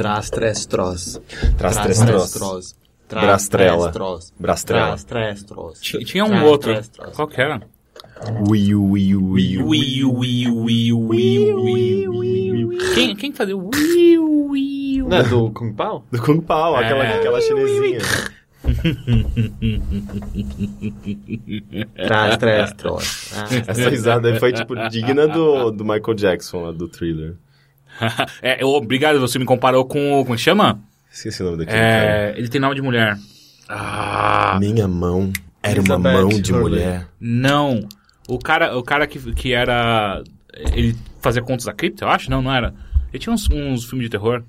Tras, tres, tros. Tras. Brastrela. Brastrela. Tinha um outro. Qual que era? Wii Wii Wii. Wii Wii Wii Wii Wii. Quem, quem fazia o Wii Wii? Não é do Kung Pao? Do Kung Pao, aquela, É. aquela chinesinha. Tras, tres, tros. Ah. Essa risada aí foi, tipo, digna do, do Michael Jackson, lá do thriller. é, eu- obrigado, você me comparou com. Como é que chama? Esqueci o nome daquele cara. É, ele tem nome de mulher. Ah, Minha mão era uma mão de Hurley. mulher. não. O cara, o cara que, que era. Ele fazia contos da cripta, eu acho? Não, não era. Ele tinha uns, uns filmes de terror.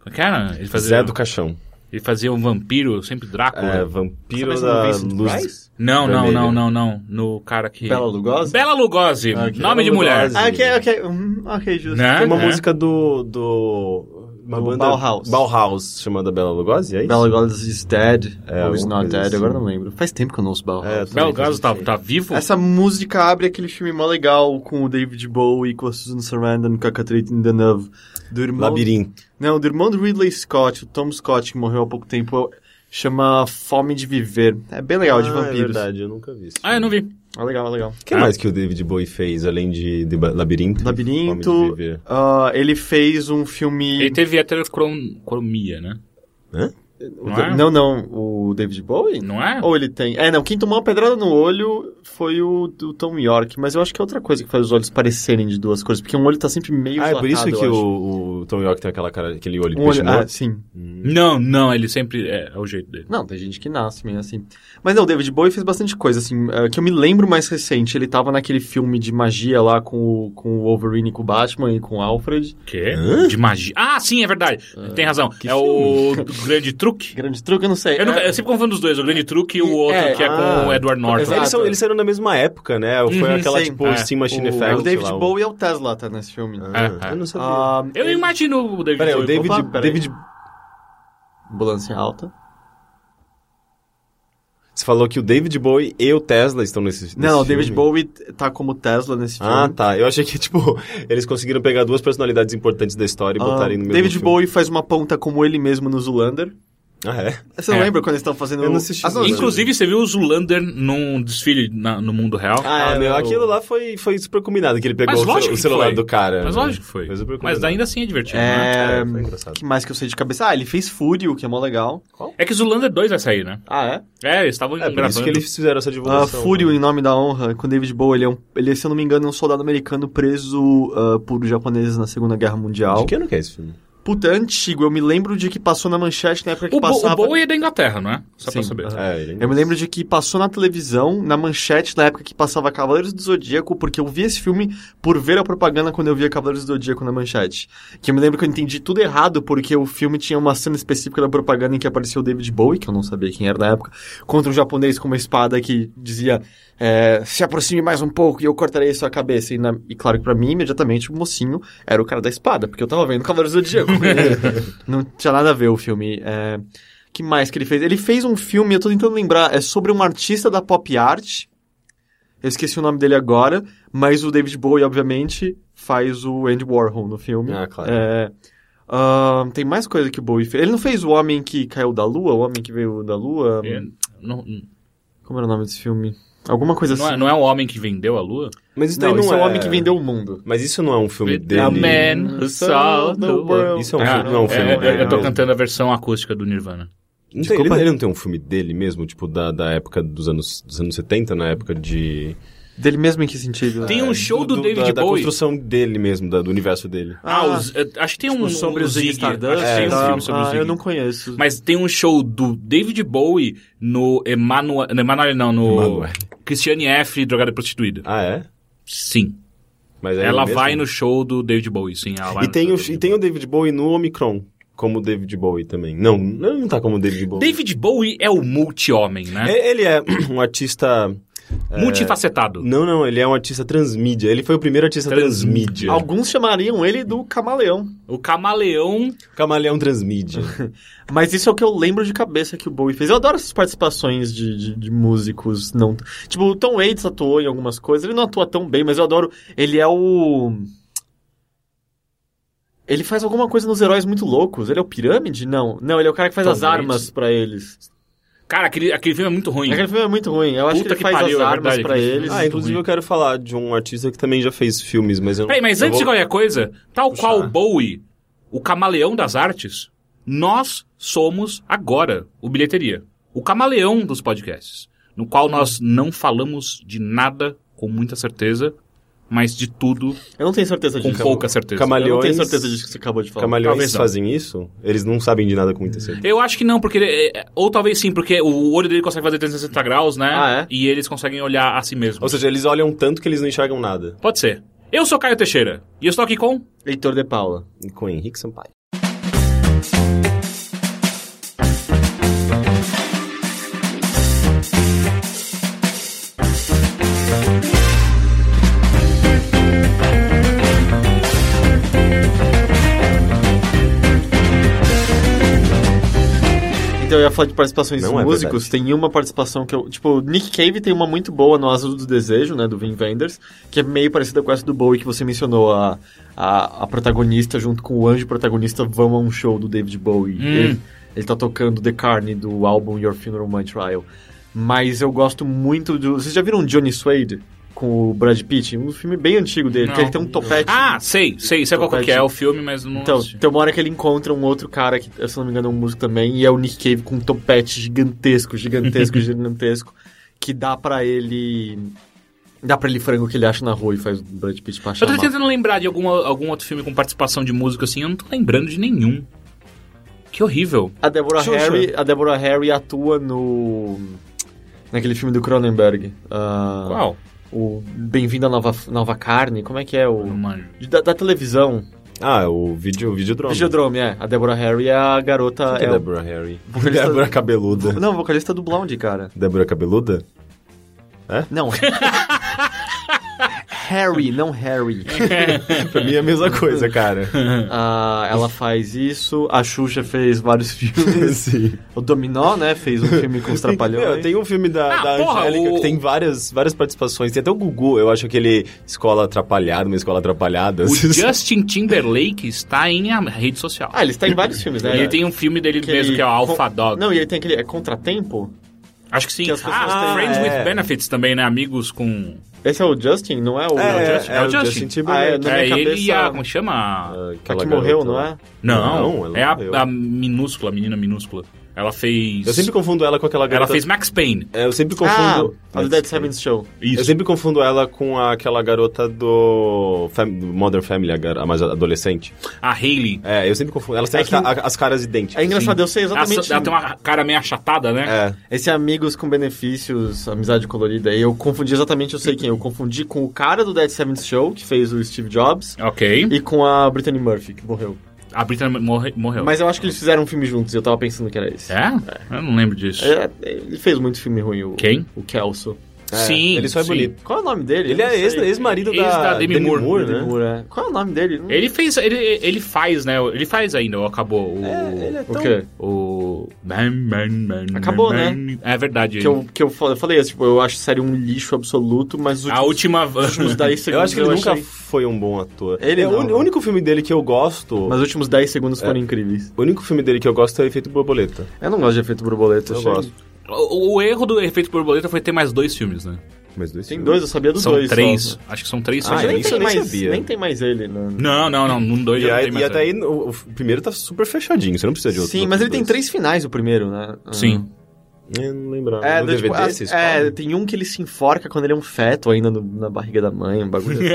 Como é que era? Ele fazia, Zé do Caixão. Ele fazia um vampiro, sempre Drácula. É, vampiro da luz. Não, não, Vermelho. não, não, não. No cara que. Bela Lugosi? Bela Lugosi. Ah, ok. Nome de Bela mulher. Lugosi. Ah, ok, ok. Hum, ok, justo. Né? Tem uma né? música do. do uma Do banda. Bauhaus. Bauhaus, chamada Bela Lugosi, é isso? Bela Lugosi is dead. É, ou is not dead, assim. agora não lembro. Faz tempo que eu não ouço Bauhaus. É, Bela Lugosi tá, tá vivo? Essa música abre aquele filme mó legal com o David Bowie, com a Susan Sarandon, com a Catherine Deneuve. Do irmão... Labirinto. Não, do irmão do Ridley Scott, o Tom Scott, que morreu há pouco tempo. Chama Fome de Viver. É bem legal, de Ah, É vampiros. verdade, eu nunca vi isso. Ah, eu não vi. É legal, é legal. O que Ah. mais que o David Bowie fez, além de, de Labirinto? Labirinto. Fome de Viver? ah, ele fez um filme... Ele teve heterocromia, né? Hã? Não é? Não, não, o David Bowie? Não é? Ou ele tem. É, não, quem tomou uma pedrada no olho foi o do Tom York, mas eu acho que é outra coisa que faz os olhos parecerem de duas cores, porque um olho tá sempre meio Ah, é por isso que o, o Tom York tem aquela cara, aquele olho de Um peixe olho, ah, sim. Não, não, ele sempre é, é o jeito dele. Não, tem gente que nasce meio assim. Mas não, o David Bowie fez bastante coisa, assim, eh, que eu me lembro mais recente. Ele tava naquele filme de magia lá com o, com o Wolverine, com o Batman e com o Alfred. Quê? Hã? De magia. Ah, sim, é verdade. Tem razão. É o grande truque. Grande truque, eu não sei. Eu, nunca- É, eu sempre confundo os dois, o grande truque e o outro É, que é com ah, o Edward Norton. Eles, são, eles saíram na mesma época, né? Foi Uhum, aquela, sim. tipo, É. Steam Machine o, Effect o David lá, Bowie é o Tesla, tá nesse filme. Ah, É, eu não sabia. Ah, Eu ele- imagino o David Peraí, o Bowie. David, Opa, peraí. David... Ambulância alta. Você falou que o David Bowie e o Tesla estão nesse, nesse Não, o? David Bowie tá como Tesla nesse filme. Ah, tá. Eu achei que, tipo, eles conseguiram pegar duas personalidades importantes da história e Ah, botarem no mesmo David filme. Bowie faz uma ponta como ele mesmo no Zulander. Ah, é? Você não É. lembra quando eles estão fazendo... Eu não assisti Ah, Zulander. Inclusive, você viu o Zulander num desfile na- no mundo real? Ah, Ah, meu, aquilo lá foi, foi super combinado, que ele pegou o, o celular foi. do cara. Mas né? lógico que foi. Foi super Mas ainda assim é divertido, né? É... É, foi engraçado. que mais que eu sei de cabeça? Ah, ele fez Fúrio, que é mó legal. É que Zulander 2 vai sair, né? Ah, é? É, eles estavam É, por gravando. isso que eles fizeram essa Ah, divulgação. Fúrio, né? em nome da honra, com David Bowie, ele é, um, ele, se eu não me engano, é um soldado americano preso ah, por japoneses na Segunda Guerra Mundial. De que ano que é esse filme? Puta, é antigo. Eu me lembro de que passou na manchete na época que O, Bo passava... o Bowie é da Inglaterra, não é? Só pra Sim, saber. aham. É, ele Eu me lembro de que passou na televisão, na manchete, na época que passava Cavaleiros do Zodíaco, porque eu vi esse filme por ver a propaganda quando eu via Cavaleiros do Zodíaco na manchete. Que eu me lembro que eu entendi tudo errado, porque o filme tinha uma cena específica da propaganda em que apareceu o David Bowie, que eu não sabia quem era na época, contra um japonês com uma espada que dizia é, se aproxime mais um pouco e eu cortarei sua cabeça. E, na- e claro que pra mim, imediatamente, o mocinho era o cara da espada, porque eu tava vendo Cavaleiros do Zodíaco. não tinha nada a ver o filme. É, que mais que ele fez? Ele fez um filme, eu tô tentando lembrar, é sobre um artista da pop art. Eu esqueci o nome dele agora, mas o David Bowie, obviamente, faz o Andy Warhol no filme. Ah, claro. É, ahn, tem mais coisa que o Bowie fez. Ele não fez o Homem que Caiu da Lua? O Homem que Veio da Lua? É, não, Como era o nome desse filme? Alguma coisa não, é, assim. não é o homem que vendeu a lua? Mas isso Não, daí não esse é é... o Homem que Vendeu o Mundo. Mas isso não é um filme dele. A man who saw the world. Isso é um Ah, filme, não é um filme é, dele. eu, tô cantando a versão acústica do Nirvana. Não tem- ele, ele não tem um filme dele mesmo, tipo, da, da época dos anos, dos anos 70, na época de... Dele mesmo em que sentido? Tem um show do, David da, da Bowie. construção dele mesmo, da- do universo dele. Ah, Ah, os- eh, acho que tem um, Tipo, sobre um o Ziggy Ziggy. Stardust? Acho que tem um tá? filme sobre o ah, Ziggy. eu não conheço. Mas tem um show do David Bowie no Emanuel... No Emanuel não, no... Emanuele. Christiane F. Drogada e Prostituída. Ah, é? Sim. Mas é ela vai no show do David Bowie, sim. Ela vai E tem, o, do e David tem o David Bowie no Omicron, como o David Bowie também. Não, não não tá como o David Bowie. David Bowie é o multi-homem, né? É- Ele é um artista... Multifacetado. Não, não, ele é um artista transmídia. Ele foi o primeiro artista Transmídia. transmídia. Alguns chamariam ele do camaleão. O camaleão... Camaleão transmídia. Mas isso é o que eu lembro de cabeça que o Bowie fez. Eu adoro essas participações de, de, de músicos. não Tipo, o Tom Waits atuou em algumas coisas. Ele não atua tão bem, mas eu adoro. Ele é o. Ele faz alguma coisa nos heróis muito loucos. Ele é o Pirâmide? Não. Não, ele é o cara que faz as Talvez. armas pra eles. Cara, aquele, aquele filme é muito ruim. Aquele filme é muito ruim. Eu acho Puta que que ele faz pariu, as é armas verdade, pra eles. Ah, inclusive eu quero falar de um artista que também já fez filmes, mas eu não. Peraí, mas eu antes de vou- qualquer coisa, tal puxar. qual o Bowie, o camaleão das artes, nós somos agora o Bilheteria. O camaleão dos podcasts. No qual nós não falamos de nada com muita certeza, mas de tudo Eu não tenho certeza com disso. pouca certeza. Camale- Eu não tenho Camaleões- certeza disso que você acabou de falar. Camaleões Talvez não. fazem isso? Eles não sabem de nada com muita certeza. Eu acho que não, porque. ele- é- Ou talvez sim, porque o olho dele consegue fazer 360 graus, né? Ah, é? E eles conseguem olhar a si mesmos. Ou seja, eles olham tanto que eles não enxergam nada. Pode ser. Eu sou Caio Teixeira. E eu estou aqui com. Heitor de Paula. E Com Henrique Sampaio. Então eu ia falar de participações Não de é músicos. Tem uma participação que eu. Tipo, Nick Cave tem uma muito boa no Asa do Desejo, né? Do Vin Wenders, que é meio parecida com essa do Bowie que você mencionou. A, a, a protagonista, junto com o anjo protagonista, vão a um show do David Bowie. Hum. Ele, ele tá tocando The Carne do álbum Your Funeral My Trial. Mas eu gosto muito do. Vocês já viram Johnny Suede? Com o Brad Pitt? Um filme bem antigo dele, Não. que ele tem um topete. Ah, sei, sei, sei qual que Topete. é o filme, mas não Então, assisti. tem uma hora que ele encontra um outro cara, que, se não me engano, é um músico também, e é o Nick Cave com um topete gigantesco, gigantesco, gigantesco, que dá pra ele. Dá pra ele frango que ele acha na rua e faz o Brad Pitt pra Eu tô chamar. tentando lembrar de alguma, algum outro filme com participação de música assim, eu não tô lembrando de nenhum. Que horrível. A Deborah Xuxa. Harry, a Deborah Harry atua no. naquele filme do Cronenberg. ah, Qual? O Bem-vindo à Nova, Nova Carne, como é que é o. Da, da televisão. Ah, o vídeo, o Videodrome. Videodrome, é. A Deborah Harry é a garota. Que é é Deborah Harry? vocalista- Débora Cabeluda. Não, vocalista do Blonde, cara. Débora Cabeluda? Não. Harry, não Harry. pra mim é a mesma coisa, cara. Ah, ela faz isso. A Xuxa fez vários filmes. Sim. O Dominó, né? Fez um filme com os Trapalhões. Meu, tem um filme da, Ah, da porra, Angélica o- que tem várias, várias participações. Tem até o Gugu, eu acho aquele Escola Atrapalhada, uma Escola Atrapalhada. O Justin Timberlake está em a rede social. Ah, ele está em vários filmes, né? E ele tem um filme dele Que mesmo, ele- que é o Alpha com- Dog. Não, e ele tem aquele... É Contratempo? Acho que sim. que as pessoas ah, têm- Friends é. with Benefits também, né? Amigos com... Esse é o Justin, não é o... É, Justin, é, é o o Justin. Justin Timberlake. Ah, é, é, ele e a... Como chama? Ah, A aquela que morreu, não é? Não, Não, ela é a, a minúscula, a menina minúscula. Ela fez... Eu sempre confundo ela com aquela Ela garota... fez Max Payne. É, eu sempre Ah, confundo... a do Dead Seven's Show. Eu sempre confundo ela com aquela garota do, Fam- do Modern Family, a, gar- a mais adolescente. A Hayley. É, eu sempre confundo. Elas têm É as, que- as caras idênticas. É engraçado, eu sei exatamente... Ela, ela tem uma cara meio achatada, né? É. Esse Amigos com Benefícios, Amizade Colorida, e eu confundi exatamente, eu sei quem, eu confundi com o cara do Dead Seven's Show, que fez o Steve Jobs, Ok. e com a Brittany Murphy, que morreu. A Britney morre- morreu. Mas eu acho que eles fizeram um filme juntos, e eu tava pensando que era esse. É? Eu não lembro disso. É, ele fez muito filme ruim, o... Quem? O Kelso. É, Sim, Ele só é sim. bonito. Qual é o nome dele? Ele Eu é ex- ex-marido Ex da, da Demi Moore, Demi né? Moore, é. Qual é o nome dele? Ele fez... Ele, ele faz, né? Ele faz ainda, ou acabou. O, É, ele é O tão... quê? o... Bam, bam, Acabou, né? É verdade. Que eu, que eu fa- eu falei, tipo, eu acho a série um lixo absoluto, mas os A últimos, última... os últimos 10 Eu segundos acho que ele nunca achei- foi um bom ator. Ele é o não. o único filme dele que eu gosto... Mas os últimos 10 segundos É. foram incríveis. O único filme dele que eu gosto é Efeito Borboleta. Eu não gosto de efeito borboleta. Eu achei- gosto. O, o erro do efeito borboleta foi ter mais dois filmes, né? Mas dois Tem filmes. dois, eu sabia dos são dois. três. só. Acho que são três Ah, filmes. é nem, isso tem mais, sabia. nem tem mais ele. Não, Não, não, não. Num dois E, já tem mais. e até aí, o, o primeiro tá super fechadinho, você não precisa de outro. Sim, mas ele tem três finais, o primeiro, né? Sim. Eu não lembrava. É, no do- DVD tipo, as- vocês é, tem um que ele se enforca quando ele é um feto ainda no- na barriga da mãe, um bagulho assim.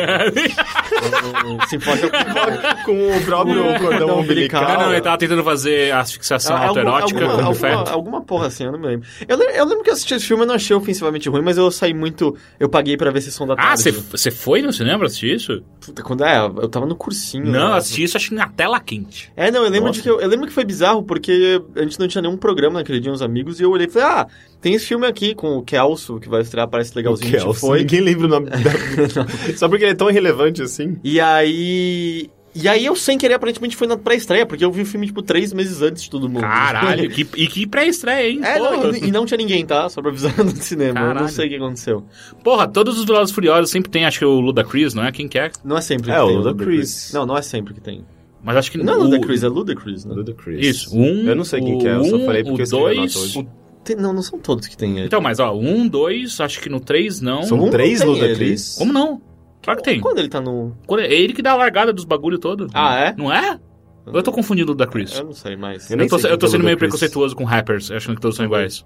se enforca com... com o próprio cordão umbilical. Não, não, ele tava tentando fazer asfixiação Ah, autoerótica alguma, com o alguma, feto. alguma porra assim, eu não me lembro. Eu, eu lembro que eu assisti esse filme e não achei ofensivamente ruim, mas eu saí muito... Eu paguei pra ver Sessão da Ah, Tarde. você foi no cinema assistir isso? Puta, quando é, eu tava no cursinho. Não, né? eu assisti isso acho que na tela quente. É, não, eu lembro, Nossa. de que eu, eu lembro que foi bizarro, porque a gente não tinha nenhum programa naquele dia, uns amigos, e eu olhei e falei, ah, tem esse filme aqui com o Kelso, que vai estrear, parece legalzinho, gente Kelso, foi. Ninguém lembra o nome da... Só porque ele é tão irrelevante assim. E aí... E aí eu, sem querer, aparentemente foi na pré-estreia, porque eu vi o filme, tipo, três meses antes de todo mundo. Caralho, que, e que pré-estreia, hein? É, não, e, não tinha ninguém, tá? Só pra avisar no cinema. Eu não Caralho. sei o que aconteceu. Porra, todos os Velozes Furiosos sempre tem, acho que o Ludacris, não é? Quem quer? Não é sempre É, que o tem Ludacris. Não, não é sempre que tem. Mas acho que Não é o- Ludacris, é Ludacris, né? Ludacris. Isso, um. Eu não sei quem o que é, eu só falei porque o dois. hoje. Tem- não, não são todos que tem ele. Então, mas ó, um, dois, acho que no três não. São Um três Ludacris? Como não? Claro que tem. Quando ele tá no... Quando- É ele que dá a largada dos bagulho todo. Ah, é? Não é? Ou eu tô confundindo o da Chris? Eu não sei mais. Eu Eu tô, sei eu tô é sendo meio preconceituoso com rappers, achando que todos são iguais.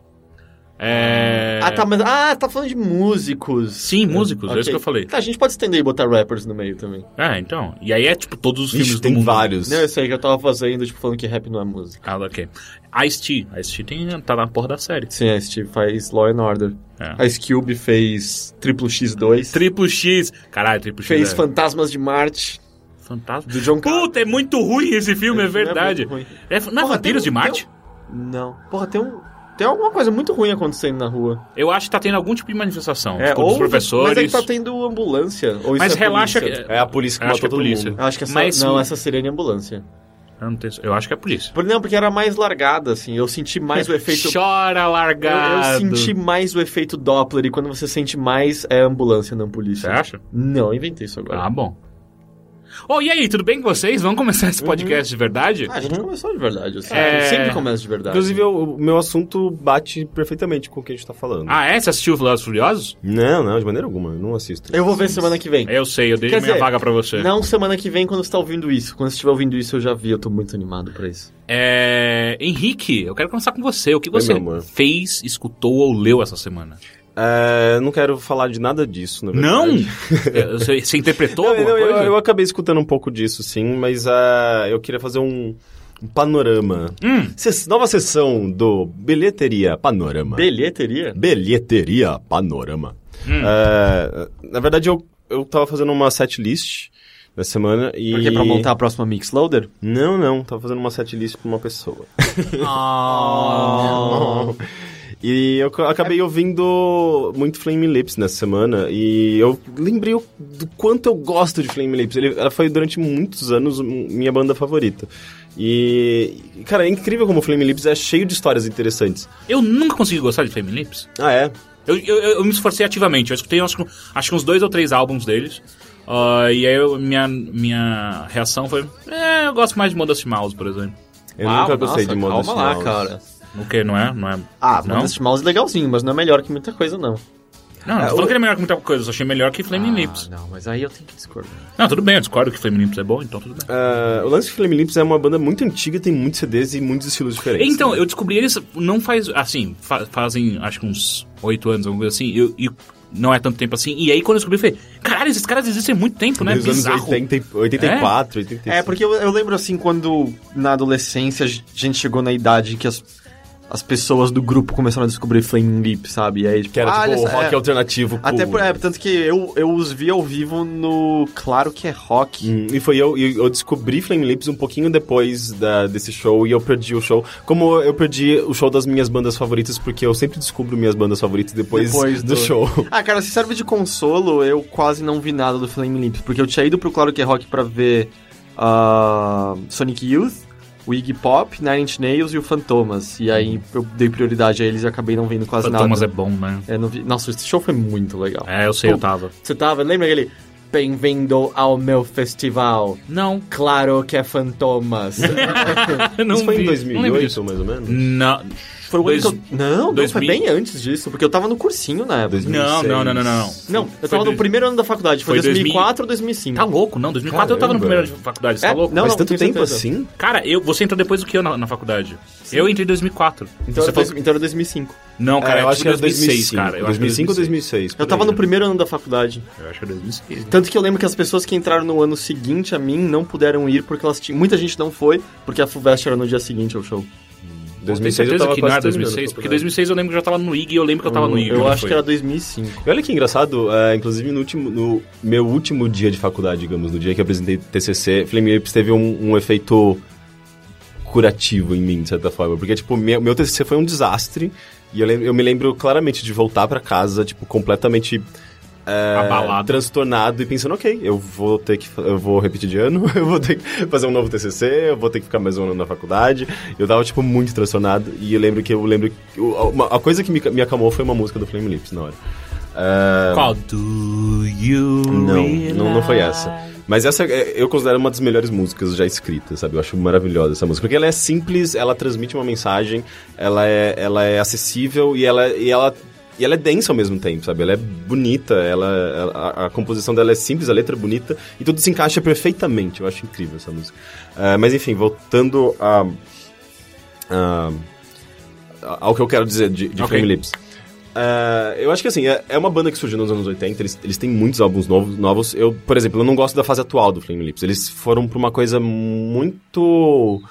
É... Ah, tá, mas... Ah, tá falando de músicos. Sim, músicos, é Ok. isso que eu falei. Tá, a gente pode estender e botar rappers no meio também. É, então. E aí é tipo todos os Ixi, filmes tem do mundo. vários. Não, eu sei que eu tava fazendo, tipo, falando que rap não é música. Ah, ok. Ice-T. Ice-T tem, tá na porra da série. Sim, a Steve faz Law and Order. É. A Cube fez Triplo X2. Triplo X. Caralho, Triplo X Fez é Fantasmas de Marte, fantasma. do John Carter. Puta, é muito ruim esse filme, é é verdade. muito ruim. É, não é Porra, Vampiros tem de um- Marte? Não. Porra, tem um... Tem alguma coisa muito ruim acontecendo na rua. Eu acho que tá tendo algum tipo de manifestação. É, tipo, ou... dos professores. Mas é que tá tendo ambulância. Ou isso Mas é relaxa polícia? É a polícia que Eu acho matou que é todo polícia. mundo. Eu acho que essa... Mas- Não, essa seria de ambulância. Eu, não tenho- eu acho que é a polícia. Por, não, porque era mais largada, assim. Eu senti mais o efeito... Chora Eu, eu largado. senti mais o efeito Doppler e quando você sente mais é ambulância, não Você polícia. acha? Não, eu inventei isso agora. Ah, bom. Oh, e aí, tudo bem com vocês? Vamos começar esse podcast de verdade? Ah, a gente começou de verdade. assim. É. Sempre começa de verdade. Inclusive, o o meu assunto bate perfeitamente com o que a gente tá falando. Ah, é? Você assistiu Velozes Furiosos? Não, não, de maneira alguma. Eu não assisto. Eu vou ver semana que vem. Eu sei, eu dei Quer minha dizer, vaga pra você. Não semana que vem quando você tá ouvindo isso. Quando você estiver ouvindo isso, eu já vi. Eu tô muito animado pra isso. É... Henrique, eu quero começar com você. O que você fez, escutou ou leu essa semana? É, não quero falar de nada disso, na Não? verdade. você, você interpretou Não, alguma não, eu, coisa? eu acabei escutando um pouco disso, sim, mas ah, eu queria fazer um, um panorama. Hum. Ses- nova sessão do Bilheteria Panorama. Bilheteria? Bilheteria Panorama. Hum. É, na verdade, eu, eu tava fazendo uma setlist na semana e... Porque é pra montar a próxima Mixloader? Não, não, tava fazendo uma setlist pra uma pessoa. Ah. E eu ca- acabei ouvindo muito Flame Lips nessa semana e eu lembrei o- do quanto eu gosto de Flame Lips. Ele, ela foi durante muitos anos minha banda favorita. E, cara, é incrível como Flame Lips é cheio de histórias interessantes. Eu nunca consegui gostar de Flame Lips. Ah, é? Eu, eu, eu me esforcei ativamente. Eu escutei acho, que- acho que uns dois ou três álbuns deles. Ah, e aí eu- minha, minha reação foi... É, eu gosto mais de Modest Mouse, por exemplo. Eu Uau, nunca gostei nossa, de Modest Calma lá, Mouse. cara. O que, não é? Não é? Ah, não? Modest Mouse é legalzinho, mas não é melhor que muita coisa, não. Não, não É, tô falando o- que ele é melhor que muita coisa, eu só achei melhor que Flame ah, Lips. não, mas aí eu tenho que discordar. Não, tudo bem, eu discordo que Flame Lips é bom, então tudo bem. Ah, o lance de Flame Lips é uma banda muito antiga, tem muitos CDs e muitos estilos diferentes. Então, né? eu descobri eles não faz, assim, fa- fazem acho que uns oito anos, alguma coisa assim, eu, e não é tanto tempo assim. E aí quando eu descobri, eu falei, caralho, esses caras existem há muito tempo, né? Anos Bizarro. 80, e- 84, 85. É, porque eu, eu lembro assim, quando na adolescência a gente chegou na idade que as, as pessoas do grupo começaram a descobrir Flame Lip, sabe? E aí, tipo, Que era ah, tipo rock é, alternativo. Até por, é, tanto que eu, eu os vi ao vivo no Claro que é Rock. Hum, e foi eu, eu descobri Flame Lips um pouquinho depois da, desse show e eu perdi o show. Como eu perdi o show das minhas bandas favoritas, porque eu sempre descubro minhas bandas favoritas depois, Depois do... do- show. Ah, cara, se serve de consolo, eu quase não vi nada do Flame Lips, porque eu tinha ido pro Claro que é Rock pra ver ah, Sonic Youth, o Iggy Pop, Nine Inch Nails e o Fantomas. E aí eu dei prioridade a eles e acabei não vendo quase é nada. bom, né? É, não vi- Nossa, esse show foi muito legal. É, eu sei, eu Pô, tava. Você tava, lembra aquele Bem-vindo ao meu festival? Não. Claro que é Fantomas. não Isso foi vi, em não lembro 2008, disso. mais ou menos? Não. Foi o Dois- ano que eu... Não, não, foi bem antes disso, porque eu tava no cursinho na época. 2006. Não, não, não, não, não. Não, eu Foi tava no primeiro ano da faculdade, foi, Foi 2004 ou 2005. Tá louco, não. 2004 eu tava no primeiro ano de faculdade, você É, tá louco? não, Mas não, tanto tempo certeza. assim? Cara, eu, você entrou depois do que eu na, na faculdade. Eu entrei em 2004. Então, você era, falou... então era 2005. Não, cara, É, eu é acho que era 2006, 2005. cara. Eu acho que é 2005 ou 2006. 2006? Eu tava aí. no primeiro ano da faculdade. Eu acho que é 2006. Tanto que eu lembro que as pessoas que entraram no ano seguinte a mim não puderam ir porque elas tinham. Muita gente não foi, porque a FUVEST era no dia seguinte ao show. Tenho 2006 eu tava que não quase era terminando 2006, a porque faculdade. 2006 eu lembro que eu já tava no IG e eu lembro que eu tava no IG. eu acho foi. que era 2005. E olha que engraçado, é, inclusive no, último, no meu último dia de faculdade, digamos, no dia que eu apresentei TCC, Flame Lips teve um, um efeito curativo em mim, de certa forma. Porque, tipo, meu, meu TCC foi um desastre e eu, eu me lembro claramente de voltar pra casa, tipo, completamente... é, Abalado. transtornado e pensando, ok, eu vou ter que eu vou repetir de ano, eu vou ter que fazer um novo TCC, eu vou ter que ficar mais um ano na faculdade. Eu tava tipo muito transtornado e eu lembro que eu lembro que uma- a coisa que me, me acalmou foi uma música do Flame Lips na hora. É, Qual? Do you não, não, não foi essa. Mas essa é- eu considero uma das melhores músicas já escritas, sabe? Eu acho maravilhosa essa música. Porque ela é simples, ela transmite uma mensagem, ela é, ela é acessível e ela, e ela e ela é densa ao mesmo tempo, sabe? Ela é bonita, ela, a, a composição dela é simples, a letra é bonita e tudo se encaixa perfeitamente. Eu acho incrível essa música. Ah, mas enfim, voltando a, a- ao que eu quero dizer de, de Ok. Flame Lips. Ah, eu acho que assim, é, é uma banda que surgiu nos anos 80, eles, eles têm muitos álbuns novos, novos. Eu, por exemplo, eu não gosto da fase atual do Flame Lips. Eles foram pra uma coisa muito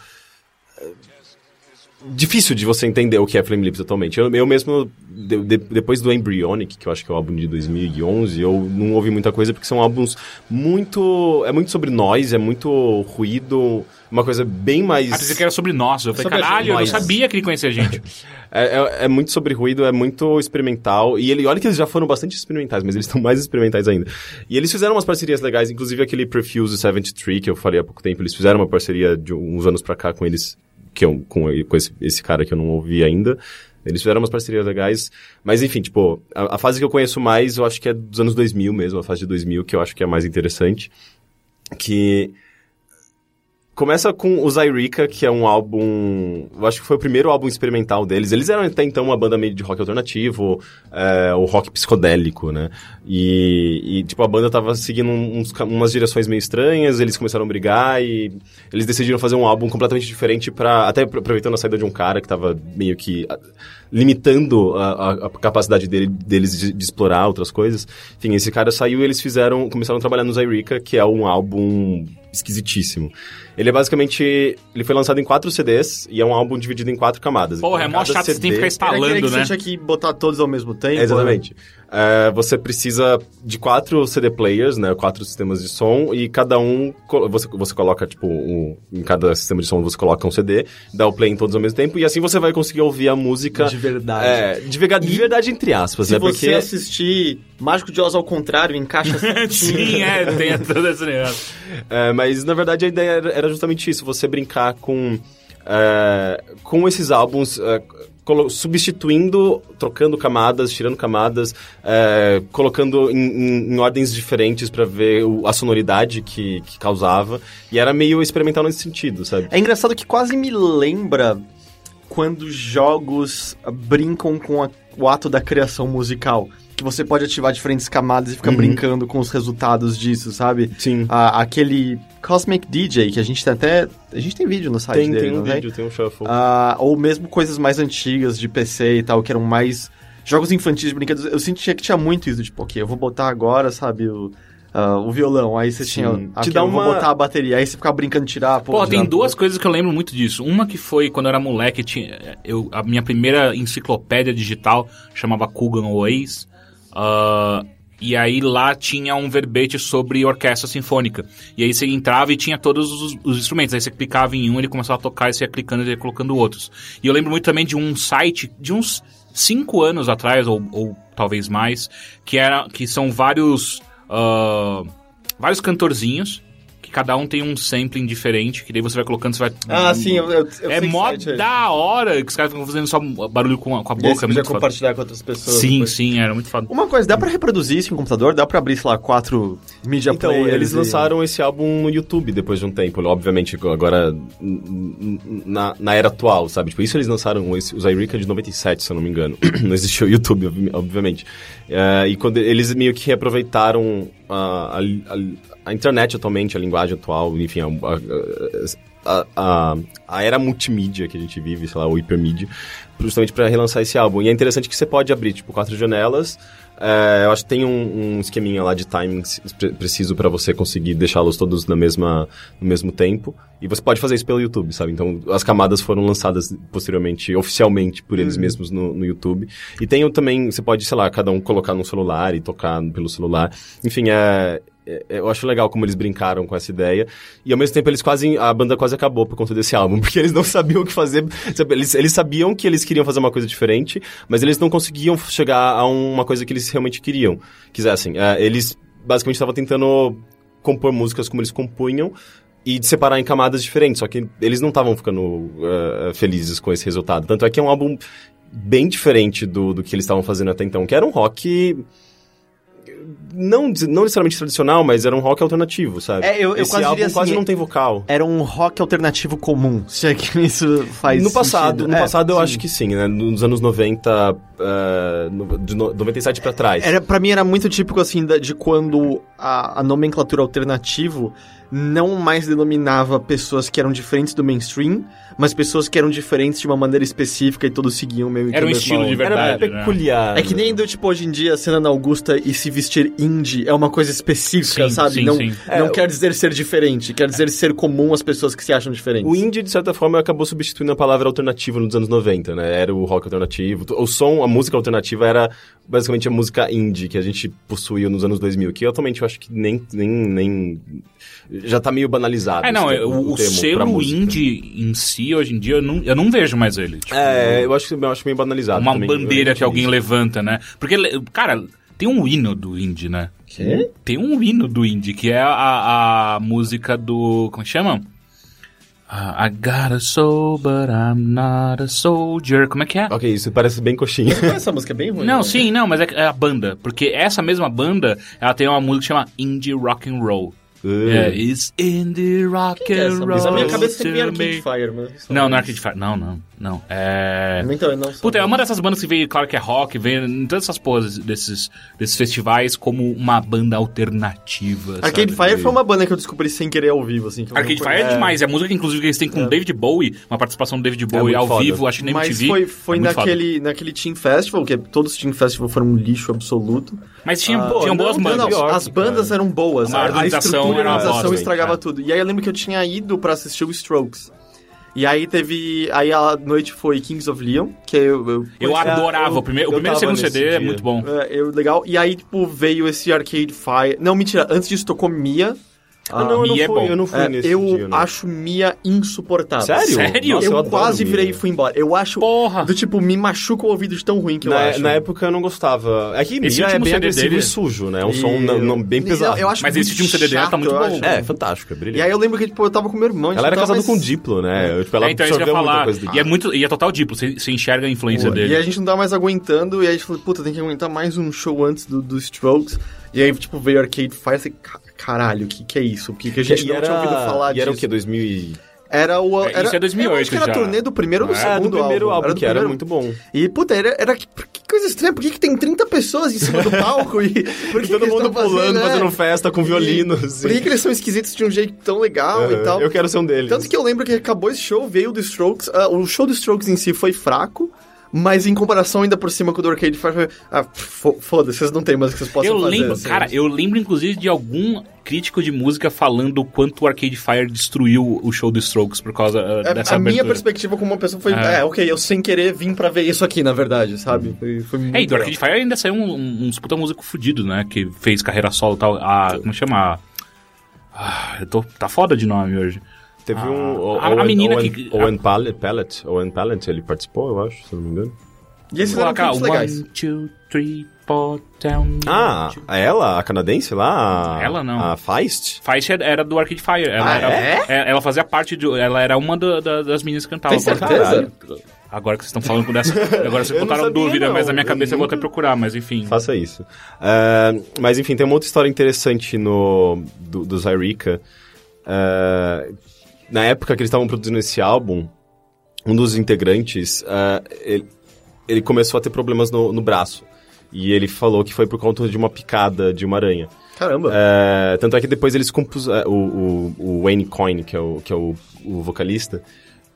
difícil de você entender o que é Flame Lips atualmente. Eu, eu mesmo, de- de- depois do Embryonic, que eu acho que é o álbum de 2011, eu não ouvi muita coisa porque são álbuns muito... É muito sobre nós, é muito ruído, uma coisa bem mais... Ah, pensei que era sobre nós. Eu falei, Sobre a caralho, eu não sabia que ele conhecia a gente. É, é- é muito sobre ruído, é muito experimental. E ele, olha que eles já foram bastante experimentais, mas eles estão mais experimentais ainda. E eles fizeram umas parcerias legais, inclusive aquele Perfuse 73, que eu falei há pouco tempo. Eles fizeram uma parceria de uns anos pra cá com eles, que eu, com, com esse, esse cara que eu não ouvi ainda. Eles fizeram umas parcerias legais. Mas enfim, tipo, a, a fase que eu conheço mais, eu acho que é dos anos 2000 mesmo, a fase de 2000, que eu acho que é a mais interessante. Que Começa com o Zyrica, que é um álbum. Eu acho que foi o primeiro álbum experimental deles. Eles eram até então uma banda meio de rock alternativo, é, o rock psicodélico, né? E, e, tipo, a banda tava seguindo uns, umas direções meio estranhas, eles começaram a brigar e eles decidiram fazer um álbum completamente diferente para Até aproveitando a saída de um cara que tava meio que ah, limitando a, a- a capacidade dele, deles de, de explorar outras coisas. Enfim, esse cara saiu e eles fizeram. começaram a trabalhar no Zyrica, que é um álbum esquisitíssimo. Ele é basicamente. Ele foi lançado em quatro CDs e é um álbum dividido em quatro camadas. Porra, é Então, mó cada chato, você tem que ficar instalando, que né? você tinha que botar todos ao mesmo tempo. né? Exatamente. É, você precisa de quatro CD players, né? Quatro sistemas de som e cada um você, você coloca tipo um, em cada sistema de som você coloca um CD, dá o play em todos ao mesmo tempo e assim você vai conseguir ouvir a música De verdade. É, de, verdade, de verdade entre aspas, Se né? você Porque assistir Mágico de Oz ao contrário, encaixa certinho. Sim, é, tem todo esse negócio. É, mas na verdade a ideia era, justamente isso, você brincar com, é, com esses álbuns, colo- substituindo, trocando camadas, tirando camadas, é, colocando em, em- em ordens diferentes pra ver o- a sonoridade que, que causava. E era meio experimental nesse sentido, sabe? É engraçado que quase me lembra quando jogos brincam com a- o ato da criação musical. Que você pode ativar diferentes camadas e ficar Uhum. brincando com os resultados disso, sabe? Sim. Ah, aquele Cosmic DJ, que a gente tem até. A gente tem vídeo no site Tem, dele, tem um não vídeo, tem um shuffle. Ah, ou mesmo coisas mais antigas de PC e tal, que eram mais jogos infantis de brinquedos. Eu sentia que tinha muito isso, tipo, ok, eu vou botar agora, sabe, o, ah, o violão. Aí você Sim. tinha. Te dá eu vou uma- botar a bateria. Aí você ficava brincando de tirar. Pô, tem tirar, duas coisas que eu lembro muito disso. Uma que foi quando eu era moleque, tinha, eu, a minha primeira enciclopédia digital chamava Kugan Ways. Ah, e aí lá tinha um verbete sobre orquestra sinfônica. E aí você entrava e tinha todos os, os instrumentos. Aí você clicava em um, ele começava a tocar e você ia clicando e ia colocando outros. E eu lembro muito também de um site de uns cinco anos atrás, ou, ou talvez mais, que, era, que são vários. ah, vários cantorzinhos. Que cada um tem um sampling diferente, que daí você vai colocando, você vai. Ah, sim, eu, eu, eu é sei que mó é da hora que os caras ficam fazendo só barulho com a, com a E aí boca. você É podia foda. compartilhar com outras pessoas. Sim, depois. sim, era muito foda. Uma coisa, dá pra reproduzir isso em computador? Dá pra abrir, sei lá, quatro media Então, players eles e- lançaram esse álbum no YouTube depois de um tempo. Obviamente, agora na, na era atual, sabe? Tipo, isso eles lançaram esse, o Zyrica de 97, se eu não me engano. não existia o YouTube, obvi- obviamente. É, e quando eles meio que reaproveitaram a, a, a- a internet atualmente, a linguagem atual, enfim, a, a, a, era multimídia que a gente vive, sei lá, o hipermídia, justamente para relançar esse álbum. E é interessante que você pode abrir, tipo, quatro janelas. É, eu acho que tem um, um esqueminha lá de timing pre- preciso para você conseguir deixá-los todos na mesma, no mesmo tempo. E você pode fazer isso pelo YouTube, sabe? Então, as camadas foram lançadas posteriormente, oficialmente, por eles mesmos no, no YouTube. E tem também, você pode, sei lá, cada um colocar no celular e tocar pelo celular. Enfim, é- eu acho legal como eles brincaram com essa ideia. E ao mesmo tempo eles quase. A banda quase acabou por conta desse álbum, porque eles não sabiam o que fazer. Eles, eles sabiam que eles queriam fazer uma coisa diferente, mas eles não conseguiam chegar a uma coisa que eles realmente queriam. Quisessem. É, eles basicamente estavam tentando compor músicas como eles compunham. E de separar em camadas diferentes, só que eles não estavam ficando eh, felizes com esse resultado. Tanto é que é um álbum bem diferente do, do que eles estavam fazendo até então, que era um rock não, não necessariamente tradicional, mas era um rock alternativo, sabe? É, eu- eu Esse quase álbum assim, quase não tem vocal. Era um rock alternativo comum, se é que isso faz no passado, sentido. no É, passado eu sim. acho que sim, né? Nos anos 90, eh, de no- 97 pra trás. Era, pra mim era muito típico, assim, de quando a, a nomenclatura alternativo não mais denominava pessoas que eram diferentes do mainstream, mas pessoas que eram diferentes de uma maneira específica e todos seguiam meio que Era um estilo de onda. Era verdade, né? peculiar. É que nem do tipo hoje em dia, cena na Augusta e se vestir indie é uma coisa específica, Sim, sabe? sim, não sim. não É, quer dizer ser diferente, quer dizer ser comum às pessoas que se acham diferentes. O indie, de certa forma, acabou substituindo a palavra alternativa nos anos 90, né? Era o rock alternativo. O som, a música alternativa era basicamente a música indie que a gente possuía nos anos 2000, que atualmente eu acho que nem... nem, nem já tá meio banalizado. É, não, termo- o, o selo indie em si, hoje em dia, eu não, eu não vejo mais ele. Tipo, É, eu acho, que- eu acho meio banalizado uma também. bandeira que alguém levanta, né? Porque, cara, tem um hino do indie, né? Quê? Tem um hino do indie, que é a, a música do... Como é que chama? Ah, I got a soul, but I'm not a soldier. Como é que é? Ok, isso parece bem coxinha. Essa música é bem ruim. Não, né? sim, não, mas é, é a banda. Porque essa mesma banda, ela tem uma música que chama Indie Rock and Roll. É, it's indie rock Que é essa and roll. Na minha cabeça sempre to Arcade. Fire, mas... Não, não é Arcade Fire. Não, não, não. É... Então, não Puta, é uma dessas bandas que veio, claro que é rock, veio em todas essas porras desses, desses festivais como uma banda alternativa. Arcade sabe? Fire foi uma banda que eu descobri sem querer ao vivo, assim. Arcade Fire é demais, é a música inclusive que eles têm com o David Bowie, uma participação do David Bowie muito ao foda. vivo, acho que nem Mas MTV. foi, foi é foda. naquele, naquele Team Festival, que todos os Team Festival foram um lixo absoluto. Mas tinha, Ah, tinham não, boas não, bandas. Não, as bandas cara. eram boas. A A, a organização estrutura e era a organização estragava é. tudo. E aí eu lembro que eu tinha ido pra assistir o Strokes. E aí teve. Aí a noite foi Kings of Leon, que eu. Eu, Eu é, adorava. eu- o primeiro, o primeiro e segundo CD é dia. muito bom. é, eu- legal. E aí, tipo, veio esse Arcade Fire. Não, mentira, antes disso tocou Mia. Ah, não, eu não é fui, bom. eu não fui É, nesse eu dia, acho Mia insuportável. Sério? Sério? Nossa, eu adoro quase Mia. virei e fui embora. Eu acho. Porra! Do tipo, me machuca o ouvido de tão ruim que eu Na, acho. na época eu não gostava. É que Esse Mia é bem CD agressivo dele- e sujo, né? É um E- som não, não- bem pesado. eu acho Mas esse último CD dela tá muito eu bom. É, fantástico, é E brilhante. aí eu lembro que tipo, eu tava com meu irmão. Ela era tava casada com Diplo, né? Tipo, ela É, então isso que eu ia absorveu muita falar. E é, muito, e é total diplo, você, enxerga a influência dele. E a gente não tava mais aguentando, e aí a gente falou, puta, tem que aguentar mais um show antes do, Strokes. E aí, tipo, veio Arcade Fire, e "Ca- caralho, o que que é isso? Porque que a gente E não era, tinha ouvido falar e disso. era o que, 2000 e... Era o... É, Era, isso é 2008 eu acho que era já. a turnê do primeiro ou do É, segundo É, do primeiro álbum, Era que do era primeiro. muito bom. E, puta, era, era que, que coisa estranha, por que, que tem 30 pessoas em cima do palco? E por que Todo que mundo tão fazendo, pulando, né? fazendo festa com violinos. Por que, que eles são esquisitos de um jeito tão legal e Aham, tal? Eu quero ser um deles. Tanto que eu lembro que acabou esse show, veio do Strokes. ah, o show do Strokes em si foi fraco, mas em comparação ainda por cima com o do Arcade Fire, ah, fo- foda-se, vocês não tem mais o que vocês possam Eu fazer. lembro, assim. cara, eu lembro inclusive de algum crítico de música falando o quanto o Arcade Fire destruiu o show do Strokes por causa uh, É, dessa a minha abertura. perspectiva como uma pessoa foi, É. é. ok, eu sem querer vim pra ver isso aqui, na verdade, sabe? Foi, foi muito É, e do. Arcade Fire ainda saiu um, um, uns puta músico fudido, né? Que fez carreira solo e tal. A, como chama? Ah, eu tô, tá foda de nome hoje. Teve Ah, um... o- a- a Owen- menina Owen- que- Owen Pallet, Pallet, Owen Pallet, ele participou, eu acho, se eu não me engano. E esses Vou eram clipes legais. one, two, three, four, down. Ah, ela, a canadense lá? a- Ela não. A Feist? Feist era do Arcade Fire. Ela, Ah, era, é? é, ela fazia parte de. Ela era uma da- da- das meninas que cantavam. Tem certeza? Agora que vocês estão falando com dessa. Agora vocês Eu botaram dúvida, não. mas na minha Eu cabeça eu vou nunca- até procurar, mas enfim. Faça isso. Ah, mas enfim, tem uma outra história interessante no do, do Zyrica. Ah, na época que eles estavam produzindo esse álbum, um dos integrantes, ah, ele, ele começou a ter problemas no, no braço. E ele falou que foi por conta de uma picada de uma aranha. Caramba. É, tanto é que depois eles compuseram. O, o, o Wayne Coyne, que é, o, que é o, o vocalista,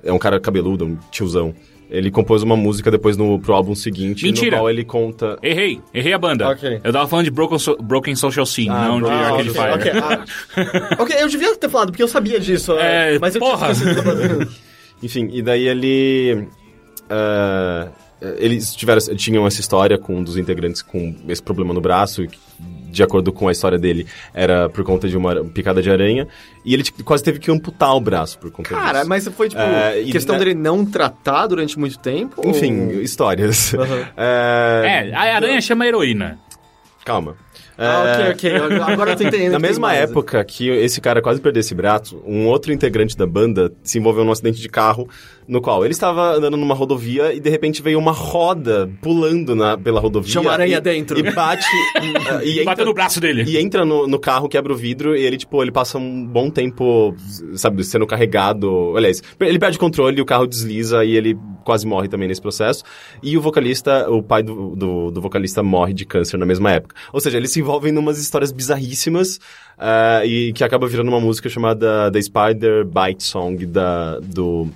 é um cara cabeludo, um tiozão. Ele compôs uma música depois no, pro álbum seguinte, Mentira. no qual ele conta. Errei, errei a banda. Ok. Eu tava falando de Broken, So- Broken Social Scene, Ah, não de Broken Arcade Social Fire. ok, ah, ok, eu devia ter falado, porque eu sabia disso. É, mas eu porra. Enfim, e daí ele. ah, eles tiveram, tinham essa história com um dos integrantes com esse problema no braço, que, de acordo com a história dele, era por conta de uma picada de aranha, e ele tipo, quase teve que amputar o braço por conta Cara, disso. mas foi, tipo, É, e questão na- dele não tratar durante muito tempo? Enfim, ou- histórias. Aham. É, É, a aranha chama heroína. Calma. Ah, É, ok, ok. Agora eu tô entendendo. Na mesma mais. época que esse cara quase perdeu esse braço, um outro integrante da banda se envolveu num acidente de carro, no qual ele estava andando numa rodovia e de repente veio uma roda pulando na, pela rodovia. Tinha uma aranha e, dentro. E bate. e, E entra, bateu no braço dele. e entra no, no carro, quebra o vidro e ele, tipo, ele passa um bom tempo, sabe, sendo carregado. Aliás, ele perde o controle, o carro desliza e ele quase morre também nesse processo. E o vocalista, o pai do, do, do vocalista morre de câncer na mesma época. Ou seja, eles se envolvem numas histórias bizarríssimas ah, e que acaba virando uma música chamada The Spider Bite Song da, do.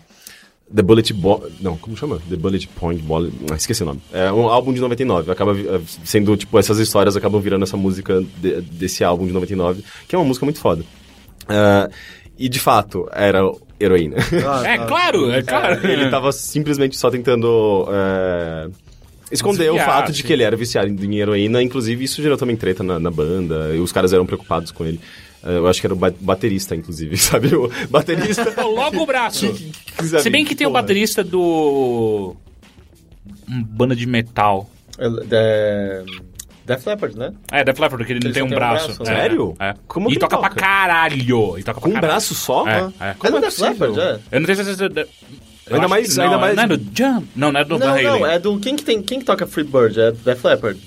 The Bullet Bo Não, como chama? The Bullet Point Ball... Ah, esqueci o nome. É um álbum de 99. Acaba eh, sendo, tipo, essas histórias acabam virando essa música de- desse álbum de 99, que é uma música muito foda. Ah, e, de fato, era heroína. Ah, É tá. claro, é claro. ele tava simplesmente só tentando... eh, Esconder o fato de sim. que ele era viciado em heroína, inclusive isso gerou também treta na, na banda, e os caras eram preocupados com ele. Eh, Eu acho que era o ba- baterista, inclusive, sabe? O baterista. Logo o braço. Se bem que tem o Porra. baterista do. Um banda de metal. É, é, Def Leppard, né? É, Def Leppard, que ele não tem um tem um braço. braço, É, né? Sério? É. Como e que ele toca pra toca? caralho. E toca Com um pra caralho. braço só? É, é. Como é é Def? Leppard, é? Eu não se você. eu Ainda mais- que não, ainda mais- Não é do Jump? Não, não é do Van Não, Halen. não, é do... Quem que, tem, quem que toca Freebird? É Def Leppard.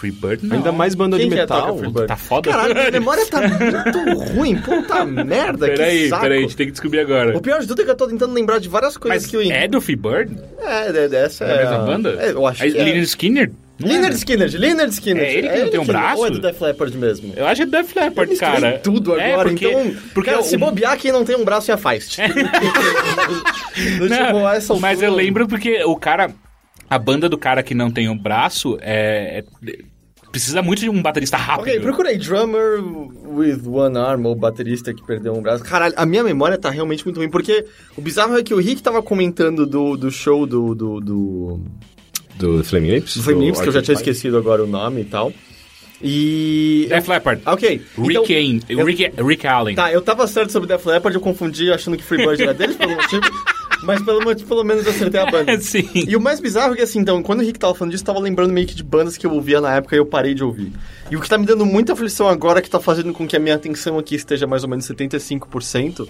Freebird, não. Ainda mais banda Quem de que é metal. Tá foda? Caralho, minha memória tá muito ruim. Puta merda, que Peraí, saco. peraí, a gente tem que descobrir agora. O pior de tudo é que eu tô tentando lembrar de várias coisas Mas que o... é do Freebird? É, é, dessa É é... a mesma banda? É, eu acho é que é. Leonard Skinner? Não é, Leonard? Skinner, Leonard Skinner. É ele que não tem um que- braço? Ou é do Def Leppard mesmo? Eu acho que é Def Leppard, Eu cara. tudo É, agora, porque, então... Porque cara, o- se bobear, quem não tem um braço é a Feist. Do Não, tipo, a essa mas eu lembro porque o cara... A banda do cara que não tem um braço é... Precisa muito de um baterista rápido. Ok, procurei drummer with one arm, ou baterista que perdeu um braço. Caralho, a minha memória tá realmente muito ruim, porque o bizarro é que o Rick tava comentando do, do show do, do, do, Do Flaming Lips? do Flame Lips, que eu já tinha esquecido agora o nome e tal. E... Def Leppard. Ok, Rick, então... Ain- eu- Rick, Rick Allen. Tá, eu tava certo sobre Def Leppard, eu confundi achando que Freebird era deles por algum motivo, mas pelo, pelo menos eu acertei a banda. Sim. E o mais bizarro é que, assim, então, quando o Rick tava falando disso, eu tava lembrando meio que de bandas que eu ouvia na época e eu parei de ouvir. E o que tá me dando muita aflição agora, que tá fazendo com que a minha atenção aqui esteja mais ou menos 75%,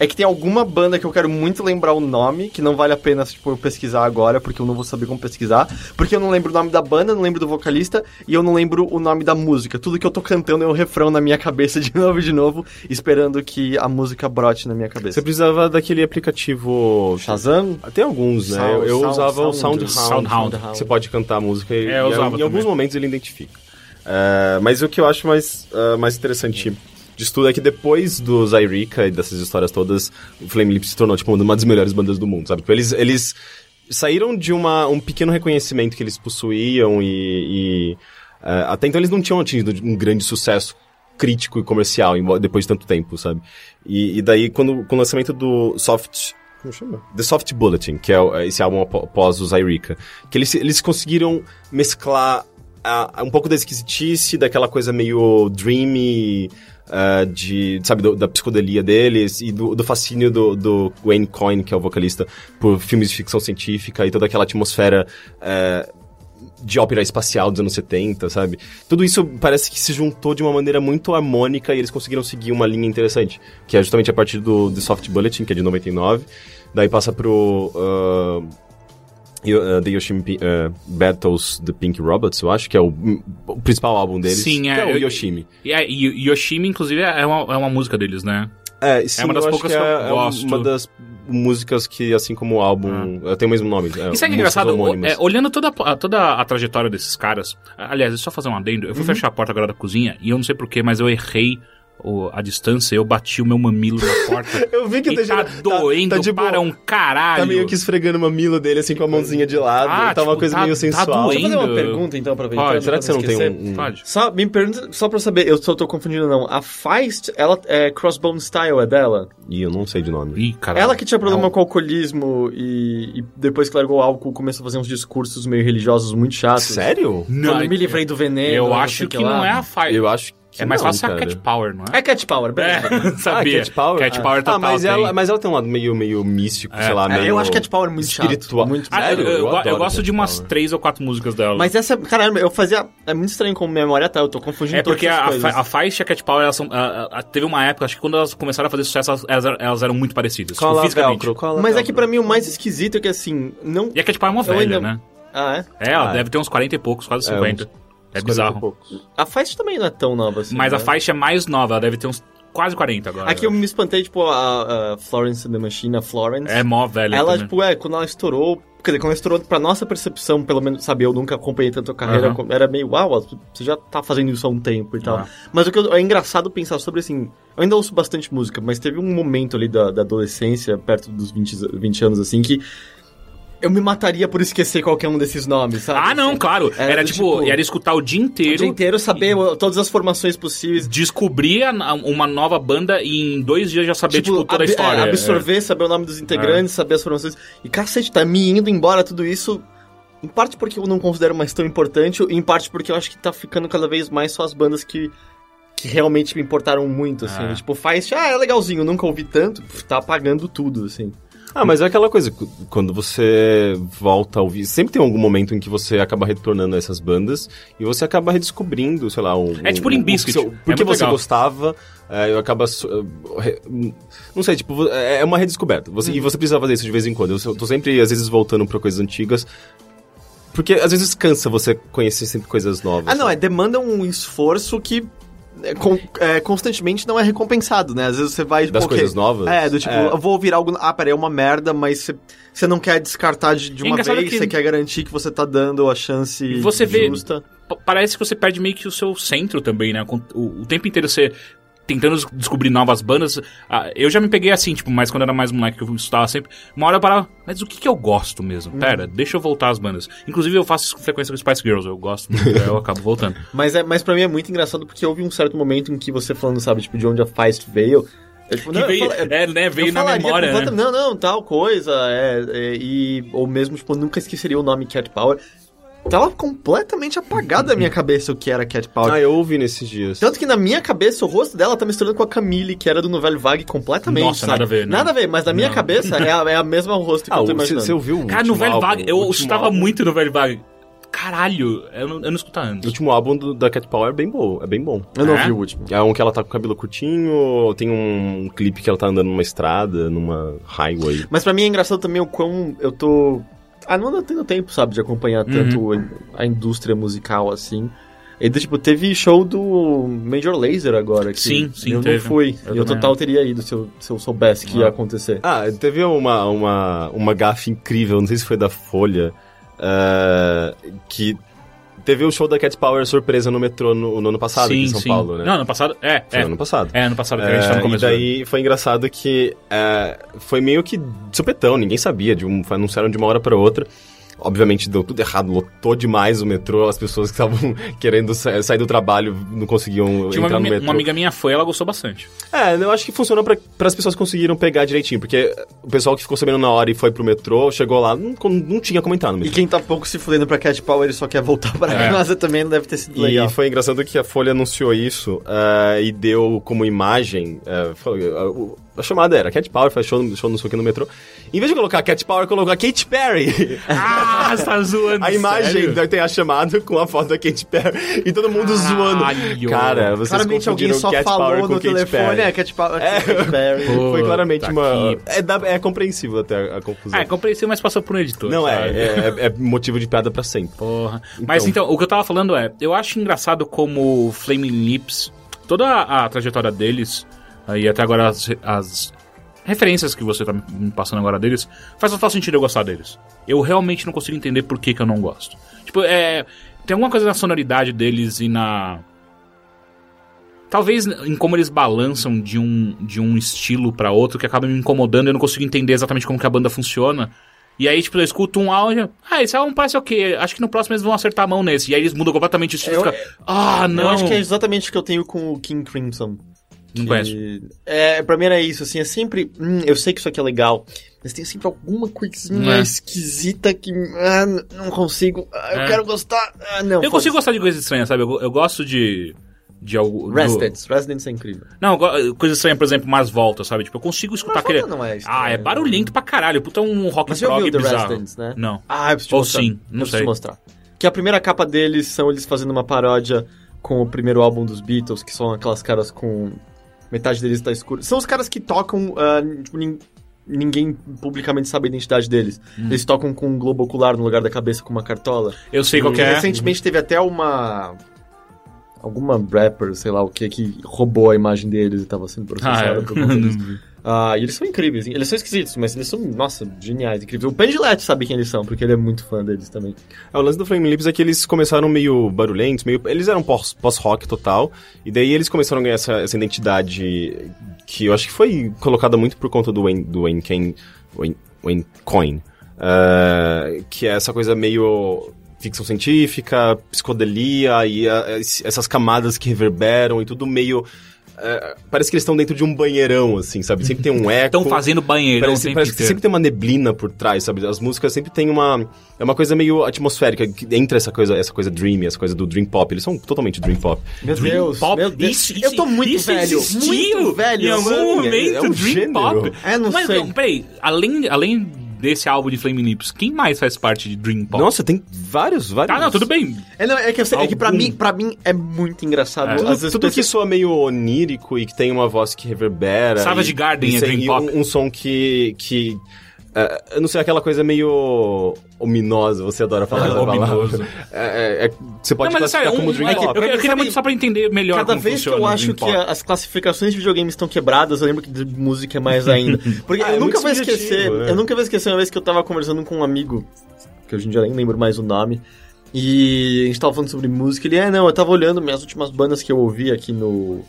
é que tem alguma banda que eu quero muito lembrar o nome, que não vale a pena, tipo, eu pesquisar agora, porque eu não vou saber como pesquisar, porque eu não lembro o nome da banda, não lembro do vocalista, e eu não lembro o nome da música. Tudo que eu tô cantando é um refrão na minha cabeça de novo e de novo, esperando que a música brote na minha Você cabeça. precisava daquele aplicativo... Shazam? Tem alguns, né? Sound- eu Sound- usava o Sound- SoundHound. Soundhound. Você pode cantar a música e, É, eu e usava em também. alguns momentos ele identifica. É, mas o que eu acho mais, ah, mais interessante disso tudo é que depois do Zyrica e dessas histórias todas, o Flame Lips se tornou tipo, uma das melhores bandas do mundo, sabe? Tipo, eles, eles saíram de uma, um pequeno reconhecimento que eles possuíam e... e, ah, até então eles não tinham atingido um grande sucesso crítico e comercial depois de tanto tempo, sabe? E, e daí, quando, com o lançamento do Soft... Como chama? The Soft Bulletin, que é o- esse álbum apó- após o Zyrica, que eles, eles conseguiram mesclar um pouco da esquisitice, daquela coisa meio dreamy, ah, de, sabe, do- da psicodelia deles e do, do fascínio do, do Wayne Coyne, que é o vocalista, por filmes de ficção científica e toda aquela atmosfera eh, de ópera espacial dos anos 70, sabe? Tudo isso parece que se juntou de uma maneira muito harmônica e eles conseguiram seguir uma linha interessante, que é justamente a partir do The Soft Bulletin, que é de 99, daí passa pro uh, uh, The Yoshimi uh, Battles The Pink Robots, eu acho, que é o, o principal álbum deles, Sim, que é, é o Yoshimi. E, é, Yoshimi, inclusive, é uma, é uma música deles, né? É, sim, uma das poucas que, que eu é, é gosto. uma das músicas que, assim como o álbum, tem o mesmo nome. É, Isso é engraçado, homônimas. é, olhando toda, a- toda a trajetória desses caras. Aliás, eu só fazer um adendo. Eu fui fechar a porta agora da cozinha e eu não sei porquê, mas eu errei o- a distância, eu bati o meu mamilo na porta. Eu vi que e o Teixeira tá doendo tá de boa. para um caralho. Tá meio que esfregando o mamilo dele, assim, com a mãozinha de lado. Ah, tá uma tipo, coisa tá- meio tá sensual. doendo. Deixa eu fazer uma pergunta, então, aproveitando. Pode. Será que você pra não tem esquecer? um... um- Pode. Só, me pergunta, só pra saber, eu só tô confundindo não. A Feist, ela é Crossbone Style, é dela? Ih, eu não sei de nome. Ih, caralho. Ela que tinha problema Não. com alcoolismo e, e depois que largou o álcool começou a fazer uns discursos meio religiosos muito chatos. Sério? Não, Quando me livrei do veneno. Eu acho que lá. não é a Fire. Eu acho É mais não, fácil a cara. Cat Power, não é? É Cat Power, beleza. É, sabia. Ah, Cat Power? Cat Power ah, total mas, tem. ela, mas ela tem um lado meio, meio místico, sei lá, É, meio... eu acho Cat Power muito chato. espiritual. Muito Ah, Sério? eu, eu- Eu gosto Cat de umas Power. três ou quatro músicas dela. Mas essa, caramba, eu fazia. É muito estranho como memória tá, eu tô confundindo É porque a, a Faixa e a Cat Power, elas são, a- a- a- teve uma época, acho que quando elas começaram a fazer sucesso, elas, elas, elas eram muito parecidas. Tipo, a fisicamente. velcro? Qual a Mas é velcro? que pra mim o mais esquisito é que assim, não. E a Cat Power é uma velha, né? Ah, é? É, ela Ah, é. deve ter uns 40 e poucos, quase É, 50. É, uns 40 bizarro. A Feist também não é tão nova assim. Mas a né? faixa é mais nova, ela deve ter uns quase 40 agora. Aqui eu me espantei, tipo, a, a Florence and the Machine, a Florence. É mó velha Ela, também. tipo, é, quando ela estourou. Quer dizer, quando ela estourou, pra nossa percepção, pelo menos, sabe, eu nunca acompanhei tanto a carreira, Aham. era meio, uau, você já tá fazendo isso há um tempo e tal. Ah. Mas o que eu- é engraçado pensar sobre, assim, eu ainda ouço bastante música, mas teve um momento ali da, da adolescência, perto dos 20, 20 anos, assim, que eu me mataria por esquecer qualquer um desses nomes, sabe? Ah, não, claro. Era Era, tipo, tipo- era escutar o dia O inteiro, dia inteiro saber o- todas as formações possíveis. descobrir a- uma nova banda e em dois dias já saber, tipo, toda a ab- história. é, absorver, saber o nome dos integrantes, saber as formações. E cacete, tá me indo embora tudo isso. Em parte porque eu não considero mais tão importante, e em parte porque eu acho que tá ficando cada vez mais só as bandas que, que realmente me importaram muito, assim. Ah. Tipo, faz, ah, é legalzinho, nunca ouvi tanto, tá apagando tudo, assim. Ah, mas é aquela coisa, quando você volta a ouvir, sempre tem algum momento em que você acaba retornando a essas bandas e você acaba redescobrindo, sei lá, um... É tipo um, Limp um- É Porque muito você legal. gostava, é, eu acaba... Não sei, tipo, é é uma redescoberta. Você, Uhum. E você precisa fazer isso de vez em quando. Eu tô sempre, às vezes, voltando pra coisas antigas, porque às vezes cansa você conhecer sempre coisas novas. Ah, não, é, sabe? demanda um esforço que é, con- é, constantemente não é recompensado, né? Às vezes você vai... Das tipo, coisas novas? É, do tipo, É. eu vou ouvir algo... Ah, peraí, é uma merda, mas você, você não quer descartar de, de É uma vez, que- você quer garantir que você tá dando a chance E você vê- justa. P- Parece que você perde meio que o seu centro também, né? Com- O, o tempo inteiro você tentando des- descobrir novas bandas. Ah, eu já me peguei assim, tipo, mas quando era mais moleque, que eu estudava sempre. Uma hora eu parava, mas o que, que eu gosto mesmo? Pera, deixa eu voltar às bandas. Inclusive eu faço isso com frequência com Spice Girls, eu gosto muito, eu acabo voltando. Mas, é, mas pra mim é muito engraçado porque houve um certo momento em que você falando, sabe, tipo, de onde a Feist veio. Eu, tipo, Que eu veio, eu- é, né, veio eu na memória, né? Não, não, tal coisa. É, é, e, ou mesmo, tipo, nunca esqueceria o nome Cat Power. Tava completamente apagado da minha cabeça o que era Cat Power. Ah, eu ouvi nesses dias. Tanto que na minha cabeça o rosto dela tá misturando com a Camille, que era do Novel Vague completamente. Nossa, sabe? nada a ver, né? Nada a ver, mas na minha Não. cabeça é a, é a mesma rosto que Ah, eu tô o- você imaginando. você ouviu o Cara, no último Velho álbum? Vague, eu escutava álbum? muito no Velho Vague. Caralho, eu não, eu não escuto há O último álbum do- da Cat Power é bem bom, é bem bom. Eu não É? ouvi o último. É um que ela tá com o cabelo curtinho, tem um clipe que ela tá andando numa estrada, numa highway. Mas pra mim é engraçado também o quão eu tô. Ah, não ando tendo tempo, sabe, de acompanhar tanto Uhum. a indústria musical assim. E do, tipo, teve show do Major Laser agora. Que Sim, sim, Eu teve. não fui. Eu e eu total teria ido se eu, se eu soubesse que Ah. ia acontecer. Ah, teve uma, uma, uma gafe incrível, não sei se foi da Folha, eh, que teve o show da Cat Power surpresa no metrô no, no ano passado, aqui em São Paulo, né? Não, ano passado, é, Foi é. ano passado. É, ano passado, que a gente tá É, no começo. e daí foi engraçado que é, foi meio que de supetão, ninguém sabia, de um, anunciaram de uma hora para outra. Obviamente deu tudo errado, lotou demais o metrô, as pessoas que estavam querendo sa- sair do trabalho não conseguiam Tinha uma, entrar no amiga- metrô. uma amiga minha foi, ela gostou bastante. É, eu acho que funcionou para as pessoas conseguiram pegar direitinho, porque o pessoal que ficou sabendo na hora e foi pro metrô, chegou lá, não, não tinha como entrar no E metrô. quem tá pouco se fudendo pra Cat Power e só quer voltar pra É. casa também não deve ter sido E legal. foi engraçado que a Folha anunciou isso ah, e deu como imagem. foi- o- a chamada era Cat Power, faz show, no- show não sei o que no metrô. Em vez de colocar Cat Power, colocou a Katy Perry. Ah, você tá zoando. A imagem sério? da- tem a chamada com a foto da Katy Perry e todo mundo zoando. Caralho. Cara, vocês Claramente alguém só Cat Power falou com no Katy telefone, Perry. é Cat Power, É. Perry. Pô, Foi claramente Puta uma. É, da- é compreensível até a confusão. Ah, é compreensível, mas passou por um editor. Não, é, sabe? é, é motivo de piada pra sempre. Porra. Mas então, o que eu tava falando é, eu acho engraçado como Flaming Lips, toda a, a trajetória deles, e até agora as, as referências que você tá me- passando agora deles, faz total sentido eu gostar deles. Eu realmente não consigo entender por que, que eu não gosto. Tipo, é. Tem alguma coisa na sonoridade deles e na. Talvez em como eles balançam de um, de um estilo pra outro que acaba me incomodando e eu não consigo entender exatamente como que a banda funciona. E aí, tipo, eu escuto um áudio. Ah, esse álbum parece o quê? Acho que no próximo eles vão acertar a mão nesse. E aí eles mudam completamente o estilo. Eu- fica, ah, não. Eu acho que é exatamente o que eu tenho com o King Crimson. Não conheço. É, pra mim era isso, assim, é sempre. Hum, eu sei que isso aqui é legal, mas tem sempre alguma coisinha É. esquisita que. Ah, não consigo. Ah, eu É. quero gostar. Ah, não. Eu consigo gostar de coisas estranhas, sabe? Eu, eu gosto de. De algo. do- Residents. Residents é incrível. Não, go- coisa estranha, por exemplo, mais voltas, sabe? Tipo, eu consigo escutar Mas aquele. não é estranho. ah, é barulhento pra caralho. Puta, um rock ouviu The bizarro. Residents, né? Não. Ah, eu preciso te Ou mostrar. sim, não eu preciso sei. mostrar. Que a primeira capa deles são eles fazendo uma paródia com o primeiro álbum dos Beatles, que são aquelas caras com... Metade deles tá escuro. São os caras que tocam... ah, tipo, nin- ninguém publicamente sabe a identidade deles. Hum. Eles tocam com um globo ocular no lugar da cabeça com uma cartola. Eu sei qual que é. Recentemente teve até uma... Alguma rapper, sei lá o que, que roubou a imagem deles e tava sendo processada Ah, é. por conta disso. Ah, e eles são incríveis. Eles são esquisitos, mas eles são, nossa, geniais, incríveis. O Pendilete sabe quem eles são, porque ele é muito fã deles também. É, o lance do Flame Lips é que eles começaram meio barulhentos, meio... Eles eram pós- pós-rock total, e daí eles começaram a ganhar essa, essa identidade que eu acho que foi colocada muito por conta do Wayne, do Wayne, Kane, Wayne, Wayne Coyne, ah, que é essa coisa meio ficção científica, psicodelia e esse- essas camadas que reverberam e tudo meio... ah, parece que eles estão dentro de um banheirão, assim, sabe? Sempre tem um eco. Estão fazendo banheirão Parece, sempre parece que sempre tem uma neblina por trás, sabe? As músicas sempre tem uma. É uma coisa meio atmosférica, que entra essa coisa, essa coisa dreamy, essa coisa do dream pop. Eles são totalmente dream pop. Meu Dream Deus, pop? meu Deus. Isso, eu tô muito isso velho, existiu muito velho. Em algum momento, é um Dream gênero. Pop. É, não Mas, sei. não, peraí, além, além desse álbum de Flame Lips, quem mais faz parte de Dream Pop? Nossa, tem vários, vários. Tá, não, tudo bem. É, não, é que, é que pra, mim, pra mim é muito engraçado. É. Às Tudo, vezes tudo que soa meio onírico e que tem uma voz que reverbera. Savage e- Garden e é dream e pop. Um, um som que. que é, eu não sei, aquela coisa meio ominosa, você adora falar Ah, essa palavra. ominoso. É, é, é- você pode não, mas classificar como um, dream é que pop. eu, eu queria muito só pra entender melhor Cada como vez que eu acho que a- as classificações de videogames estão quebradas, eu lembro que de música é mais ainda. Porque Ah, é eu nunca vou esquecer, né? eu nunca vou esquecer uma vez que eu tava conversando com um amigo, que hoje em dia nem lembro mais o nome, e a gente tava falando sobre música, ele, é, não, eu tava olhando minhas últimas bandas que eu ouvi aqui no...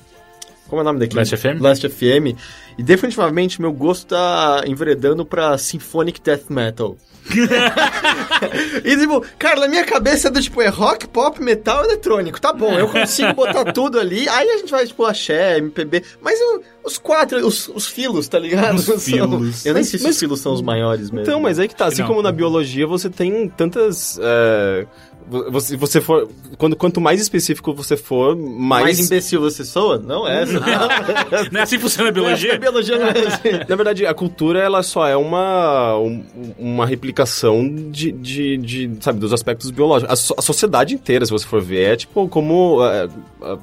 Como é o nome daqui? Last FM? Last FM. E definitivamente meu gosto tá enveredando pra Symphonic Death Metal. e tipo, cara, na minha cabeça é do tipo, é rock, pop, metal, eletrônico. Tá bom, eu consigo botar tudo ali. Aí a gente vai, tipo, axé, MPB. Mas eu- os quatro, os, os filos, tá ligado? Os São- filos. Eu nem sei se mas- os filos são os maiores mesmo. Então, mas aí que tá, assim Não. como na biologia, você tem tantas. é, vo- você, você for. Quando, quanto mais específico você for, mais. Mais imbecil você soa? Não é essa. Não é assim que funciona a biologia? A biologia não é assim. Na verdade, a cultura ela só é uma, um- uma replicação de, de, de, sabe, dos aspectos biológicos. A, so- a sociedade inteira, se você for ver, é tipo como é, a-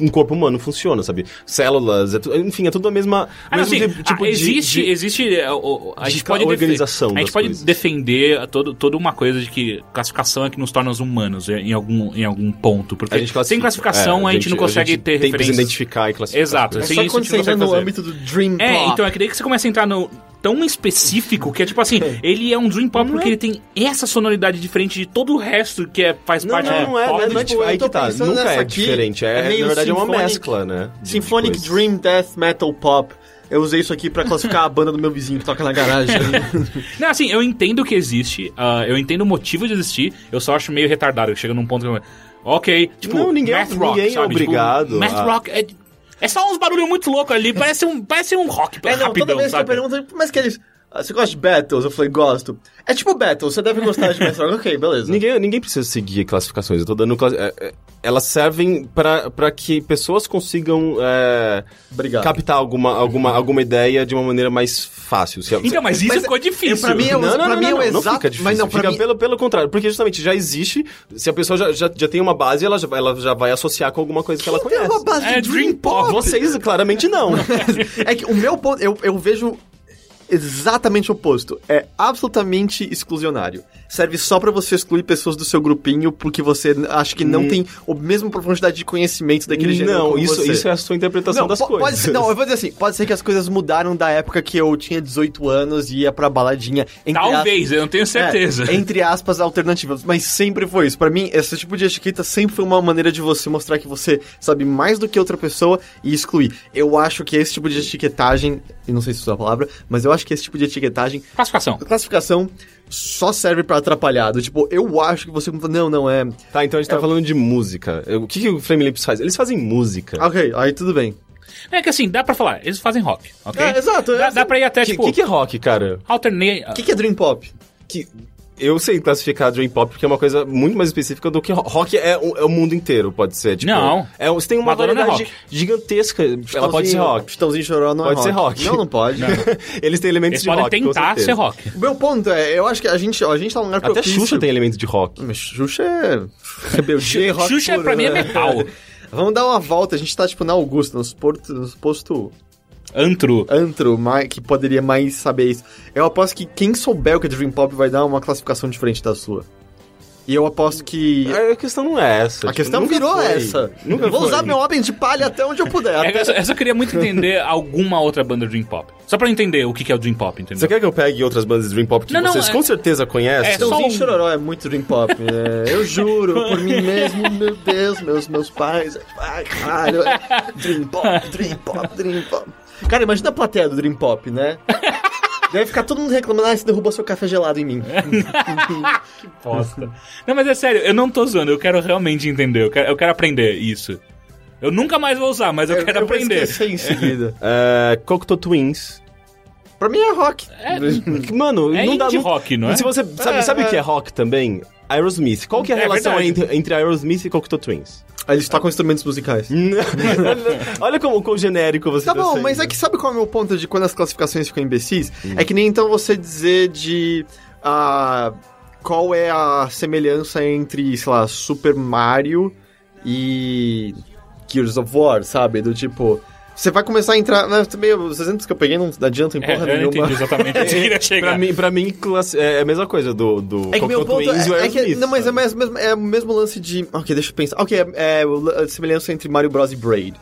um corpo humano funciona, sabe? Células, é tu- enfim, é tudo a mesma. Ah, mesmo assim, tipo- tipo ah, de- existe, de- existe é, a de gente pode organização a gente pode coisas. defender todo, toda uma coisa de que classificação é que nos torna os humanos é, em algum, em algum ponto, porque a gente classifica- sem classificação é, a, gente não consegue gente ter tem- referências. identificar e classificar. Exato, É sem só isso a quando gente você entra no fazer. âmbito do Dream É, Pop. então é que daí que você começa a entrar no tão específico que é tipo assim, ele é um dream pop porque ele tem essa sonoridade diferente de todo o resto que é, faz Não, parte não, do não é, pop. não é, não é tipo, tipo, aí que tá, nunca é aqui, diferente, é, é meio na verdade é uma mescla, né? de Symphonic. Dream Death Metal Pop. Eu usei isso aqui pra classificar a banda do meu vizinho que toca na garagem. Não, assim, eu entendo que existe, ah, eu entendo o motivo de existir, eu só acho meio retardado, chega num ponto que eu... Ok, tipo, Não, ninguém- math rock, ninguém é sabe? obrigado Tipo, math a- rock é... É só uns barulhos muito loucos ali, parece um, parece um rock É, não, rapidão, toda vez sabe? que eu pergunto, mas que eles... ah, Você gosta de Battles? Eu falei, gosto. É tipo Battles, você deve gostar de Rock. Ok, beleza. Ninguém, ninguém precisa seguir classificações, eu tô dando... classi- é, é, elas servem pra pra que pessoas consigam é, Obrigado. captar alguma, alguma, alguma ideia de uma maneira mais fácil. Se- Então, mas isso Mas ficou é- difícil. pra mim é o- não, não, pra não, mim não, é o não, não exato- fica difícil. mas não, fica mim- pelo, pelo contrário, porque justamente já existe, se a pessoa já, já, já tem uma base, ela já, ela já vai associar com alguma coisa que ela Tem conhece. uma base É de Dream Pop. Vocês claramente não. é que o meu ponto, eu, eu vejo exatamente o oposto. É absolutamente exclusionário. Serve só pra você excluir pessoas do seu grupinho porque você acha que não tem a mesma profundidade de conhecimento daquele gênero não, isso, você. isso é a sua interpretação Não, das po- coisas. Pode ser, não, eu vou dizer assim, pode ser que as coisas mudaram da época que eu tinha 18 anos e ia pra baladinha. entre Talvez, eu não tenho certeza. é, entre aspas, alternativas. Mas sempre foi isso. Pra mim, esse tipo de etiqueta sempre foi uma maneira de você mostrar que você sabe mais do que outra pessoa e excluir. Eu acho que esse tipo de etiquetagem, e não sei se isso é a palavra, mas eu acho que esse tipo de etiquetagem, Classificação. classificação, só serve pra atrapalhar. Do tipo, eu acho que você. Não, não, é. Tá, então a gente tá É. falando de música. O que, que o Flame Lips faz? Eles fazem música. Ok, aí tudo bem. É que assim, dá pra falar, eles fazem rock, ok? É, exato, é Dá, assim. dá pra ir até, O que, tipo, que, que é rock, cara? alternate... O que, que é Dream Pop? Que, eu sei classificar Dream Pop porque é uma coisa muito mais específica do que ro- rock é o, é o mundo inteiro, pode ser. Tipo, Não. É, você tem uma Madonna não é variedade gigantesca. Ela pode ser rock. Pistãozinho choró não Pode é ser rock. rock. Não, não pode. Eles têm elementos Eles de podem rock. com tentar certeza. ser rock. O meu ponto é, eu acho que a gente, ó, a gente tá num lugar Até propício. Xuxa tem elemento de rock. Mas Xuxa é rebeldia e rock Xuxa puro, pra mim é né? metal. Vamos dar uma volta, a gente tá tipo na Augusta, nos porto, nos posto Antro. antro, mais, que poderia mais saber isso. Eu aposto que quem souber o que é Dream Pop vai dar uma classificação diferente da sua. E eu aposto que... A questão não é essa. A tipo, questão nunca virou foi. essa. Nunca Vou foi. usar meu homem de palha até onde eu puder. É, até- eu, só, eu só queria muito entender alguma outra banda Dream Pop. Só pra eu entender o que é o Dream Pop, entendeu? Você quer que eu pegue outras bandas de Dream Pop que Não, não, vocês é- com certeza conhecem? É só Estãozinho um- Chororó é muito Dream Pop, né? Eu juro, por mim mesmo, meu Deus, meus, meus pais. Ai, caralho. é Dream Pop, Dream Pop, Dream Pop. Cara, imagina a plateia do Dream Pop, né? Deve ficar todo mundo reclamando, ah, você derrubou seu café gelado em mim. Bosta. Não, mas é sério, eu não tô zoando, eu quero realmente entender, eu quero, eu quero aprender isso. Eu nunca mais vou usar, mas eu, quero vou aprender. esquecer em seguida. É, Cocteau Twins. pra mim é rock. Mano, É não dá... não- rock, não é? Se você sabe, É, sabe o é. que é rock também? Aerosmith. Qual que é a É relação verdade. entre, entre Aerosmith e Cocteau Twins? Eles tocam instrumentos musicais. Olha como, como genérico você Tá tá bom, sendo. mas é que sabe qual é o meu ponto de quando as classificações ficam imbecis? Hum. É que nem então você dizer de. ah, qual é a semelhança entre, sei lá, Super Mario e. Gears of War, sabe? Do tipo. Você vai começar a entrar. Né, também, os exemplos que eu peguei não adiantam em É, porra eu não nenhuma. entendi exatamente onde queria chegar. Pra mim, pra mim classi- é a mesma coisa do, do É que meu ponto Twins o é, é que. Não, mas é, mais- mesmo, é o mesmo lance de. Ok, deixa eu pensar. Ok, é, é a semelhança entre Mario Bros e Braid.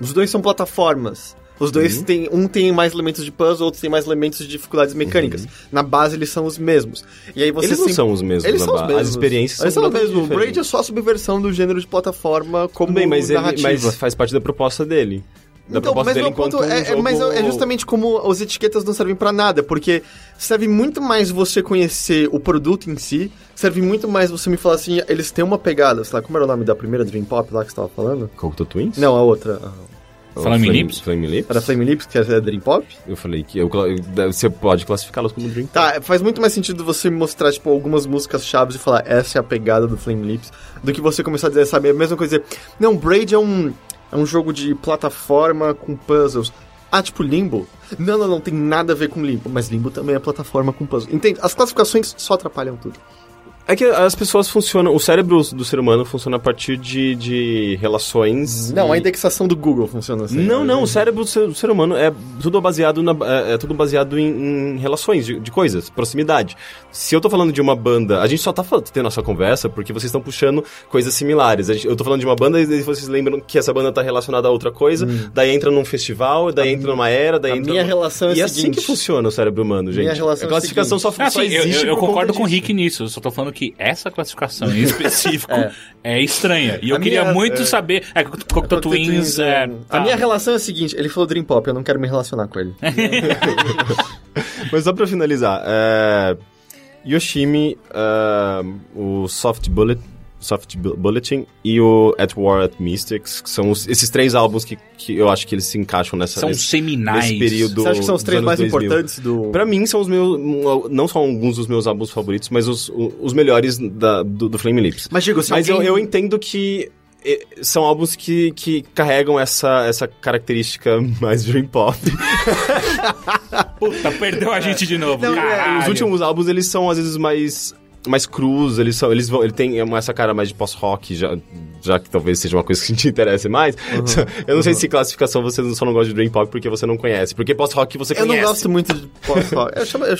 Os dois são plataformas. Os dois Uhum. têm. Um tem mais elementos de puzzle, outro tem mais elementos de dificuldades mecânicas. Na base eles são os mesmos. E aí você Uhum. Eles não sempre- são os mesmos, Eles na são os ba- mesmos. As experiências Eles são são os mesmos. O Braid é só a subversão do gênero de plataforma como bem, mas, ele, narrativa. mas faz parte da proposta dele. Da Então, proposta mas dele meu ponto enquanto um é, é- jogo... mas é justamente como as etiquetas não servem pra nada, porque serve muito mais você conhecer o produto em si, serve muito mais você me falar assim, eles têm uma pegada, sei lá, como era o nome da primeira Dream Pop lá que você tava falando? Cocteau Twins? Não, a outra. a- Flame Lips? Flame Lips? Era Flame Lips, que é Dream Pop? Eu falei que eu, eu- você pode classificá-los como Dream Tá, faz muito mais sentido você me mostrar, tipo, algumas músicas chaves e falar essa é a pegada do Flame Lips, do que você começar a dizer, sabe, a mesma coisa, dizer, não, Braid é um, é um jogo de plataforma com puzzles. Ah, tipo Limbo? Não, não, não, tem nada a ver com Limbo, mas Limbo também é plataforma com puzzles. Entende? As classificações só atrapalham tudo. É que as pessoas funcionam, o cérebro do ser humano funciona a partir de, de relações. Não, a e- indexação do Google funciona assim. Não, não, o cérebro do ser, do ser humano é tudo baseado, na, é, é tudo baseado em, em relações de, de coisas, proximidade. Se eu tô falando de uma banda, a gente só tá falando, tendo essa conversa porque vocês estão puxando coisas similares. A gente- eu tô falando de uma banda e vocês lembram que essa banda tá relacionada a outra coisa, daí entra num festival, daí entra numa era, daí Hum. a entra. minha numa- relação é E é a assim que funciona o cérebro humano, gente. Minha relação a é a classificação só, Ah, só sim, eu, existe eu, eu por concordo conta com o. Rick nisso. Eu só tô falando que essa classificação em específico é. estranha. E eu A queria minha- muito é. saber. É, Cocteau Cocteau Twins. É, A tá. minha relação é a seguinte, ele falou Dream Pop, eu não quero me relacionar com ele. Mas só pra finalizar, é... Yoshimi, é, o Soft Bullet, Soft Bu- Bulletin e o At War at Mystics, que são os- esses três álbuns que, que eu acho que eles se encaixam nessa, São nesse, seminais. nesse período Você acha que são os três mais 2000. importantes do... Pra mim são os meus, não só alguns dos meus álbuns favoritos, mas os, os melhores da- do, do Flame Lips. Mas digo, se Mas alguém... eu, eu entendo que são álbuns que, que carregam essa, essa característica mais dream pop. Puta, perdeu a gente de novo. Não, é. Os últimos álbuns, eles são às vezes mais mais crus, eles são, eles vão, ele tem essa cara mais de pós-rock, já, já que talvez seja uma coisa que te interesse mais. Eu não sei se classificação você só não gosta de dream pop porque você não conhece, porque pós-rock você Eu conhece. não gosto muito de pós-rock. Eu chamo... Eu,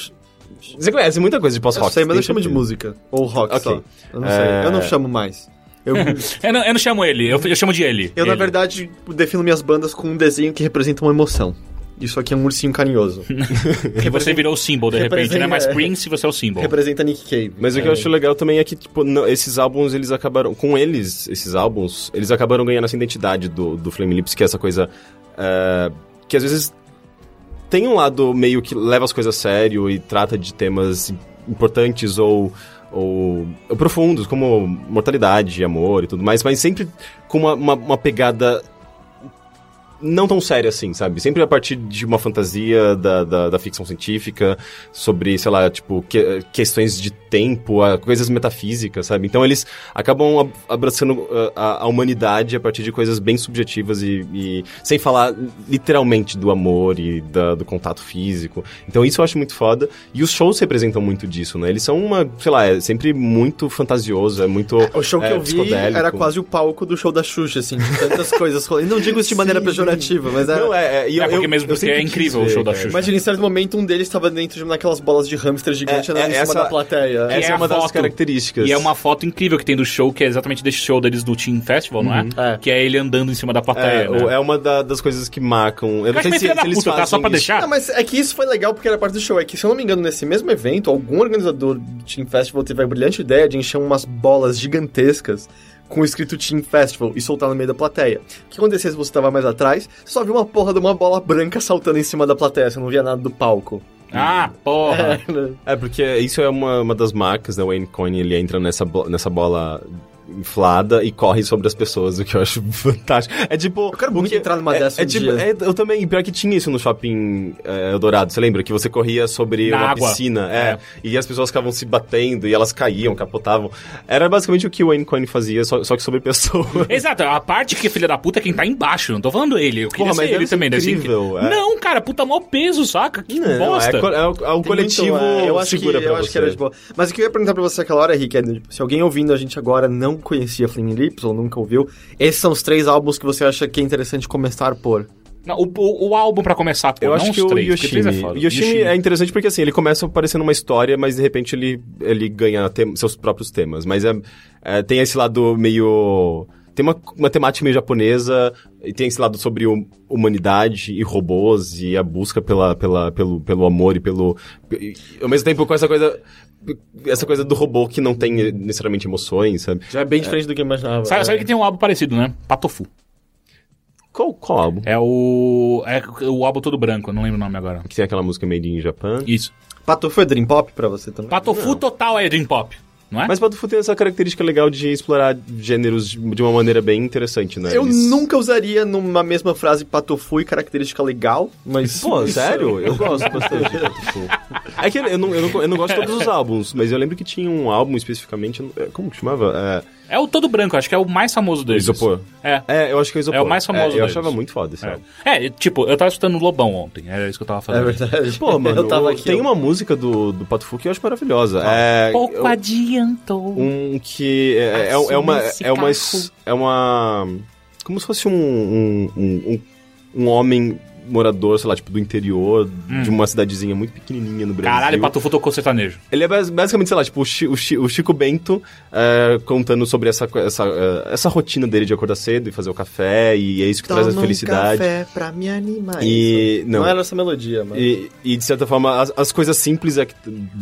Você conhece muita coisa de eu pós-rock. sei, mas eu chamo de música. Ou rock Ok. só. Eu não É. sei. Eu não chamo mais. Eu, Eu não, eu não chamo ele, eu, eu chamo de ele. eu na Ele. verdade, defino minhas bandas com um desenho que representa uma emoção. Isso aqui é um ursinho carinhoso. E você virou o símbolo, de repente, Representa- não é mais é. Prince, você é o símbolo. representa Nick Cave. Mas o que eu acho legal também é que, tipo, não- esses álbuns, eles acabaram. Com eles, esses álbuns, eles acabaram ganhando essa identidade do, do Flame Lips, que é essa coisa. é, que às vezes tem um lado meio que leva as coisas a sério e trata de temas importantes ou. Ou, ou profundos, como mortalidade, amor e tudo mais, mas sempre com uma, uma, uma pegada não tão séria assim, sabe? Sempre a partir de uma fantasia da, da, da ficção científica, sobre, sei lá, tipo, que- questões de tempo, a- coisas metafísicas, sabe? Então eles acabam ab- abraçando uh, a, a humanidade a partir de coisas bem subjetivas e, e sem falar literalmente do amor e da- do contato físico. Então isso eu acho muito foda. E os shows representam muito disso, né? Eles são uma, sei lá, é sempre muito fantasioso, é muito. O show que é, eu vi era quase o palco do show da Xuxa, assim, de tantas coisas rolando. Não digo isso de maneira Sim. Mas era... Não, é, é, e É, eu- porque eu- mesmo eu porque é incrível o ver, show da. Xuxa. Imagina, em certo momento, um deles estava dentro de uma daquelas bolas de hamster gigante É, andando é, em cima da plateia. E Essa é é, uma das foto. características. E é uma foto incrível que tem do show, que é exatamente desse show deles do Team Festival, não é? É. Que é ele andando em cima da plateia, É, né? o- é uma da- das coisas que marcam. Eu Eu não sei se, se eles puta, tá? Só pra deixar. Não, mas é que isso foi legal porque era parte do show. É que, se eu não me engano, nesse mesmo evento, algum organizador do Team Festival teve a brilhante ideia de encher umas bolas gigantescas com o escrito Team Festival e soltar no meio da plateia. O que acontecia se você tava mais atrás? Você só viu uma porra de uma bola branca saltando em cima da plateia, você não via nada do palco. Ah, porra. É, porque isso é uma, uma das marcas, né? O Wayne Coyne, ele entra nessa, bo- nessa bola inflada e corre sobre as pessoas, o que eu acho fantástico. É tipo... Eu quero muito porque entrar numa é, dessa é um tipo, dia. é, Eu também, pior que tinha isso no shopping é, Eldorado, você lembra? Que você corria sobre Na uma água. piscina, é, É. e as pessoas ficavam se batendo e elas caíam, capotavam. Era basicamente o que o Wayne Coyne fazia, só, só que sobre pessoas. Exato, a parte que é filha da puta é quem tá embaixo, não tô falando ele. Eu queria Porra, ser mas ele também. deve ser incrível, é. Não, cara, puta mó peso, saca? Que Não, bosta. é, co- é o, é o Tem coletivo muito, é, eu acho que, segura pra eu acho você. que era de boa. Mas o que eu ia perguntar pra você aquela hora, Henrique, é, tipo, se alguém ouvindo a gente agora não conhecia Flaming Lips ou nunca ouviu, esses são os três álbuns que você acha que é interessante começar por. Não, o, o, o álbum pra começar, pô, Eu não acho os que o três, Yoshimi, três é foda. Yoshimi é interessante porque assim, ele começa parecendo uma história, mas de repente ele, ele ganha tem- seus próprios temas. Mas é, é, tem esse lado meio... Tem uma, uma temática meio japonesa, e tem esse lado sobre hum- humanidade e robôs, e a busca pela, pela, pelo, pelo amor e pelo... E, ao mesmo tempo com essa coisa... Essa coisa do robô que não tem necessariamente emoções, sabe? Já é bem diferente do que eu imaginava. Sabe, é. sabe que tem um álbum parecido, né? Patofu. Qual, qual álbum? É o. É o álbum todo branco, eu não lembro o nome agora. Que tem aquela música Made in Japan. Isso. Pato foi Dream Pop pra você também? Patofu total é Dream Pop, não é? Mas Patufu tem essa característica legal de explorar gêneros de uma maneira bem interessante, né? Eu Eles- nunca usaria numa mesma frase patofu e característica legal, mas... Pô, isso- sério? Eu gosto bastante de Patufu. É que eu não, eu, não, eu não gosto de todos os álbuns, mas eu lembro que tinha um álbum especificamente, não- como que chamava? É o todo branco, acho que é o mais famoso É, deles. Isopor. É. É, eu acho que é Isopor. É o mais famoso É, eu deles. achava muito foda esse álbum. É, tipo, eu tava escutando Lobão ontem, era isso que eu tava É falando. verdade. Pô, mano, eu tava aqui. tem eu- uma música do, do Patufu que eu acho maravilhosa. É, Pouco eu- adiantou. um que é, é, é uma é uma carro. é uma como se fosse um um, um, um- um homem morador, sei lá, tipo do interior de uma cidadezinha muito pequenininha no Brasil. Hum. Caralho, Patofu tocou sertanejo. Ele é bas- basicamente, sei lá, tipo, o, Chi- o Chi- o Chico Bento é, contando sobre essa, essa, é, essa rotina dele de acordar cedo e fazer o café, e é isso que traz a Toma um felicidade. café pra me animar. E- não. não era essa melodia, mas... E, e, de certa forma, as, as coisas simples é que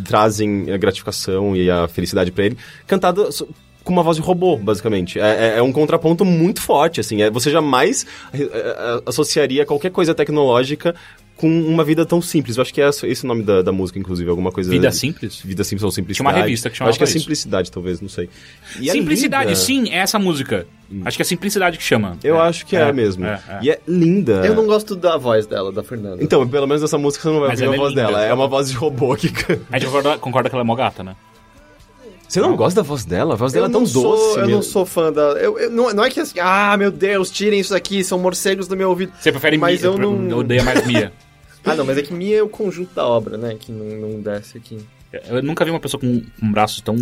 trazem a gratificação e a felicidade pra ele, cantada so- com uma voz de robô, basicamente. É, é- é um contraponto muito forte, assim. É, você jamais é, é, associaria qualquer coisa tecnológica com uma vida tão simples. Eu acho que é esse o nome da, da música, inclusive. Alguma coisa... Vida simples? Vida simples ou simplicidade. Tinha uma revista que Eu Acho que é chamava isso. simplicidade, talvez, não sei. E é simplicidade, sim, é essa música. Acho que é simplicidade que chama. Eu É, acho que é, mesmo. é, é. E é linda. Eu não gosto da voz dela, da Fernanda. Então, pelo menos nessa música você não vai Mas ouvir a é voz linda. dela. É uma voz de robô que. A gente concorda, concorda que ela é mó gata, né? Você não gosta da voz dela? A voz dela eu é tão não sou, doce. Eu meu. não sou fã da. Eu, eu- não, não é que assim, ah, meu Deus, tirem isso daqui, são morcegos do meu ouvido. Você prefere Mas Mia? eu não- Eu odeio mais Mia. Ah, não, mas é que Mia é o conjunto da obra, né? Que não, não desce aqui. Eu nunca vi uma pessoa com, com braços tão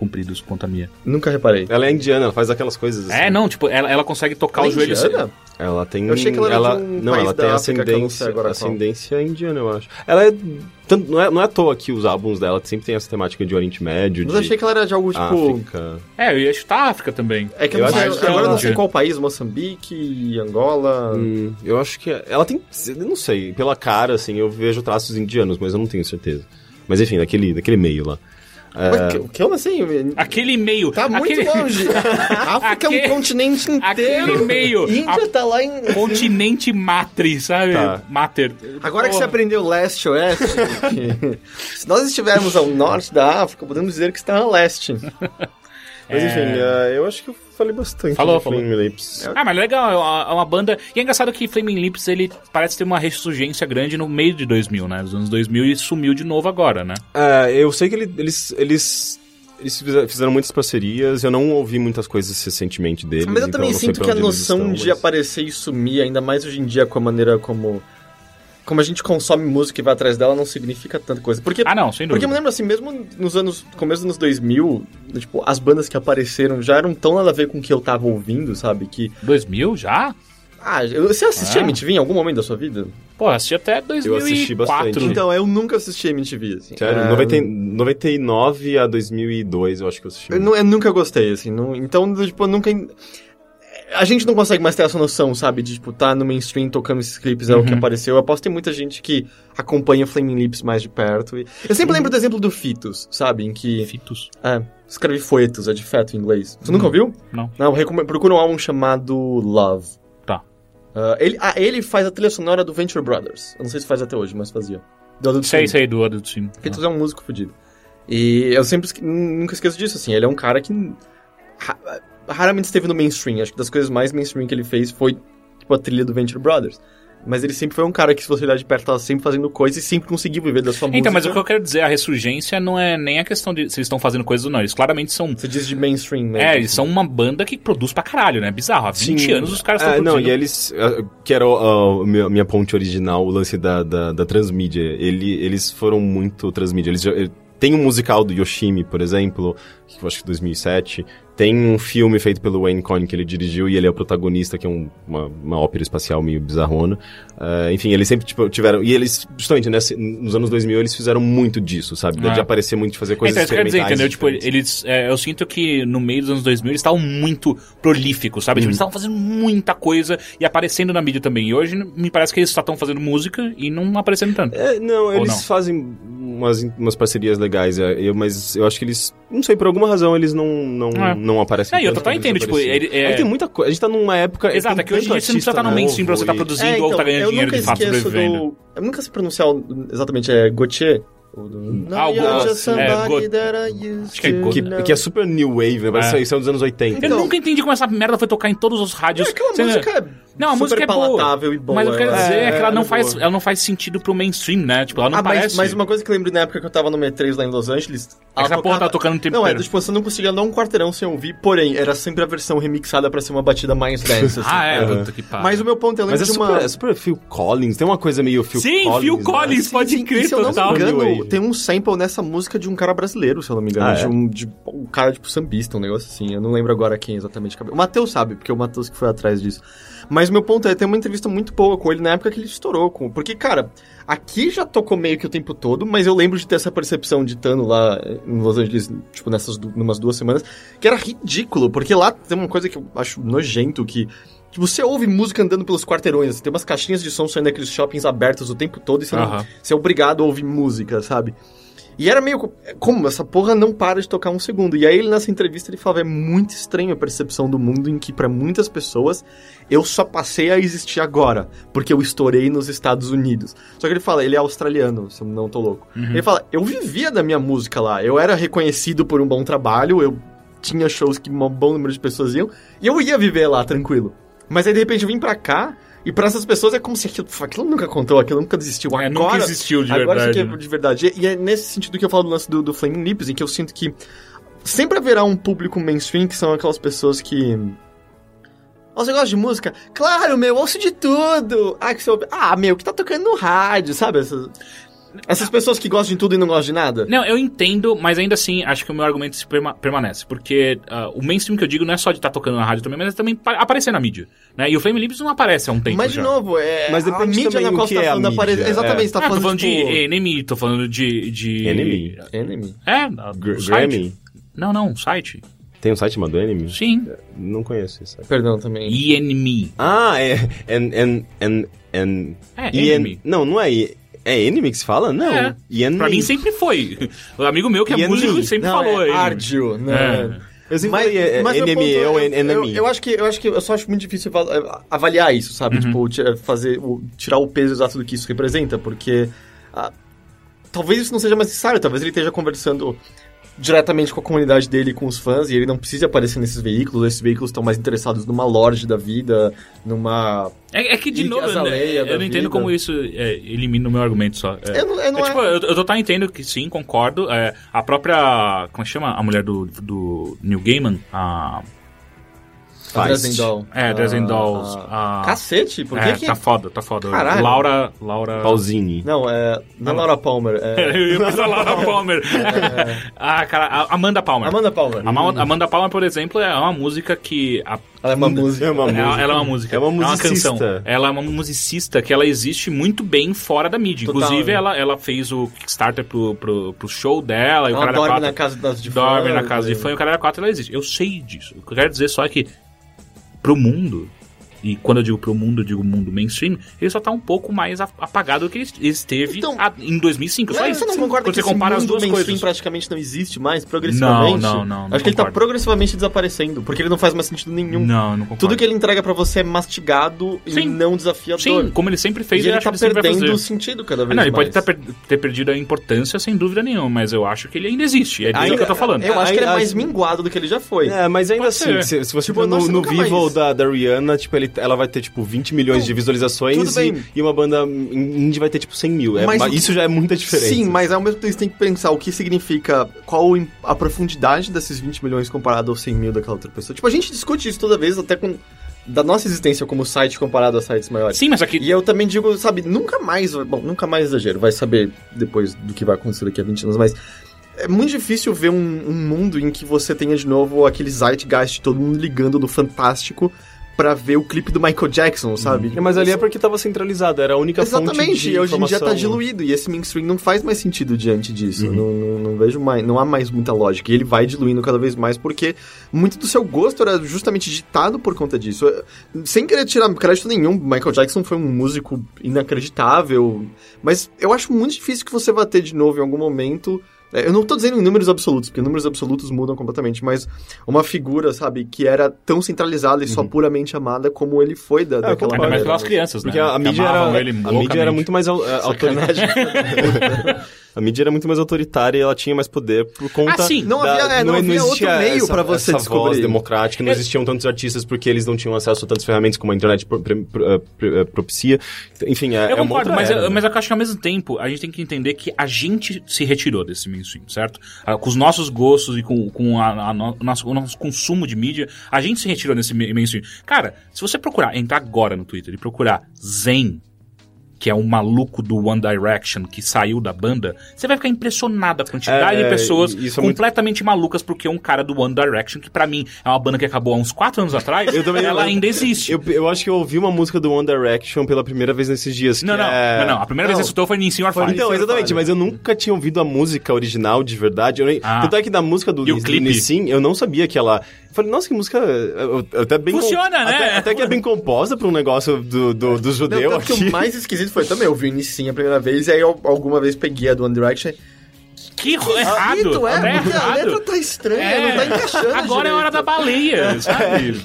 compridos quanto a Mia. Nunca reparei. Ela é indiana, ela faz aquelas coisas assim. É, não, tipo, ela, ela consegue tocar Ela os é joelhos. indiana? Ela tem. Eu achei que ela era de um não, país ela da tem África ascendência, agora qual. ascendência indiana, eu acho. Ela é. tanto- não, é não é à toa que os álbuns dela sempre tem essa temática de Oriente Médio, Mas de eu achei que ela era de algo tipo. África. É, eu ia chutar a África também. É que eu, Eu não sei, acho que agora eu não ela- sei qual país, Moçambique, Angola. Hum, eu acho que. Ela tem. eu Não sei, pela cara, assim, eu vejo traços indianos, mas eu não tenho certeza. Mas enfim, daquele, daquele meio lá. Mas que- O que eu sei? Aquele meio. Tá muito aquele... longe. África é Aquele- um continente inteiro. aquele meio. Índia A- tá lá em. Continente Matri, sabe? Tá. Mater. Agora que você aprendeu leste e oeste, que- se nós estivermos ao norte da África, podemos dizer que está a leste. Mas É. enfim, eh, eu acho que eu falei bastante Falou, falou. Flaming Lips. Ah, mas legal, é uma, é uma banda. E é engraçado que Flaming Lips ele parece ter uma ressurgência grande no meio de 2000, né? Nos anos 2000 e sumiu de novo agora, né? É, eu sei que ele- eles, eles, eles fizeram- muitas parcerias, eu não ouvi muitas coisas recentemente deles. Mas eu então também não sei sinto que a noção estão, de mas- aparecer e sumir, ainda mais hoje em dia com a maneira como. Como a gente consome música e vai atrás dela, não significa tanta coisa. Porque, Ah, não, sem porque dúvida. eu me lembro assim, mesmo nos anos. começo dos anos 2000, tipo, as bandas que apareceram já eram tão nada a ver com o que eu tava ouvindo, sabe? Que. 2000 já? Ah, eu- você assistia Ah. MTV em algum momento da sua vida? Pô, assisti até 2004. assisti bastante. Então, eu nunca assisti MTV, assim. Sério, É, 90, 99 a 2002 eu acho que eu assisti. Eu, eu nunca gostei, assim. não- então, tipo, eu nunca. A gente não consegue mais ter essa noção, sabe? De, tipo, tá no mainstream tocando esses clipes, é o que Uhum. apareceu. Eu aposto que tem muita gente que acompanha Flaming Lips mais de perto. E... Eu sempre lembro do exemplo do Fitos, sabe? Em que. Fitos? É, escreve foetos, é de feto em inglês. Você nunca ouviu? Não. Não, recome... procura um álbum chamado Love. Tá. Ah, ele, ah, ele faz a trilha sonora do Venture Brothers. Eu não sei se faz até hoje, mas fazia. Do Adult Sei, Swim. sei, do Adult Swim. Fitos é um músico fodido. E eu sempre nunca esqueço disso, assim. Ele é um cara que raramente esteve no mainstream. Acho que das coisas mais mainstream que ele fez foi, tipo, a trilha do Venture Brothers. Mas ele sempre foi um cara que, se você olhar de perto, tava sempre fazendo coisas e sempre conseguiu viver da sua música. Então, mas o que eu quero dizer, a ressurgência não é nem a questão de se eles estão fazendo coisas ou não. Eles claramente são. Você diz de mainstream, né? É, eles são uma banda que produz pra caralho, né? Bizarro. Há 20 Sim. anos os caras estão Ah, não, produzindo. e eles. ah, Que era a minha, minha ponte original, o lance da, da, da transmídia. Ele, eles foram muito transmídia. Eles já, eh, tem um musical do Yoshimi, por exemplo, que eu acho que 2007. Tem um filme feito pelo Wayne Coyne que ele dirigiu e ele é o protagonista, que é um- uma, uma ópera espacial meio bizarrona. Ah, enfim, eles sempre tipo, tiveram. E eles, justamente, nesse, nos anos 2000, eles fizeram muito disso, sabe? Ah. De aparecer muito, de fazer coisas Então, isso que eu quero dizer, experimentais entendeu? Tipo, eles. é, eu sinto que no meio dos anos 2000 eles estavam muito prolíficos, sabe? Tipo, eles estavam fazendo muita coisa e aparecendo na mídia também. E hoje me parece que eles só estão fazendo música e não aparecendo tanto. É, não, eles não? fazem umas, umas parcerias legais, é, eu, mas eu acho que eles, não sei, por alguma razão eles não, não, É. não aparecem. É, eu total quanto entendo, tipo, ele- é- que tem muita coisa, a gente tá numa época... Exato, é que hoje em tanto dia você não precisa estar no mainstream pra você estar novo produzindo É, ou então, tá ganhando eu dinheiro nunca de fato esqueço sobrevivendo. do... Eu nunca sei pronunciar exatamente, é Gautier? O do... No, Ah, o é, Go- Acho que é Go- Que, que é super new wave, né? Parece É. isso é dos anos 80. Eu Então- nunca entendi como essa merda foi tocar em todos os rádios. É, aquela Você- música é Não, a super música é boa. palatável e boa. Mas o que eu quero ela- dizer é, que ela não, é faz, boa. ela não faz sentido pro mainstream, né? Tipo, ela não ah, parece. mas, mas uma coisa que eu lembro na época que eu tava no M3 lá em Los Angeles... ela Essa porra tava tocando o tempo Não, é, inteiro. tipo, você não conseguia andar um quarteirão sem ouvir, porém, era sempre a versão remixada pra ser uma batida mais dance, assim. Ah, é, puta que pariu. Mas o meu ponto, lembro Mas é de uma... super, é super Phil Collins, tem uma coisa meio Phil Sim, Collins. Phil né? Collins, pode Sim, crer, e se eu não me engano, tem um sample nessa música de um cara brasileiro, se eu não me engano. Ah, de é? um, de um cara, tipo, sambista, um negócio assim. Eu não lembro agora quem exatamente. O Matheus sabe, porque é o Matheus que foi atrás disso. Mas meu ponto é, tem uma entrevista muito boa com ele na época que ele estourou. Com, porque, cara, aqui já tocou meio que o tempo todo, mas eu lembro de ter essa percepção de Tano lá em Los Angeles, tipo, nessas numas duas semanas, que era ridículo, porque lá tem uma coisa que eu acho nojento, que que você ouve música andando pelos quarteirões, assim, tem umas caixinhas de som saindo daqueles shoppings abertos o tempo todo e você, não- Aham. você é obrigado a ouvir música, sabe? E era meio. co- Como? Essa porra não para de tocar um segundo. E aí ele nessa entrevista ele falava: é muito estranho a percepção do mundo em que, pra muitas pessoas, eu só passei a existir agora, porque eu estourei nos Estados Unidos. Só que ele fala, ele é australiano, se eu não tô louco. Ele fala, eu vivia da minha música lá, eu era reconhecido por um bom trabalho, eu tinha shows que um bom número de pessoas iam, e eu ia viver lá tranquilo. Mas aí de repente eu vim pra cá. E pra essas pessoas é como se aquilo, aquilo nunca contou, aquilo nunca existiu. É, Agora, nunca existiu de agora verdade. isso aqui né? é de verdade. E é nesse sentido que eu falo do lance do, do Flaming Lips, em que eu sinto que sempre haverá um público mainstream que são aquelas pessoas que. Ah, você gosta de música? Claro, meu, ouço de tudo! Ah, que você ouve... Ah, meu, que tá tocando no rádio, sabe? Essas, essas pessoas que gostam de tudo e não gostam de nada. Não, eu entendo, mas ainda assim, acho que o meu argumento se perma- permanece. Porque ah, o mainstream que eu digo não é só de estar tocando na rádio também, mas é também pa- aparecer na mídia. Né? E o Flame Lips não aparece há um tempo Mas, de já. novo, é. Mas a depende mídia também na qual você tá é a falando aparece. mídia. Exatamente, É. você tá Ah, tô falando, falando tipo... de Enemy, tô falando de... de... Enemy? Enemy. É, Gr. Grammy? Não, não, site. Tem um site chamado Enemy? Sim. Não conheço esse site. Perdão também. Enemy. Ah, é. En, en, en, en, É, en- Enemy. Não, não é. É Enemy que se fala? Não. É. Enemy. Pra mim sempre foi. O amigo meu que é Enemy. músico sempre Não, falou é Enemy. Ardio, né? É. Eu sempre Mas, falei é, mas ou é- en- enemy. Eu, eu acho que eu acho que eu só acho muito difícil ava- avaliar isso, sabe? Uhum. Tipo, ti- fazer o, tirar o peso exato do que isso representa, porque ah, talvez isso não seja mais necessário, talvez ele esteja conversando diretamente com a comunidade dele e com os fãs, e ele não precisa aparecer nesses veículos, esses veículos estão mais interessados numa lorde da vida, numa... É, é que, de novo, né, eu não entendo vida. como isso é, elimina o meu argumento só. É, Eu não- eu não é, tipo, é- eu, eu tá entendendo que sim, concordo. É, a própria. Como é que chama? A mulher do, do Neil Gaiman? A. Dresden É, Dresden Ah, Dolls. ah. a- Cacete, por que é, que... tá foda, tá foda. Caralho. Laura. Laura. Pausini. Não, é... Não é Laura Palmer, é... Eu ia pensar Laura Palmer. ah, cara, a Amanda Palmer. Amanda Palmer. A Ma- Amanda Palmer, por exemplo, é uma música que. a- Ela é uma música. É uma ela, música. ela é uma música. É uma musicista. canção. Ela é uma musicista que ela existe muito bem fora da mídia. Total, Inclusive, né? ela, ela fez o Kickstarter pro, pro, pro show dela. e o Ela cara dorme quatro, na casa das de Dorme fãs, na casa de e- fã e o cara 4 ela existe. Eu sei disso. O que eu quero dizer só é que pro mundo, e quando eu digo pro mundo, eu digo mundo mainstream, ele só tá um pouco mais apagado do que ele esteve Então- a- em 2005. Só Não, isso. você não concorda Quando que você esse compara as mundo duas mainstream coisas. praticamente não existe mais progressivamente? Não, não, não, não Acho que ele tá progressivamente desaparecendo, porque ele não faz mais sentido nenhum. Não, não concordo. Tudo que ele entrega pra você é mastigado Sim. e não desafiador. Sim, como ele sempre fez, e ele tá ele vai perdendo fazer. o sentido cada vez Não, ele mais. pode ter, per- ter perdido a importância sem dúvida nenhuma, mas eu acho que ele ainda existe. É disso Ainda- que eu tô falando. Eu acho que ele é Ai, mais minguado do que ele já foi. É, mas ainda Pode assim, se, se você Tipo, for no, nossa, no Vivo mais. da, da Rihanna, tipo, ele, ela vai ter, tipo, 20 milhões Não, de visualizações e, e uma banda indie vai ter, tipo, 100 mil. É, Mas isso já é muita diferença. Sim, mas ao mesmo tempo você tem que pensar o que significa, qual a profundidade desses 20 milhões comparado aos 100 mil daquela outra pessoa. Tipo, a gente discute isso toda vez, até com da nossa existência como site comparado a sites maiores. Sim, mas aqui. E eu também digo, sabe, nunca mais, bom, nunca mais exagero, vai saber depois do que vai acontecer daqui a 20 anos, mas é muito difícil ver um, um mundo em que você tenha de novo aquele zeitgeist, todo mundo ligando no Fantástico pra ver o clipe do Michael Jackson, sabe? É, Mas ali é porque tava centralizado, era a única fonte Exatamente, de e hoje em dia tá diluído, e esse mainstream não faz mais sentido diante disso. Não, não, não vejo mais, não há mais muita lógica. E ele vai diluindo cada vez mais, porque muito do seu gosto era justamente ditado por conta disso. Sem querer tirar crédito nenhum, Michael Jackson foi um músico inacreditável, mas eu acho muito difícil que você vá ter de novo em algum momento. É, Eu não tô dizendo em números absolutos, porque números absolutos mudam completamente, mas uma figura, sabe, que era tão centralizada e só puramente amada como ele foi da, daquela concordo. Ainda mais pelas crianças, Porque né? a, a Que mídia era, a mídia era muito mais é, autoritária. a mídia era muito mais autoritária e ela tinha mais poder por conta Ah, sim. Não da- havia- é, não havia outro existia meio pra você essa descobrir. voz democrática, não É- existiam tantos artistas porque eles não tinham acesso a tantas ferramentas como a internet pro- pro- pro- eh, pro- eh, propicia. Enfim, é, Eu é uma concordo, outra mas, era, eu, né? mas eu acho que ao mesmo tempo a gente tem que entender que a gente se retirou desse mainstream, certo? Ah, com os nossos gostos e com, com a, a no- o, nosso, o nosso consumo de mídia, a gente se retirou desse ma- mainstream. Cara, se você procurar, entrar agora no Twitter e procurar Zen, que é um maluco do One Direction que saiu da banda, você vai ficar impressionado a quantidade É, de pessoas é muito- completamente malucas porque um cara do One Direction, que pra mim é uma banda que acabou há uns 4 anos atrás, Eu também- ela eu- ainda existe. Eu, eu acho que eu ouvi uma música do One Direction pela primeira vez nesses dias. Não, não, é- não, não. A primeira vez que Não. você escutou foi Nincinho Orfalho. Então, exatamente, mas eu nunca tinha ouvido a música original de verdade. Eu nem... Ah. Tanto é que da música do, do? Nissin, eu não sabia que ela. Eu falei, nossa, que música. Até bem Funciona, né? Até, até que é bem composta pra um negócio do, do, do Não, judeu que aqui. o mais esquisito foi também, eu vi o Nissin a primeira vez, e aí eu alguma vez peguei a do One Direction. Que errado, Esquisito, é, tá porque a errado. letra tá estranha, É, não tá encaixando Agora é a hora da baleia, sabe?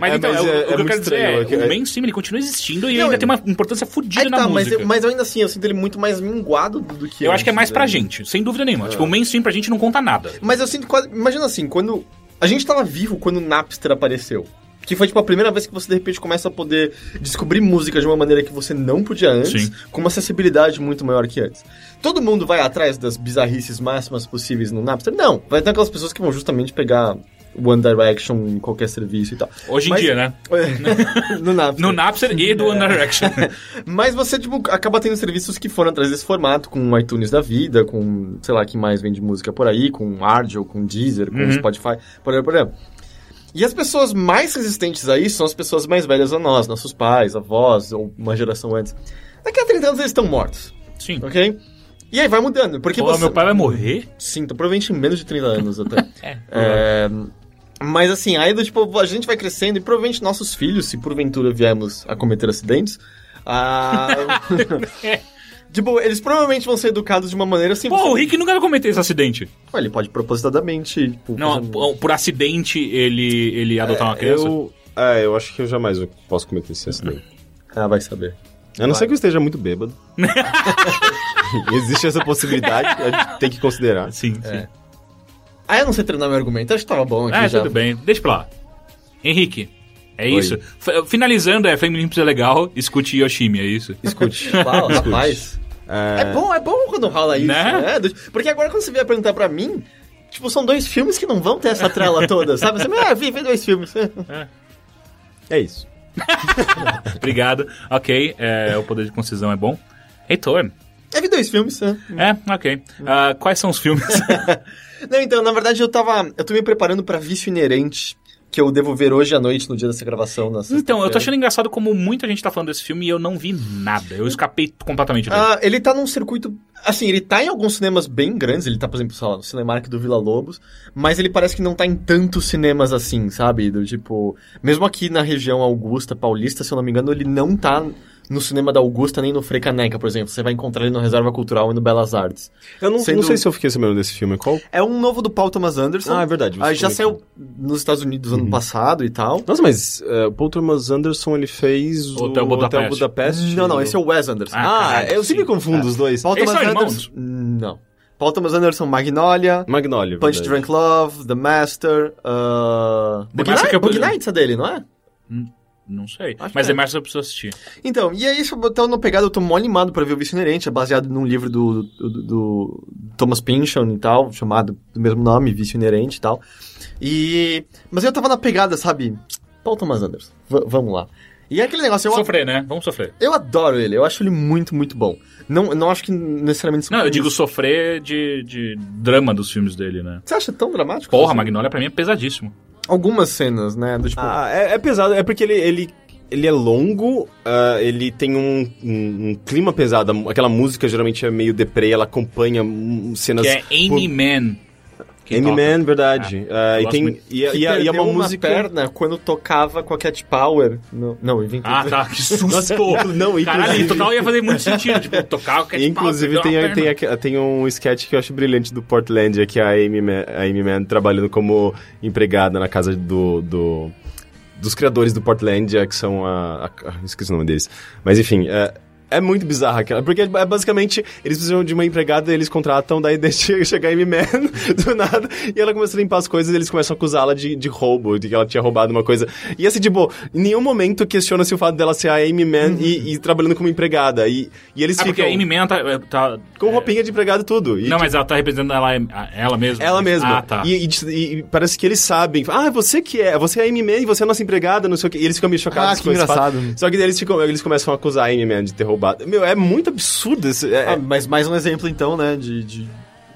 Mas É, então, mas o- é- o é que eu quero dizer estranho, é, é que- o mainstream ele continua existindo e Não, ainda é- tem uma importância fodida na tá, mas, música. eu- mas ainda assim, eu sinto ele muito mais minguado do que eu acho que é antes, mais pra né? gente, sem dúvida nenhuma. Tipo, o mainstream pra gente não conta nada. Mas eu sinto quase. Imagina assim, quando. A gente tava vivo quando o Napster apareceu. Que foi, tipo, a primeira vez que você, de repente, começa a poder descobrir música de uma maneira que você não podia antes, Sim. com uma acessibilidade muito maior que antes. Todo mundo vai atrás das bizarrices máximas possíveis no Napster? Não. Vai ter aquelas pessoas que vão justamente pegar One Direction qualquer serviço e tal. Hoje em Mas- dia, né? no Napster. No Napster e do One Direction. Mas você, tipo, acaba tendo serviços que foram atrás desse formato, com o iTunes da vida, com, sei lá, que mais vende música por aí, com Ardio, com Deezer, com Uhum. Spotify, por aí, por aí. E as pessoas mais resistentes a isso são as pessoas mais velhas a nós, nossos pais, avós, ou uma geração antes. Daqui a 30 anos eles estão mortos, Sim. ok? E aí vai mudando, porque Pô, você... meu pai vai morrer? Sim, então provavelmente em menos de 30 anos até. É. É, mas assim, aí do tipo, a gente vai crescendo e provavelmente nossos filhos, se porventura viemos a cometer acidentes, ah, tipo, eles provavelmente vão ser educados de uma maneira assim. Pô, você- o Rick nunca vai cometer esse acidente. Ué, ele pode propositadamente. Tipo, Não, por, por acidente ele, ele adotar uma criança. Eu, é, eu acho que eu jamais posso cometer esse acidente. Ah, vai saber. A não ser que eu esteja muito bêbado. Existe essa possibilidade, a gente tem que considerar. Sim, sim. É. Ah, eu não sei treinar meu argumento, acho que tava bom aqui É, já. tudo bem. Deixa pra lá. Henrique, é Oi. isso. F- finalizando, é Flame Olympics é legal, escute Yoshimi, é isso. Escute. Fala, rapaz. É bom, é bom quando rola isso, Né? né? Do- Porque agora quando você vier perguntar pra mim, tipo, são dois filmes que não vão ter essa trela toda, sabe? Você, ah, vi, vi dois filmes. É isso. Obrigado. Ok, é, o poder de concisão é bom. Heitor. É, vi dois filmes, né? É, ok. Ah, quais são os filmes? Não, então, na verdade, eu tava. Eu tô me preparando pra vício inerente, que eu devo ver hoje à noite, no dia dessa gravação. Então, eu tô achando engraçado como muita gente tá falando desse filme e eu não vi nada. Eu escapei completamente dele. Ah, ele tá num circuito. Assim, ele tá em alguns cinemas bem grandes. Ele tá, por exemplo, sei lá, no Cinemark do Vila Lobos. Mas ele parece que não tá em tantos cinemas assim, sabe? Do tipo. Mesmo aqui na região Augusta, Paulista, se eu não me engano, ele não tá no cinema da Augusta nem no Frei Caneca, por exemplo. Você vai encontrar ele no Reserva Cultural e no Belas Artes. Eu não, Sendo- não sei se eu fiquei sabendo desse filme. Qual? É um novo do Paul Thomas Anderson. Ah, é verdade. Ah, já saiu nos Estados Unidos ano passado e tal. Nossa, mas uh, o Paul Thomas Anderson, ele fez o Hotel Budapeste. Budapeste. Não, não, esse é o Wes Anderson. Ah, Ah, eu sempre confundo os dois. Paul Eles Thomas são Anderson. Não. Paul Thomas Anderson, Magnolia. Magnolia. Punch verdade. Drunk Love, The Master, uh... The Boogie, Master Night, que eu- Boogie Nights é dele, não é? Não sei. Acho Mas é é. mais eu preciso assistir. Então, e é isso, eu tô no pegado, eu tô mó animado pra ver o Vício Inerente, é baseado num livro do, do, do- do Thomas Pynchon e tal, chamado do mesmo nome, Vício Inerente e tal. E... Mas eu tava na pegada, sabe? Paul Thomas Anderson, V- vamos lá. E é aquele negócio, eu, Sofrer, né? Vamos sofrer. eu adoro ele, eu acho ele muito, muito bom. Não, não acho que necessariamente... Não, eu digo sofrer de, de drama dos filmes dele, né? Você acha tão dramático? Porra, assim? Magnolia pra mim é pesadíssimo. Algumas cenas, né? Do tipo... Ah, é, é pesado. É porque ele, ele, ele é longo, ah, ele tem um, um- um clima pesado. Aquela música geralmente é meio deprê, ela acompanha hum, cenas... Que é Amy Man. Que Amy toca. Man, verdade. Ah, e, tem, muito. e, e, é- e é uma perdeu música... perna quando tocava com a Cat Power. Não, não inventei. Ah, tá. Que susto. Não, inclusive- Caralho, total ia fazer muito sentido. Tipo, tocar o Cat Inclusive Power, tem, perdeu tem, uma aqui- tem um sketch que eu acho brilhante do Portlandia, que é a Amy Man, a Amy Man trabalhando como empregada na casa do, do- dos criadores do Portlandia, que são a, a- ah, esqueci o nome deles. Mas enfim, é, é muito bizarra aquela, porque é basicamente eles precisam de uma empregada, eles contratam, daí deixa chegar a Amy Man do nada, e ela começa a limpar as coisas e eles começam a acusá-la de, de roubo, de que ela tinha roubado uma coisa. E assim, tipo, em nenhum momento questiona-se o fato dela ser a Amy Man e, e trabalhando como empregada. E, e eles Ah, porque ficam... a Amy Man tá... tá Com roupinha de empregado e tudo. E, Não, mas ela tá representando ela, ela mesma. Ela mesma. Ah, tá. E, e- e parece que eles sabem. Ah, você que é. Você é a Amy Man e você é a nossa empregada, não sei o quê. E eles ficam meio chocados Ah, que engraçado. Só que daí eles, ficam, eles começam a acusar a Amy Man de ter roubado. Meu, é muito absurdo esse. É, Ah, mas mais um exemplo, então, né, de, de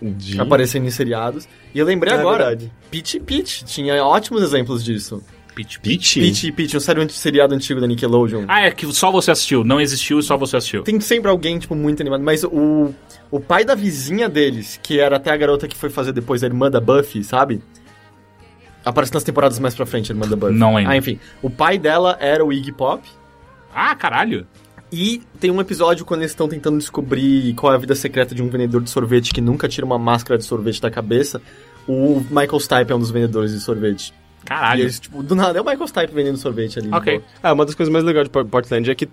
de... aparecendo em seriados. E eu lembrei É agora, verdade. Pitch Pitch tinha ótimos exemplos disso. Pitch, Peach? Pitch Pitch, um sério- seriado antigo da Nickelodeon. Ah, é que só você assistiu. Não existiu e só você assistiu. Tem sempre alguém, tipo, muito animado. Mas o, o pai da vizinha deles, que era até a garota que foi fazer depois a irmã da Buffy, sabe? Aparece nas temporadas mais pra frente, a irmã da Buffy. Não lembro. Ah, enfim. O pai dela era o Iggy Pop. Ah, caralho. E tem um episódio quando eles estão tentando descobrir qual é a vida secreta de um vendedor de sorvete que nunca tira uma máscara de sorvete da cabeça. O Michael Stipe é um dos vendedores de sorvete. E Caralho. eles, tipo, do nada é o Michael Stipe vendendo sorvete ali. Ok. Ah, uma das coisas mais legais de Port- Portland é que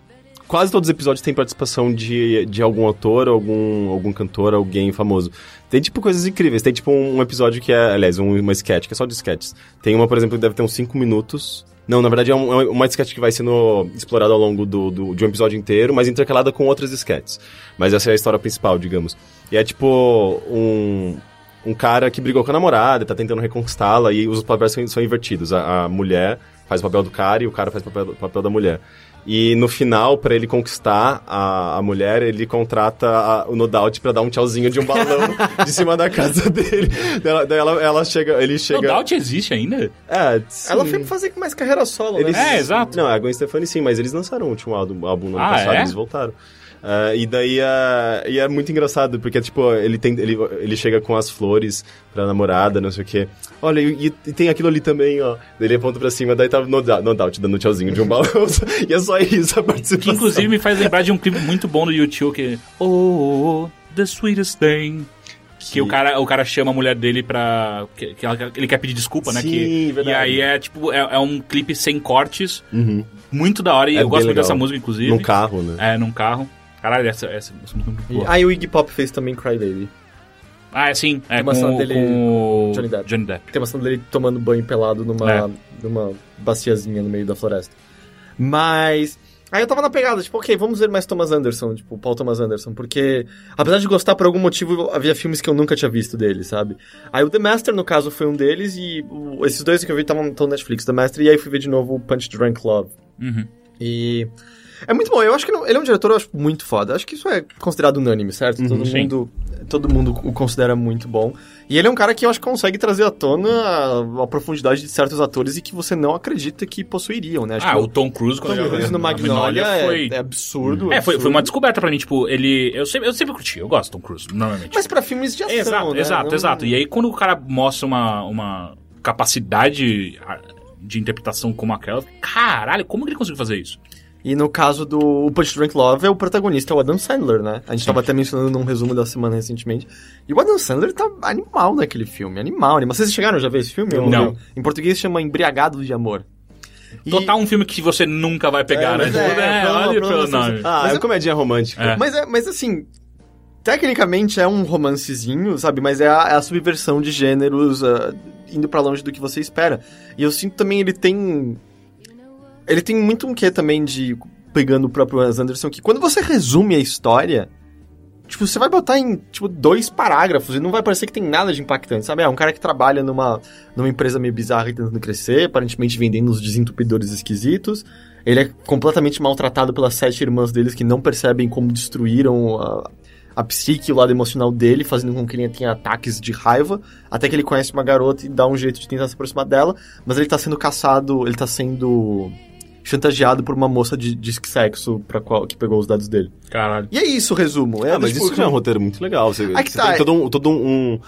quase todos os episódios têm participação de, de algum autor, algum, algum cantor, alguém famoso. Tem, tipo, coisas incríveis. Tem, tipo, um episódio que é, aliás, um, uma sketch, que é só de sketches. Tem uma, por exemplo, que deve ter uns 5 minutos. Não, na verdade é, um, é uma sketch que vai sendo explorada ao longo do, do- de um episódio inteiro, mas intercalada com outras sketches. Mas essa é a história principal, digamos. E é, tipo, um... Um cara que brigou com a namorada, tá tentando reconquistá-la, e os papéis são, são invertidos. A, a mulher faz o papel do cara e o cara faz o papel, papel da mulher. E no final, pra ele conquistar a, a mulher, ele contrata a- o Nodaut pra dar um tchauzinho de um balão de cima da casa dele. Daí ela, daí ela, ela chega, ele No chega... Doubt existe ainda? É, sim. Ela foi fazer mais carreira solo, Eles- né? É, exato. Não, a Gwen Stefani sim, mas eles lançaram o último álbum, álbum no ano Ah, passado, é? eles voltaram. Ah, e daí é, e é muito engraçado, porque, tipo, ele, tem, ele, ele chega com as flores pra namorada, não sei o quê. Olha, e, e tem aquilo ali também, ó. Daí ele aponta pra cima, daí tava no, no Doubt dando um tchauzinho de um balão. e é só isso a participação. Que inclusive me faz lembrar de um clipe muito bom do YouTube que. Oh, the sweetest thing. Que, o, cara, o cara chama a mulher dele pra. Que, que ele quer pedir desculpa, né? Sim, Que, verdade. E aí é tipo, é, é um clipe sem cortes, Uhum. muito da hora, e É eu gosto muito dessa música, inclusive. Num carro, né? É, num carro. Caralho, essa, essa, essa música é muito E, boa. ah, e o Iggy Pop fez também Cry Baby. Ah, é sim. É Tem uma cena dele- com Johnny Depp. Johnny Depp. Tem uma cena dele tomando banho pelado numa, É. numa baciazinha no meio da floresta. Mas. Aí eu tava na pegada, tipo, ok, vamos ver mais Thomas Anderson, tipo, Paul Thomas Anderson, porque, apesar de gostar por algum motivo, havia filmes que eu nunca tinha visto dele, sabe? Aí o The Master, no caso, foi um deles, e o- esses dois que eu vi estavam no Netflix, The Master, e aí fui ver de novo o Punch Drunk Love. Uhum. E. É muito bom, eu acho que ele é um diretor eu acho muito foda. Acho que isso é considerado unânime, certo? todo, sim. mundo, todo mundo o considera muito bom. E ele é um cara que eu acho que consegue trazer à tona a, a profundidade de certos atores e que você não acredita que possuiriam, né? Acho Ah, o Tom Cruise, quando Tom eu- Cruise no Magnolia é, foi... é absurdo. É, foi, foi absurdo. uma descoberta pra mim, tipo, ele... Eu sempre, eu sempre curti, eu gosto do Tom Cruise, normalmente. Mas pra filmes de ação, exato, né? exato, Não- exato. E aí quando o cara mostra uma, uma capacidade de interpretação como aquela, caralho, como que ele conseguiu fazer isso? E no caso do Punch Drunk Love, é o protagonista, é o Adam Sandler, né? A gente tava até mencionando num resumo da semana recentemente. E o Adam Sandler tá animal naquele filme, animal, animal. Vocês chegaram já a ver esse filme? ou Não. Em português chama Embriagado de Amor. E- Total um filme que você nunca vai pegar, É, né? é, é, pelo- olha pelo- nome. Ah, Mas é é- uma comédia romântica. É. Mas, é, mas assim, tecnicamente é um romancezinho, sabe? Mas é a, é a subversão de gêneros ah, indo pra longe do que você espera. E eu sinto também ele tem. Ele tem muito um quê também de. Pegando o próprio Wes Anderson, que quando você resume a história. Tipo, você vai botar em, tipo, dois parágrafos e não vai parecer que tem nada de impactante, sabe? É um cara que trabalha numa, numa empresa meio bizarra e tentando crescer, aparentemente vendendo uns desentupidores esquisitos. Ele é completamente maltratado pelas sete irmãs deles que não percebem como destruíram a, a psique o lado emocional dele, fazendo com que ele tenha ataques de raiva, até que ele conhece uma garota e dá um jeito de tentar se aproximar dela, mas ele tá sendo caçado, ele tá sendo chantageado por uma moça de, de sexo pra qual, que pegou os dados dele. Caralho. E é isso o resumo. É Ah, mas tipo, isso já é um roteiro muito legal. Você, que você tá, tem todo, um, todo um,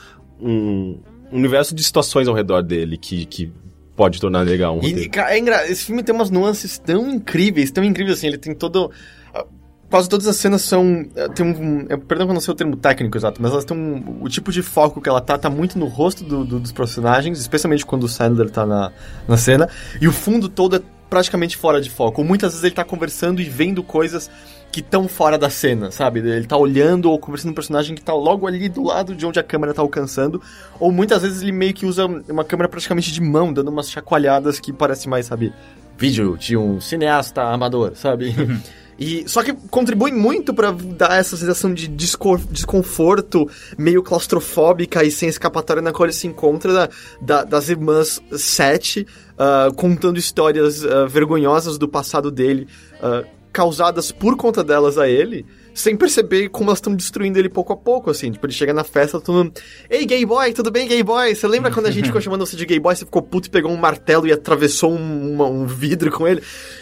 um universo de situações ao redor dele que, que pode tornar legal um E, roteiro. cara, é engra... Esse filme tem umas nuances tão incríveis, tão incríveis assim. Ele tem todo. ah, Quase todas as cenas são. eh, Tem um. eu- Perdão que eu não sei o termo técnico exato, mas elas têm um. O tipo de foco que ela tá, tá muito no rosto do- do- dos personagens, especialmente quando o Sandler tá na, na cena. E o fundo todo é praticamente fora de foco. Muitas vezes ele tá conversando e vendo coisas que estão fora da cena, sabe? Ele tá olhando ou conversando com um personagem que tá logo ali do lado de onde a câmera tá alcançando. Ou muitas vezes ele meio que usa uma câmera praticamente de mão, dando umas chacoalhadas que parece mais, sabe? Vídeo de um cineasta amador, sabe? E, só que contribui muito pra dar essa sensação de desconforto, meio claustrofóbica e sem escapatória na qual ele se encontra da- da- das irmãs Sete, ah, contando histórias ah, vergonhosas do passado dele, ah, causadas por conta delas a ele, sem perceber como elas estão destruindo ele pouco a pouco, assim. Tipo, ele chega na festa, todo mundo, Ei, gay boy, tudo bem, gay boy? Você lembra quando a gente ficou chamando você de gay boy, você ficou puto e pegou um martelo e atravessou um, uma- um vidro com ele?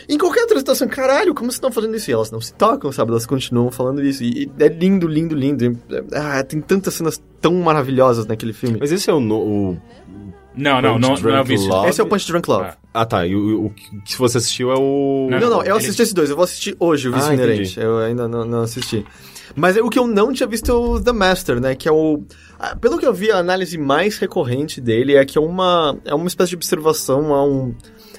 Em qualquer outra situação, caralho, como vocês estão fazendo isso? E elas não se tocam, sabe? Elas continuam falando isso. E, e é lindo, lindo, lindo. E, ah, tem tantas cenas tão maravilhosas naquele filme. Mas esse é o, no- o- Não, não, não, não é visto. Love. Esse é o Punch Drunk Love. Ah. Ah, tá. E o, o que você assistiu é o. Não, Não, não, eu ele- assisti esses dois. Eu vou assistir hoje o Vício Ah, Inerente. entendi. Eu ainda não, não assisti. Mas o que eu não tinha visto é o The Master, né? Que é o... ah, Pelo que eu vi, a análise mais recorrente dele é que é uma, é uma espécie de observação a um,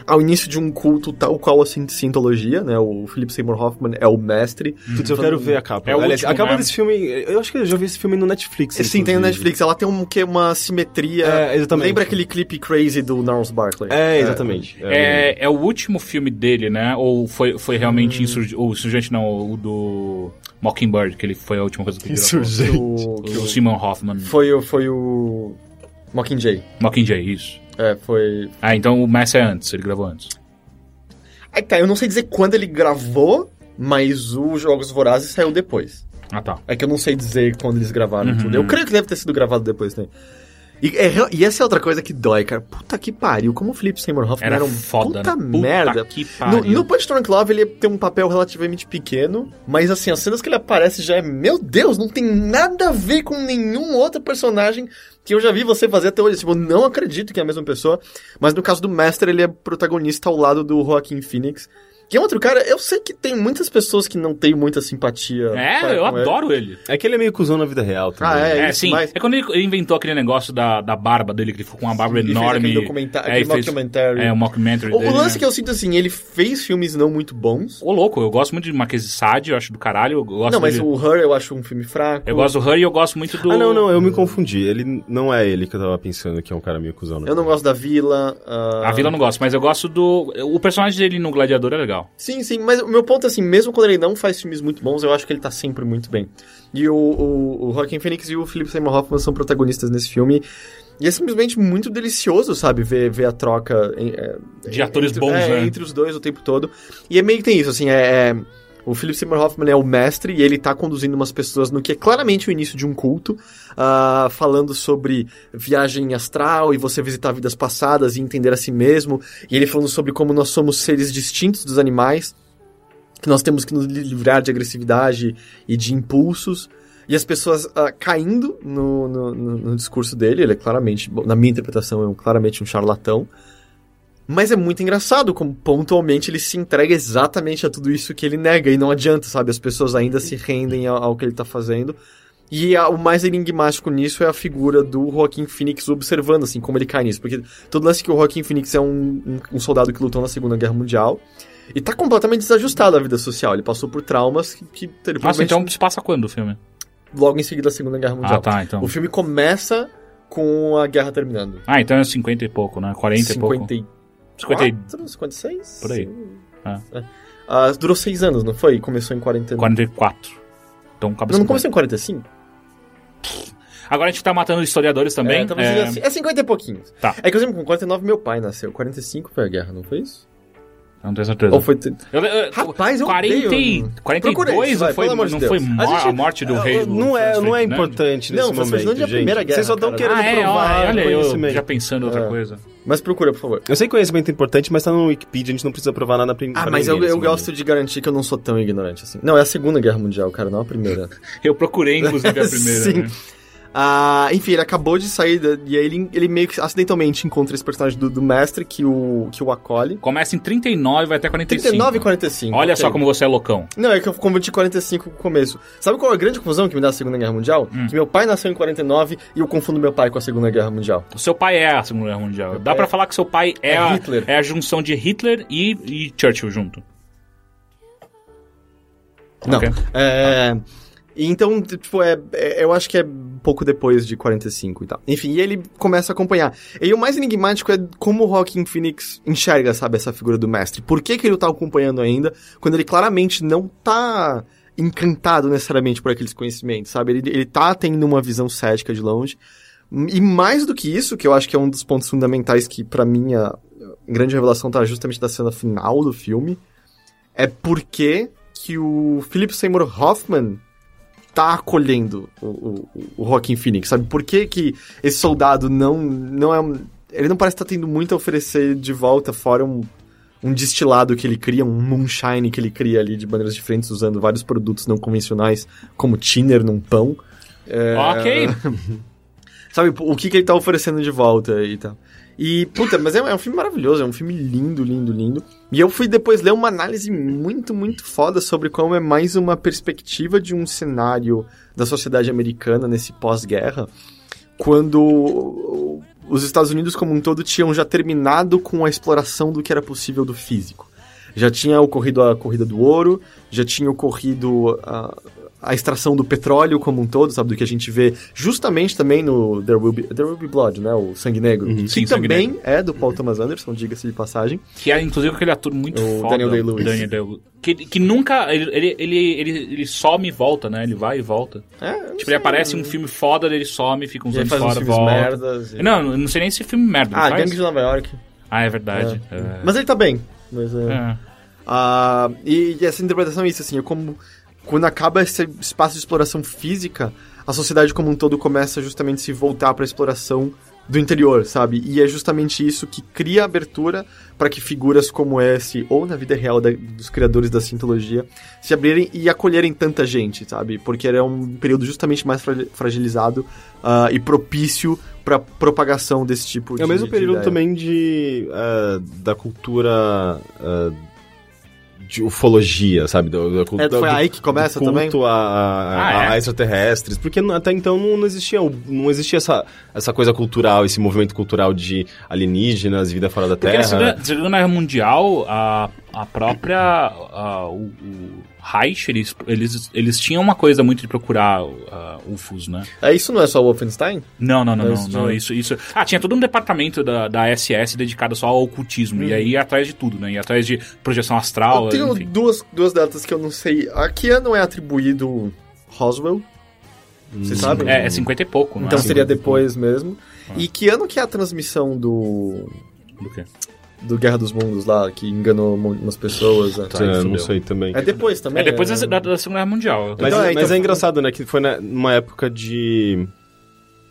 ao início de um culto tal qual a Scientologia, né? O Philip Seymour Hoffman é o mestre. Putz, eu quero ver a capa. É o Aliás, último, a capa né? desse filme. Eu acho que eu já vi esse filme no Netflix. Sim, tem no inclusive. Netflix. Ela tem um, que, uma simetria... É, exatamente. Lembra aquele clipe Crazy do Gnarls Barkley? É, exatamente. É, é o último filme dele, né? Ou foi, foi realmente Hum. insurgente? Ou insurgente não, o do Mockingbird, que ele foi a última coisa que ele gravou. Insurgente. O, O Simon Hoffman. foi, o- foi o... Mockingjay. Mockingjay, isso. É, foi... Ah, então o Messi é antes, ele gravou antes. Aí tá, eu não sei dizer quando ele gravou, mas o Jogos Vorazes saiu depois. Ah, tá. É que eu não sei dizer quando eles gravaram Uhum. tudo. Eu creio que deve ter sido gravado depois também. E, é e essa é outra coisa que dói, cara. Puta que pariu. Como o Philip Seymour Hoffman Era era um foda, puta né? Puta merda. que No, pariu. no Punch Drunk Love ele tem um papel relativamente pequeno, mas assim, as cenas que ele aparece já é, meu Deus, não tem nada a ver com nenhum outro personagem que eu já vi você fazer até hoje. Tipo, eu não acredito que é a mesma pessoa. Mas no caso do Master, ele é protagonista ao lado do Joaquin Phoenix. Que é outro cara, eu sei que tem muitas pessoas que não têm muita simpatia. É, eu ele. adoro ele. É que ele é meio cuzão na vida real também. Ah, é, É, isso, sim. mas- É quando ele, ele inventou aquele negócio da, da barba dele, que ele ficou com uma barba Ele fez enorme. aquele documentário, é, aquele ele fez- mockumentary. É, o mockumentary O, dele, o lance né? que eu sinto assim, ele fez filmes não muito bons. Ô, louco, eu gosto muito de Marquês de Sade, eu acho do caralho. Eu gosto não, mas dele- o Her eu acho um filme fraco. Eu gosto do Hurry e eu gosto muito do... Ah, não, não, eu me confundi. Ele não é ele que eu tava pensando que é um cara meio cuzão. Eu não gosto da Vila. ah, A Vila eu não gosto, mas eu gosto do... O personagem dele no Gladiador é legal. Sim, sim, mas o meu ponto é assim, mesmo quando ele não faz filmes muito bons, eu acho que ele tá sempre muito bem. E o, o, o Joaquin Phoenix e o Philip Seymour Hoffman são protagonistas nesse filme. E é simplesmente muito delicioso, sabe, ver, ver a troca em- é, De atores entre, bons, é, né? entre os dois o tempo todo. E é meio que tem isso, assim, é... é- o Philip Seymour Hoffman é o mestre e ele tá conduzindo umas pessoas no que é claramente o início de um culto, ah, falando sobre viagem astral e você visitar vidas passadas e entender a si mesmo. E ele falando sobre como nós somos seres distintos dos animais, que nós temos que nos li- livrar de agressividade e de impulsos. E as pessoas ah, caindo no, no, no- no discurso dele, ele é claramente, na minha interpretação, é um, claramente um charlatão. Mas é muito engraçado como pontualmente ele se entrega exatamente a tudo isso que ele nega. E não adianta, sabe? As pessoas ainda se rendem ao, ao que ele tá fazendo. E a- o mais enigmático nisso é a figura do Joaquim Phoenix observando, assim, como ele cai nisso. Porque todo lance que o Joaquim Phoenix é um, um, um soldado que lutou na Segunda Guerra Mundial. E tá completamente desajustado à vida social. Ele passou por traumas que, que ele Nossa, então se passa quando o filme? logo em seguida da Segunda Guerra Mundial. Ah, tá, então. O filme começa com a guerra terminando. Ah, então é 50 e pouco, né? 40 e pouco. 54, 50 e... 56? Por aí. É. Ah, durou seis anos, não foi? Começou em 49. 44. Então cabe Não, não 50. começou em 45? Agora a gente tá matando historiadores também. É, talvez é, é 50 e pouquinhos. Tá. É que eu lembro com 49 meu pai nasceu. 45 foi a guerra, não foi isso? Não tenho certeza. Ou foi... Eu- eu- Rapaz, eu 40, odeio. e- 42 Procura isso, vai, não foi, pelo amor de não Deus. foi A mo- a, gente- morte do Ah, rei. do não é, não é Ferdinand? importante Não, nesse Ferdinand momento, é a gente. Primeira Guerra, Vocês só estão cara. querendo Ah, é, provar olha, eu conhecimento. já pensando em outra É. coisa. Mas procura, por favor. Eu sei que conhecimento é importante, mas tá no Wikipedia, a gente não precisa provar nada pra Ah, pra mas eu, ninguém eu gosto de garantir que eu não sou tão ignorante assim. Não, é a Segunda Guerra Mundial, cara, não a Primeira. Eu procurei, inclusive, a primeira. Sim. né? Ah, enfim, ele acabou de sair da- e aí ele, ele meio que acidentalmente encontra esse personagem do, do mestre que o, que o acolhe. Começa em 39 e vai até 45. 39 e 45. Olha ok. só como você é loucão. Não, é que eu converti 45 no começo. Sabe qual é a grande confusão que me dá a Segunda Guerra Mundial? Hum. Que meu pai nasceu em 49 e eu confundo meu pai com a Segunda Guerra Mundial. O seu pai é a Segunda Guerra Mundial. Dá pai pra é- falar que seu pai é, é a, Hitler. é a junção de Hitler e, e Churchill junto. Não. Ok. É. e Então, tipo, é, é- eu acho que é pouco depois de 45 e tal. Enfim, e ele começa a acompanhar. E o mais enigmático é como o Joaquin Phoenix enxerga, sabe, essa figura do mestre. Por que, que ele tá acompanhando ainda, quando ele claramente não tá encantado necessariamente por aqueles conhecimentos, sabe? Ele, ele tá tendo uma visão cética de longe. E mais do que isso, que eu acho que é um dos pontos fundamentais que, pra mim, a grande revelação tá justamente da cena final do filme, é porque que o Philip Seymour Hoffman tá acolhendo o, o, o Joaquin Phoenix, sabe? Por que que esse soldado não, não é... um- Ele não parece estar tendo muito a oferecer de volta, fora um, um destilado que ele cria, um moonshine que ele cria ali de maneiras diferentes, usando vários produtos não convencionais, como thinner num pão. É, Ok. Sabe, o que, que ele tá oferecendo de volta e tal. E, puta, mas é, é um filme maravilhoso, é um filme lindo, lindo, lindo. E eu fui depois ler uma análise muito, muito foda sobre como é mais uma perspectiva de um cenário da sociedade americana nesse pós-guerra, quando os Estados Unidos como um todo tinham já terminado com a exploração do que era possível do físico. Já tinha ocorrido a corrida do ouro, já tinha ocorrido a, a extração do petróleo como um todo, sabe? Do que a gente vê justamente também no There Will Be, There Will Be Blood, né? O Sangue Negro. Que Sim, também é do Paul Thomas Anderson, diga-se de passagem. Que é, inclusive, aquele ator muito O foda. Daniel Day-Lewis. Daniel Day-Lewis. Que, que nunca... Ele, ele, ele, ele, ele some e volta, né? Ele vai e volta. É, eu Tipo, sei, ele aparece em um filme foda, ele some, fica uns E anos faz uns fora, filmes volta. merdas. e- Não, não sei nem se filme merda Ah. Gangue de Nova York. Ah, é verdade. É. É. Mas ele tá bem. Mas, é. É. Ah, e, e essa interpretação é isso, assim, é como quando acaba esse espaço de exploração física, a sociedade como um todo começa justamente a se voltar para a exploração do interior, sabe? E é justamente isso que cria abertura para que figuras como esse, ou na vida real da- dos criadores da cientologia, se abrirem e acolherem tanta gente, sabe? Porque era um período justamente mais fra- fragilizado ah, e propício para propagação desse tipo de É o mesmo período também de, eh, da cultura eh, de ufologia, sabe? Do, do, É, foi aí que começa do culto também? A, a, Ah, a é? extraterrestres, porque até então não, não existia, não existia essa, essa coisa cultural, esse movimento cultural de alienígenas, vida fora da Porque na Terra. Segunda, Segunda Guerra Mundial, a, a própria. a- o, o Reich, eles, eles, eles tinham uma coisa muito de procurar ah, UFOs, né? É, isso não é só o Wolfenstein? Não, não, não, não, não, Isso, isso. Ah, tinha todo um departamento da, da SS dedicado só ao ocultismo. E aí ia atrás de tudo, né? Ia atrás de projeção astral, eu tenho enfim. duas, duas datas que eu não sei. A que ano é atribuído Roswell? Você sabe? É, é 50 e pouco, não Então é? seria depois mesmo. E que ano que é a transmissão do Do quê? Do Guerra dos Mundos lá, que enganou umas pessoas? né? É, não sei também. É depois também? É depois da, da- da Segunda Guerra Mundial. Mas, Então, é, mas então- é engraçado, né? Que foi numa época de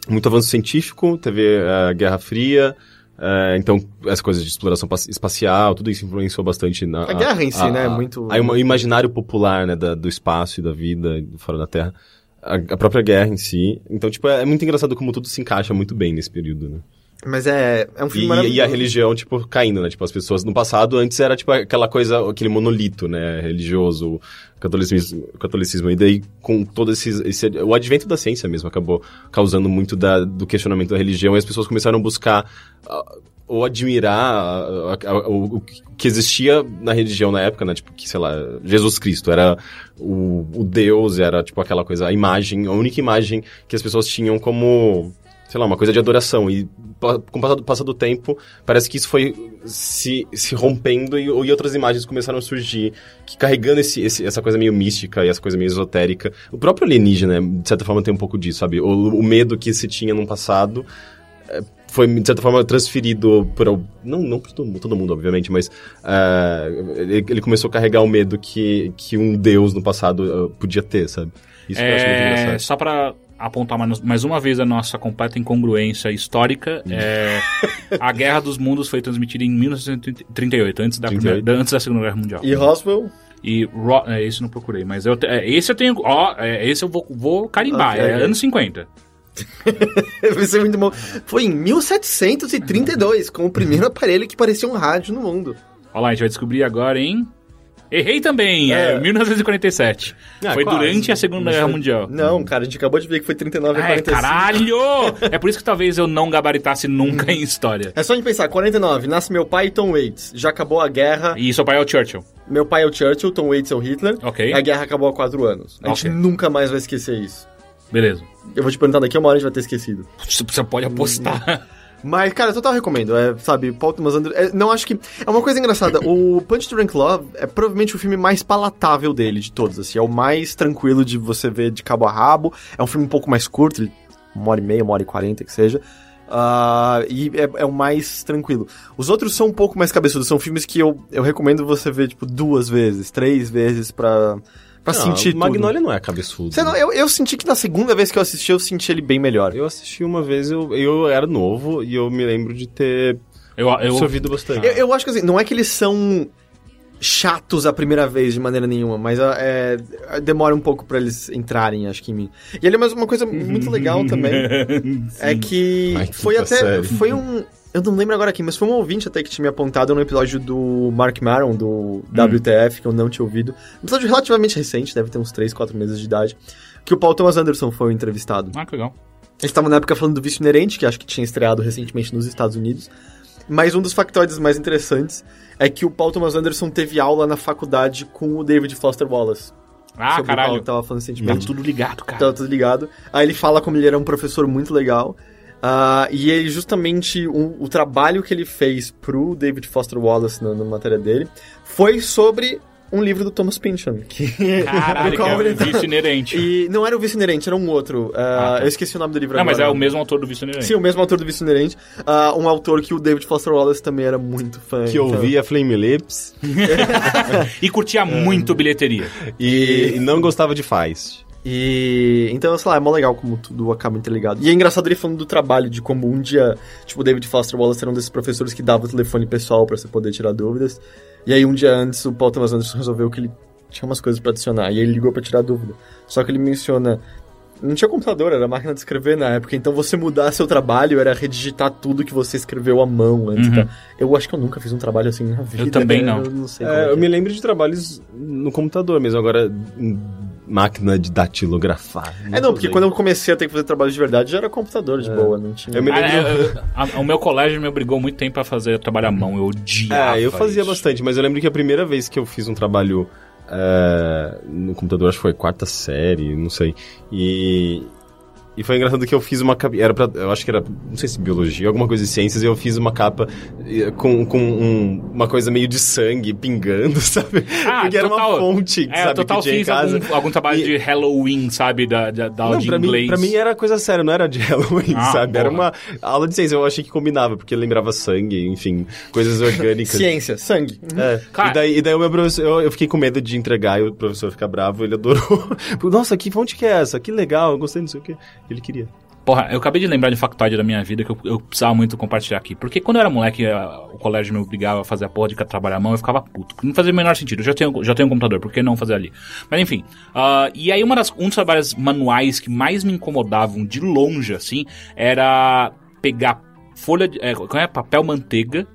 muito avanço científico, teve a Guerra Fria, eh, então essa coisa de exploração pa- espacial, tudo isso influenciou bastante na... A guerra em si, né, muito- Aí o imaginário popular, né, da- do espaço e da vida fora da Terra. A, a própria guerra em si. Então, tipo, é, é muito engraçado como tudo se encaixa muito bem nesse período, né? Mas é, é um filme E, maravilhoso. e a religião, tipo, caindo, né? Tipo, as pessoas no passado, antes era, tipo, aquela coisa, aquele monolito, né? Religioso, catolicismo, catolicismo. E daí, com todo esse, esse... O advento da ciência mesmo acabou causando muito da, do questionamento da religião e as pessoas começaram a buscar... ah, ou admirar ah, ah, o, o que existia na religião na época, né? Tipo, que, sei lá, Jesus Cristo era o, o Deus, era, tipo, aquela coisa, a imagem, a única imagem que as pessoas tinham como sei lá, uma coisa de adoração. E com o passar do, passar do tempo, parece que isso foi se, se rompendo e, e outras imagens começaram a surgir, que carregando esse, esse- essa coisa meio mística e essa coisa meio esotérica. O próprio alienígena, de certa forma, tem um pouco disso, sabe? O, o medo que se tinha no passado eh, foi, de certa forma, transferido por... al- Não, não por todo mundo, todo mundo, obviamente, mas ah, ele, ele começou a carregar o medo que, que um deus no passado ah, podia ter, sabe? Isso que eu acho muito É, engraçado. só pra apontar mais, uma vez a nossa completa incongruência histórica, é, a Guerra dos Mundos foi transmitida em 1938, antes da, 38. primeira- antes da Segunda Guerra Mundial. E Roswell? E Ro- é, esse eu não procurei, mas eu, é, esse eu tenho. Ó, é, esse eu vou, vou carimbar, Ok, é anos 50. Vai ser muito bom. Foi em 1732, com o primeiro aparelho que parecia um rádio no mundo. Olha lá, a gente vai descobrir agora em. Errei também, é, É. 1947. Ah, foi quase. durante a Segunda Guerra Mundial. Não, cara, a gente acabou de ver que foi 39 e Ai, 45. caralho! É por isso que talvez eu não gabaritasse nunca em história. É só a gente pensar, 49, nasce meu pai e Tom Waits. Já acabou a guerra. E seu pai é o Churchill. Meu pai é o Churchill, Tom Waits é o Hitler. Ok. A guerra acabou há quatro anos. A gente nunca mais vai esquecer isso. Beleza. Eu vou te perguntar daqui a uma hora a gente vai ter esquecido. Você pode apostar. Mas, cara, eu total recomendo. É, sabe, Paul Thomas Anderson... é, não, acho que... É uma coisa engraçada. o Punch Drunk Love é provavelmente o filme mais palatável dele, de todos, assim. É o mais tranquilo de você ver de cabo a rabo. É um filme um pouco mais curto, ele- uma hora e meia, uma hora e quarenta, que seja. Ah, e é, é o mais tranquilo. Os outros são um pouco mais cabeçudos. São filmes que eu, eu recomendo você ver, tipo, duas vezes, três vezes pra, pra Não, sentir tudo. Magnolia não é cabeçudo. Você não- eu, eu senti que na segunda vez que eu assisti, eu senti ele bem melhor. Eu assisti uma vez, eu, eu era novo e eu me lembro de ter Eu, eu, absorvido bastante. Eu, eu acho que assim, não é que eles são chatos a primeira vez de maneira nenhuma, mas ah, é, demora um pouco pra eles entrarem, acho que em mim. E ele é mais uma coisa muito legal também, é que Ai, foi até, série. foi um, eu não lembro agora aqui, mas foi um ouvinte até que tinha me apontado no episódio do Mark Maron, do WTF, que eu não tinha ouvido. Um episódio relativamente recente, deve ter uns 3, 4 meses de idade, que o Paul Thomas Anderson foi o entrevistado. Ah, que legal. Gente tava na época falando do Vício Inerente, que acho que tinha estreado recentemente nos Estados Unidos. Mas um dos factoides mais interessantes é que o Paul Thomas Anderson teve aula na faculdade com o David Foster Wallace. Ah, sobre o qual caralho. eu tava falando Tá recentemente. tudo ligado, cara. Tá tudo ligado. Aí ele fala como ele era um professor muito legal. Ah, e ele justamente, o, o trabalho que ele fez pro David Foster Wallace na, na matéria dele foi sobre um livro do Thomas Pynchon. Que, Caralho, que é o tá- vício inerente. E não era o Vício Inerente, era um outro. Ah, Ah, tá. Eu esqueci o nome do livro Não, agora. mas é o mesmo autor do vício inerente. Sim, o mesmo autor do Vício Inerente. Ah, um autor que o David Foster Wallace também era muito fã. Que então- ouvia Flame Lips E curtia muito bilheteria. e, e não gostava de Feist. E então, sei lá, é mó legal como tudo acaba interligado. E é engraçado ele falando do trabalho, de como um dia, tipo, o David Foster Wallace era um desses professores que dava o telefone pessoal pra você poder tirar dúvidas. E aí um dia antes o Paul Thomas Anderson resolveu que ele tinha umas coisas pra adicionar. E ele ligou pra tirar dúvida. Só que ele menciona não tinha computador, era máquina de escrever na época. Então você mudar seu trabalho era redigitar tudo que você escreveu à mão antes. Uhum. tá? Eu acho que eu nunca fiz um trabalho assim na vida. também né? não. Eu não É, é eu é. me lembro de trabalhos no computador mesmo, agora máquina de datilografar. É, não, porque quando eu comecei a ter que fazer trabalho de verdade já era computador de boa, não tinha. Eu me Ah, lembro- é, eu- a- o meu colégio me obrigou muito tempo a fazer trabalho à mão. Eu odiava. É, eu fazia isso. bastante, mas eu lembro que a primeira vez que eu fiz um trabalho é, no computador, acho que foi quarta série, não sei. E, e foi engraçado que eu fiz uma capa. Era pra, eu acho que era, não sei se biologia, alguma coisa de ciências, e eu fiz uma capa com, com um- uma coisa meio de sangue pingando, sabe? Ah, Porque era total. uma fonte, É, sabe? total que tinha em fiz casa. algum, algum trabalho E- de Halloween, sabe? Da, da, da aula Não, de pra mim, inglês. pra mim era coisa séria, não era de Halloween, Ah, sabe? Era uma aula de ciência, eu achei que combinava, porque lembrava sangue, enfim, coisas orgânicas. Ciência, sangue. É, Cara- e, daí, e daí o meu professor, eu, eu fiquei com medo de entregar e o professor ficar bravo, ele adorou. Nossa, que fonte que é essa? Que legal, eu gostei, não sei o Ele queria. Porra, eu acabei de lembrar de faculdade da minha vida que eu, eu precisava muito compartilhar aqui. Porque quando eu era moleque, o colégio me obrigava a fazer a porra de trabalhar à mão, eu ficava puto. Não fazia o menor sentido. Eu já tenho, já tenho um computador, por que não fazer ali? Mas enfim. ah, e aí uma das, um dos trabalhos manuais que mais me incomodavam de longe, assim, era pegar folha de. É, é? Papel manteiga.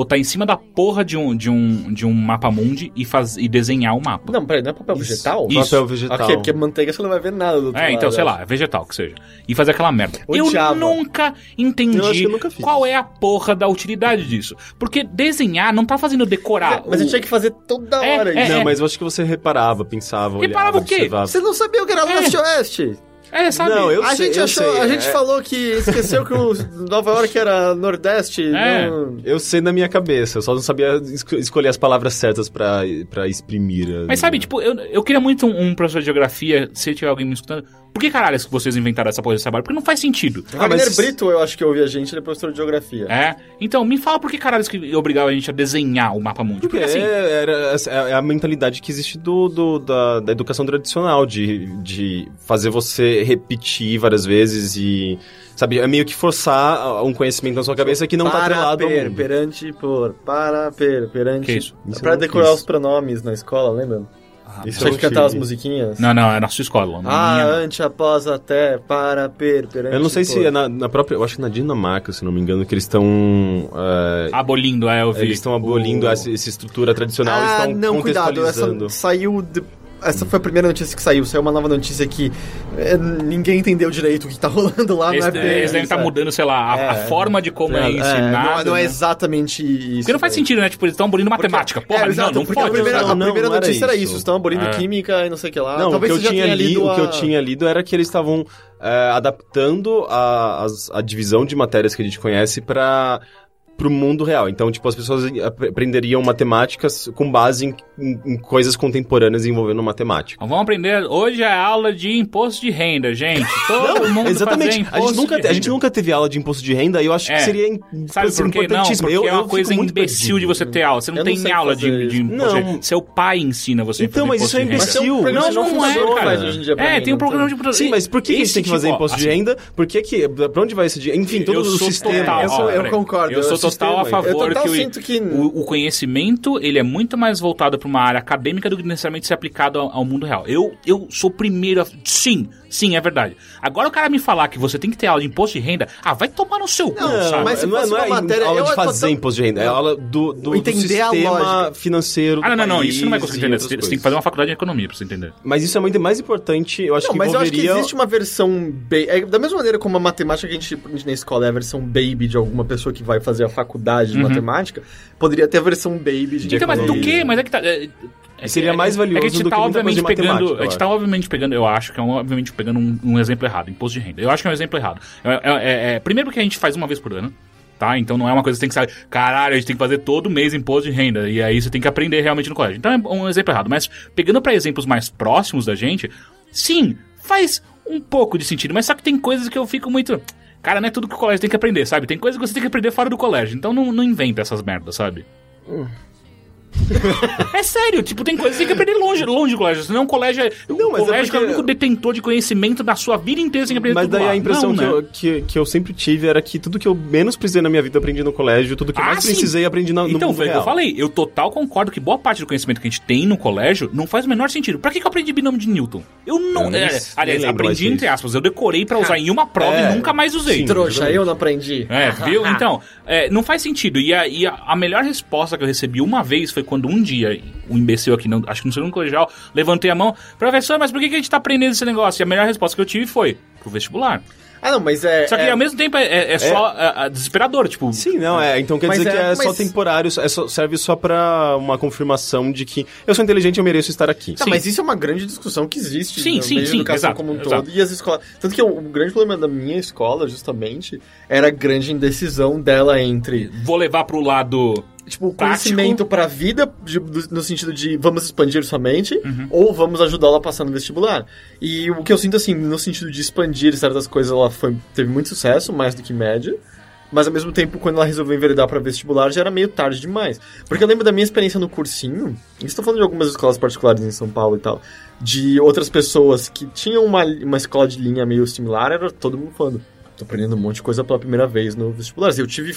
Botar em cima da porra de um, de um, de um mapa mundi e, faz, e desenhar o mapa. Não, peraí, não é papel Isso. vegetal? Isso. Papel vegetal. Ok, porque manteiga você não vai ver nada do outro É, então, lado, sei eu lá, vegetal que seja. E fazer aquela merda. Odiava. Eu nunca entendi Eu acho que eu nunca qual é a porra da utilidade disso. Porque desenhar não tá fazendo decorar. Mas o- eu tinha que fazer toda É, hora é, isso. não, mas eu acho que você reparava, pensava, olhava, Reparava o quê? observava. Você não sabia o que era É. leste-oeste? É, sabe? Não, eu a sei, gente eu achou, sei, a gente é- falou que esqueceu que o Nova York era nordeste. É. não- Eu sei na minha cabeça, eu só não sabia esco- escolher as palavras certas pra, pra exprimir. a- Mas sabe, tipo, eu, eu queria muito um, um professor de geografia, se tiver alguém me escutando. Por que caralho que vocês inventaram essa porra desse trabalho? Porque não faz sentido. O Wagner mas- Brito, eu acho que ouvi a gente, ele é professor de geografia. É? Então, me fala por que caralho que obrigava a gente a desenhar o mapa mundi. Porque Porque assim. é, era, é a mentalidade que existe do, do- da, da educação tradicional, de, de fazer você repetir várias vezes e. Sabe, é meio que forçar um conhecimento na sua cabeça que não tá para, atrelado ao per, mundo. perante, por, para, per, perante. Que isso? Isso pra decorar fiz. os pronomes na escola, lembra? Isso Tinha eu que não cantar as musiquinhas. Não, não, é na sua escola. na Ah, minha não. ante, após, até, para, per, perante. Eu não sei se é na, na própria. Eu acho que na Dinamarca, se não me engano, que eles estão. é, Abolindo, é, eu vi. eles estão abolindo O- essa, essa estrutura tradicional e Ah, estão não, cuidado, essa contextualizando. saiu... de- Essa foi a primeira notícia que saiu. Saiu uma nova notícia que é, ninguém entendeu direito o que tá rolando lá. Eles, não é bem eles devem estar é. mudando, sei lá, a, a É. forma de como é, É, ensinado. não, é- não é né? exatamente isso. Porque não faz sentido, né? Tipo, eles estão abolindo matemática. Porra, é, exato, não, não porque pode. a primeira, Não, a não, primeira não era notícia era isso. isso. Estão abolindo É. química e não sei o que lá. Não, o que, Talvez eu tinha li, lido o que a- eu tinha lido era que eles estavam é, adaptando a, as- a divisão de matérias que a gente conhece para pro mundo real. Então, tipo, as pessoas ap- aprenderiam matemáticas com base em, em- em coisas contemporâneas envolvendo matemática. Então, vamos aprender. Hoje é aula de imposto de renda, gente. Todo mundo Exatamente. fazer A gente, nunca, de a gente nunca teve aula de imposto de renda e eu acho É. que seria Sabe assim, por que não? importantíssimo. Porque eu, é uma coisa imbecil perdido. de você ter aula. Você não tem não sei aula de, fazer de imposto de Não. renda. Seu pai ensina você Então, fazer mas isso é de imbecil. Mas tem programa Não, de não é, cara. É, mim, tem um não programa de. Sim, mas por que, que a gente tem que fazer tipo, imposto de assim, renda? Por que que... Pra onde vai esse dinheiro? Enfim, todo eu o sou sistema. total, Eu concordo, Eu é sou o total a sistema. Eu favor total que, o- sinto que- o, o conhecimento ele é muito mais voltado para uma área acadêmica do que necessariamente ser aplicado ao, ao mundo real. Eu, eu sou o primeiro a... Sim, sim, é verdade. Agora o cara me falar que você tem que ter aula de imposto de renda, ah, vai tomar no seu cu, Não, sabe? mas não é, não é matéria- aula de é fazer total- imposto de renda, é aula do, do, do Entender a sistema lógica. financeiro do Ah, não, não, não, país isso não é coisa que e entender. Você tem que coisas. fazer uma faculdade de economia pra você entender. Mas isso é muito mais importante, eu acho Não, que mas eu acho que envolveria... existe uma versão... Ba é, da mesma maneira como a matemática que a gente aprende na escola é a versão baby de alguma pessoa que vai fazer a faculdade de matemática, poderia ter a versão baby de... Então, mas do que? Mas é que tá. É, é, Seria é- mais valioso é que a gente do tá, obviamente, pegando. matemática, A gente eu tá, obviamente, pegando. Eu acho que é, um, obviamente, pegando um, um exemplo errado, imposto de renda. Eu acho que é um exemplo errado. É, é- é- é- primeiro que a gente faz uma vez por ano. Tá? Então não é uma coisa que você tem que saber, caralho, a gente tem que fazer todo mês imposto de renda. E aí você tem que aprender realmente no colégio. Então é um exemplo errado. Mas pegando pra exemplos mais próximos da gente, sim, faz um pouco de sentido. Mas só que tem coisas que eu fico muito. Cara, não é tudo que o colégio tem que aprender, sabe? Tem coisas que você tem que aprender fora do colégio. Então não, não inventa essas merdas, sabe? é sério, tipo, tem coisas que tem que aprender longe, longe do colégio. Senão o colégio é. Não, o mas é colégio é, o porque- único detentor de conhecimento da sua vida inteira, que aprender Mas tudo daí lá. a impressão Não, que, né? eu, que, que eu sempre tive era que tudo que eu menos precisei na minha vida eu aprendi no colégio, tudo que eu Ah, mais sim. precisei eu aprendi na, no Então, foi o que eu falei. Eu total concordo que boa parte do conhecimento que a gente tem no colégio não faz o menor sentido. Pra que, que eu aprendi binômio de Newton? Eu não. É, aliás, aprendi entre aspas. Eu decorei pra usar em uma prova É, e nunca mais usei. sim. Trouxa, eu não aprendi. É, viu? Então, é, não faz sentido. E, a, e a, a melhor resposta que eu recebi uma vez foi quando um dia, um imbecil aqui, não, acho que no segundo colegial, levantei a mão, professor, mas por que, que a gente tá aprendendo esse negócio? E a melhor resposta que eu tive foi pro vestibular. Ah, não, mas é. Só que é- ao mesmo tempo é, é- é só é, é desesperador, tipo. Sim, não, é. Então quer Mas dizer é- que é só mas- temporário, é só- serve só pra uma confirmação de que eu sou inteligente e eu mereço estar aqui. Tá, Sim. mas isso é uma grande discussão que existe Sim, no sim, meio sim, da educação exato, como um exato. todo. E as escolas. Tanto que o, o grande problema da minha escola, justamente, era a grande indecisão dela entre, Vou levar pro lado. Tipo, Prático. conhecimento pra vida, de- no sentido de vamos expandir sua mente, Uhum. ou vamos ajudá-la a passar no vestibular. E o que eu sinto, assim, no sentido de expandir certas coisas, ela foi, teve muito sucesso, mais do que média. Mas ao mesmo tempo, quando ela resolveu enveredar pra vestibular, já era meio tarde demais. Porque eu lembro da minha experiência no cursinho, e estou falando de algumas escolas particulares em São Paulo e tal, de outras pessoas que tinham uma, uma escola de linha meio similar, era todo mundo falando, tô aprendendo um monte de coisa pela primeira vez no vestibular. Eu tive,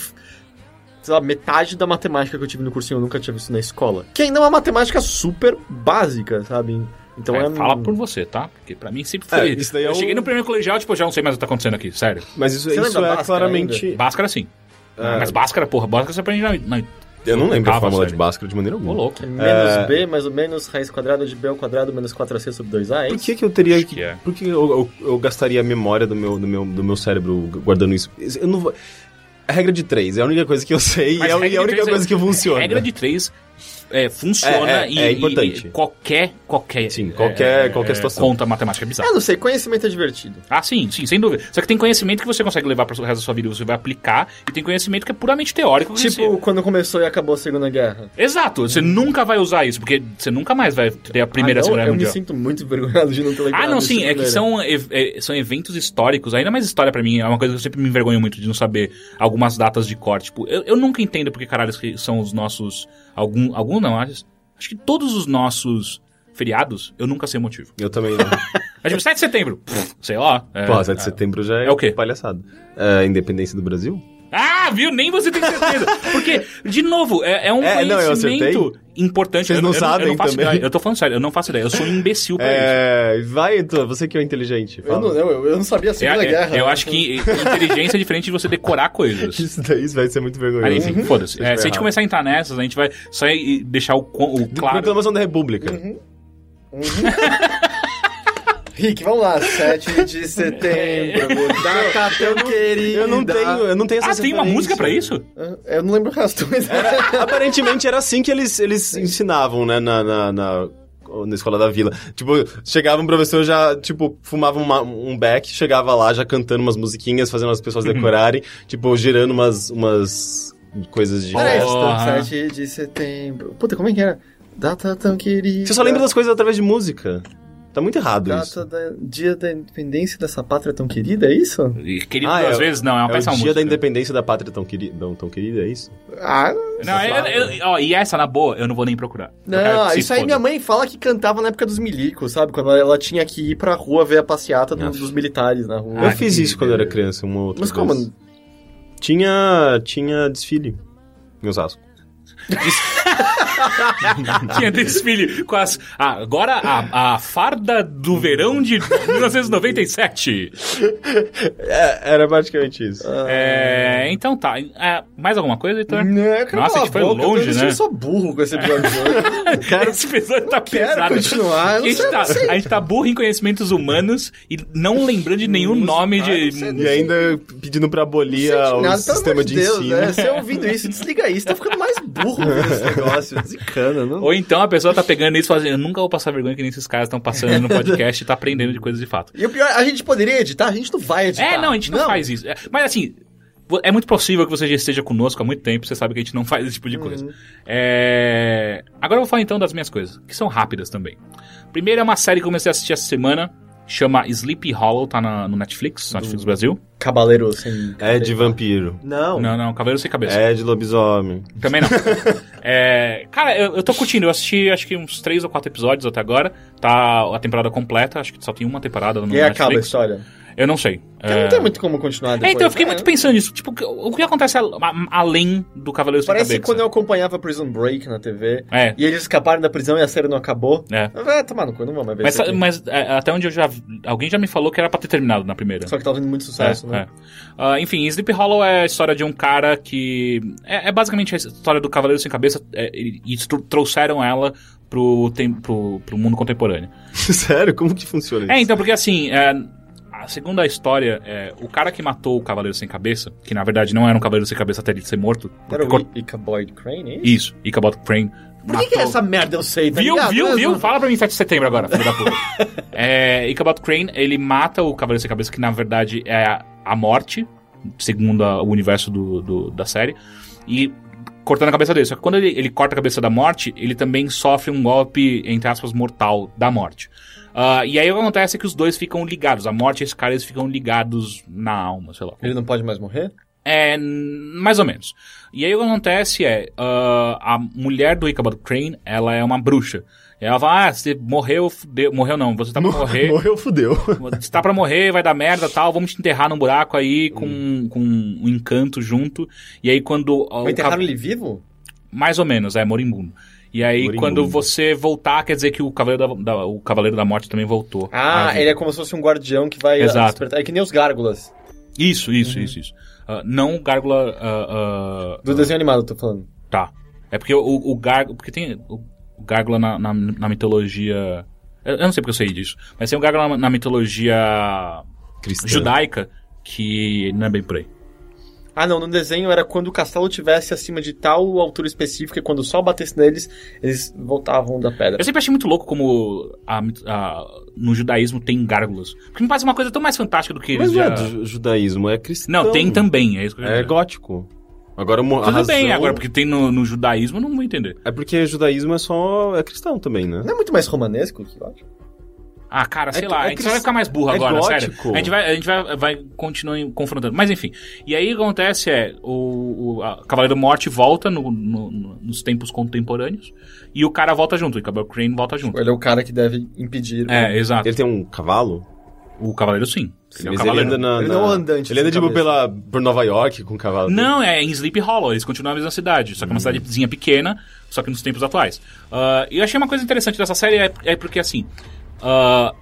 sei lá, metade da matemática que eu tive no cursinho eu nunca tinha visto na escola. Que ainda é uma matemática super básica, sabe? Então é... É, fala por você, tá? Porque pra mim sempre É, foi. isso daí é eu um- cheguei no primeiro colegial, tipo, já não sei mais o que tá acontecendo aqui, sério. Mas isso, isso é Bhaskara claramente. Bhaskara sim. É. Mas Bhaskara, porra, Bhaskara você aprende na. na... Eu não lembro a fórmula de. Bhaskara de maneira Ô, alguma. louco. É menos É. b mais ou menos raiz quadrada de b ao quadrado menos 4ac sobre 2a, é Por que, que eu teria Acho que. que é. Por que eu, eu, eu gastaria a memória do meu, do, meu, do meu cérebro guardando isso? Eu não vou. Regra de três é a única coisa que eu sei Mas e é a única três é- coisa que funciona. Regra de três é, funciona É, é, e, é e- importante. e qualquer, qualquer, Sim, qualquer- é, qualquer é, situação. conta matemática é bizarra. Ah, não sei, conhecimento é divertido. Ah, sim, sim, sem dúvida. Só que tem conhecimento que você consegue levar para o resto da sua vida e você vai aplicar, e tem conhecimento que é puramente teórico. Tipo, você- quando começou e acabou a Segunda Guerra. Exato, você nunca vai usar isso, porque você nunca mais vai ter a primeira e ah, a não, Segunda Guerra eu me Mundial. sinto muito envergonhado de não ter lembrado Ah, não, sim, é que são, é, são eventos históricos, ainda mais história pra mim, é uma coisa que eu sempre me envergonho muito de não saber algumas datas de corte. Tipo, eu, eu nunca entendo porque caralho que são os nossos. Algum, algum não, acho, acho que todos os nossos feriados, eu nunca sei o motivo. Eu também não. É tipo, 7 de setembro, pff, sei lá. É, Pô, 7 de setembro já é, É o quê? palhaçada. É, independência do Brasil? Ah, viu? Nem você tem certeza. Porque, de novo, é, é um É, não, eu conhecimento acertei. importante. Vocês Eu não eu eu sabem não faço também. ideia. Eu tô falando sério, eu não faço ideia. Eu sou um imbecil pra isso. É. Vai, Heitor, você que é o inteligente. Eu Fala. não, eu, eu não sabia a É, Segunda é, Guerra. eu acho que inteligência é diferente de você decorar coisas. Isso daí vai ser muito vergonhoso. Aí, enfim, foda-se. É, eu se a gente começar a entrar nessas, a gente vai só deixar o, o claro. Proclamação da República. Rick, vamos lá. 7 de setembro. Data tão querida. Eu não tenho, eu não tenho essa Ah, tem uma música pra isso? Eu não lembro o resto, mas... Aparentemente era assim que eles, eles ensinavam, né, na, na, na, na escola da vila. Tipo, chegava um professor já, tipo, fumava uma- um beck, chegava lá já cantando umas musiquinhas, fazendo as pessoas decorarem, tipo, girando umas, umas coisas de Olha Porra. isso, 7 de setembro. Puta, como é que era? Data tão querida. Você só lembra das coisas através de música. Tá muito errado isso. Data da... Dia da independência dessa pátria tão querida, é isso? E Querido, Ah, às é- vezes, não, é uma É péssima o dia música. da independência da pátria tão querida, não, tão querida, é isso? Ah, Não, eu- eu- ó, e essa, na boa, eu não vou nem procurar. Não, isso aí foda. minha mãe fala que cantava na época dos milicos, sabe? Quando ela, tinha que ir pra rua ver a passeata do- dos militares na rua. Ah, eu fiz isso quando eu era criança, uma outra Mas vez. como? Tinha, tinha desfile em Osasco. Tinha desfile com as. ah, agora a, a farda do verão de 1997. É, era basicamente isso. É, então tá. É, mais alguma coisa, Heitor? Não, eu Nossa, a gente foi boca, longe, eu né? só burro com esse episódio de hoje. Cara, esse episódio tá quero pesado. continuar, eu A não gente, sei, tá, não a gente tá burro em conhecimentos humanos e não lembrando de nenhum nome de. E ainda pedindo pra abolir o nada, sistema de de Deus, ensino. né? Você ouvindo isso, desliga isso. Tá ficando mais burro esse negócio. Desicana, não? Ou então a pessoa tá pegando isso e fazendo, eu nunca vou passar vergonha que nem esses caras estão passando no podcast e tá aprendendo de coisas de fato. E o pior, a gente poderia editar, a gente não vai editar. É, não, a gente não, faz isso. É, mas assim, é muito possível que você já esteja conosco há muito tempo, você sabe que a gente não faz esse tipo de coisa. É... Agora eu vou falar então das minhas coisas, que são rápidas também. Primeiro é uma série que eu comecei a assistir essa semana, chama Sleepy Hollow, tá na- no Netflix, Netflix Brasil. Cabaleiro sem... É de vampiro. Não. Não, não, Cavaleiro Sem Cabeça. É de lobisomem. Também não. É, cara, eu, eu tô curtindo. Eu assisti acho que uns três ou quatro episódios até agora. Tá a temporada completa. Acho que só tem uma temporada no E aí acaba a Netflix. história. Eu não sei. Porque É, não tem muito como continuar É, depois. então eu fiquei É, muito pensando nisso. Tipo, o que acontece a- a- além do Cavaleiro Sem Parece quando eu acompanhava Prison Break na TV. É. E eles escaparam da prisão e a série não acabou. É. Vai tomar no cu, não vou mais ver Mas, mas é, até onde eu já. Alguém já me falou que era pra ter terminado na primeira. Só que tava tendo muito sucesso, É, né? é. Ah, enfim, Sleep Hollow é a história de um cara que. É, é basicamente a história do Cavaleiro Sem Cabeça é, e, e tro- trouxeram ela pro, tem, pro, pro mundo contemporâneo. Sério? Como que funciona É, isso? então, porque assim. é, a segunda história é o cara que matou o Cavaleiro Sem Cabeça, que na verdade não era um Cavaleiro Sem Cabeça até ele ser morto. Era o Ichabod Crane, é isso? Isso, Ichabod Crane. Por que, que essa merda eu sei, tá Viu, ligado? viu, viu? Fala pra mim 7 de setembro agora, filho da puta. é, Ichabod Crane, ele mata o Cavaleiro Sem Cabeça, que na verdade é a, a morte, segundo a- o universo do, do- da série, e cortando a cabeça dele. Só que quando ele, ele corta a cabeça da morte, ele também sofre um golpe, entre aspas, mortal da morte. Ah, e aí o que acontece é que os dois ficam ligados. A morte e esse cara, eles ficam ligados na alma, sei lá. Ele não pode mais morrer? É, mais ou menos. E aí o que acontece é, ah, a mulher do Ichabod Crane, ela é uma bruxa. E ela fala, ah, você morreu, fudeu. morreu não, você tá pra morrer, Morreu, fudeu. você tá pra morrer, vai dar merda tal, vamos te enterrar num buraco aí com, com um encanto junto. E aí quando... ah, o Vai enterrar ca- ele vivo? Mais ou menos, é, moribundo. E aí quando você voltar, quer dizer que o Cavaleiro da, da- o Cavaleiro da Morte também voltou. Ah, vida. ele é como se fosse um guardião que vai ah, Exato. despertar. É que nem os gárgulas. Isso, isso, Uhum. isso, isso. Ah, não o Gárgula... ah, ah, Do desenho animado, eu tô falando. Tá. É porque o, o Gárgula. Porque tem o, o Gárgula na, na, na mitologia. Eu, eu não sei porque eu sei disso. Mas tem o Gárgula na, na mitologia Cristã. judaica que não é bem por aí. Ah, não, no desenho era quando o castelo tivesse acima de tal altura específica e quando o sol batesse neles, eles voltavam da pedra. Eu sempre achei muito louco como a a- no judaísmo tem gárgulas. Porque me parece uma coisa tão mais fantástica do que eles Mas não já... é do ju- judaísmo, é cristão. Não, tem também, é isso que eu É dizer. gótico. Agora, mo- a Tudo razão... bem, agora, porque tem no, no judaísmo, eu não vou entender. É porque judaísmo é só... É cristão também, né? Não é muito mais romanesco, eu acho? Ah, cara, sei É- lá, é a gente só vai ficar mais burro é agora, gótico. sério. A gente vai, a gente vai, vai continuar em- confrontando. Mas enfim. E aí o que acontece é, o, o a Cavaleiro Morte volta no- no- no- nos tempos contemporâneos e o cara volta junto, o Cavaleiro Crane volta junto. Ele é o cara que deve impedir. É, exato. Ele tem um cavalo? O Cavaleiro sim. Ele é um ele anda na... Ele na- não é um andante Ele anda, tipo, cabeça. pela... por Nova York com o cavalo. dele. Não, é em Sleepy Hollow, eles continuam na mesma cidade, só que é uma cidadezinha pequena, só que nos tempos atuais. Ah, E eu achei uma coisa interessante dessa série é, é porque assim. Ah,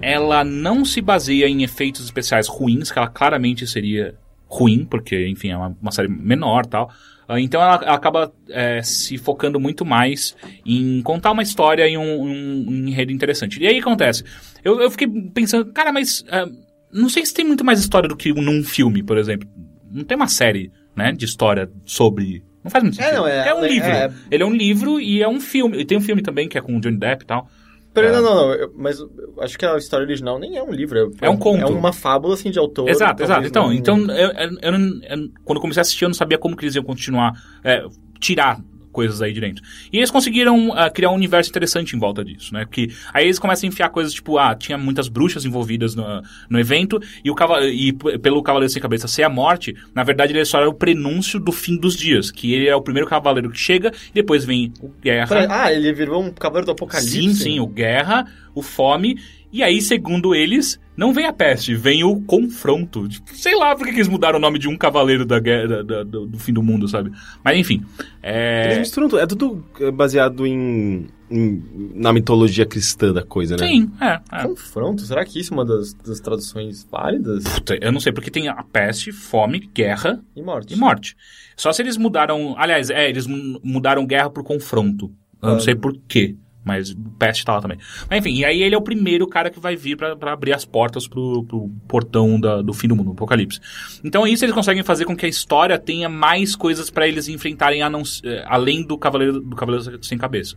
ela não se baseia em efeitos especiais ruins, que ela claramente seria ruim, porque, enfim, é uma, uma série menor tal. Ah, então ela, ela acaba é, se focando muito mais em contar uma história e um, um- um enredo interessante. E aí o que acontece? Eu, eu fiquei pensando, cara, mas ah, não sei se tem muito mais história do que num filme, por exemplo. Não tem uma série, né, de história sobre. Não faz muito É, sentido. não, é- um é- livro. é- Ele é um livro e é um filme. E tem um filme também que é com o Johnny Depp e tal. Peraí, É. não, não, não. eu- mas eu acho que a história original nem é um livro. É um conto. É uma fábula, assim, de autor. Exato, exato. Então, não- então eu, eu- quando eu comecei a assistir, eu não sabia como que eles iam continuar, é, tirar coisas aí de dentro. E eles conseguiram ah, criar um universo interessante em volta disso, né? Que aí eles começam a enfiar coisas tipo, ah, tinha muitas bruxas envolvidas no, no evento e o cavale- e pelo Cavaleiro Sem Cabeça ser a morte, na verdade ele só era o prenúncio do fim dos dias, que ele é o primeiro cavaleiro que chega, e depois vem o Guerra. Ah, ele virou um cavaleiro do apocalipse? Sim, sim, o Guerra, o Fome, e aí, segundo eles, não vem a peste, vem o confronto. Sei lá por que eles mudaram o nome de um cavaleiro da guerra, da- da- do, do fim do mundo, sabe? Mas enfim. Eles É... misturam tudo. É tudo é, baseado em, em- na mitologia cristã da coisa, né? Sim, é. é. Confronto? Será que isso é uma das, das traduções válidas? Puta, Eu não sei, porque tem a peste, fome, guerra E morte. e morte. Só se eles mudaram. Aliás, é, eles mu- mudaram guerra por confronto. Eu não Ah. sei por quê. Mas o peste tá lá também. Mas enfim, e aí ele é o primeiro cara que vai vir pra pra abrir as portas pro, pro portão da- do fim do mundo, do apocalipse. Então isso eles conseguem fazer com que a história tenha mais coisas pra eles enfrentarem não eh, além do Cavaleiro, do Cavaleiro Sem Cabeça.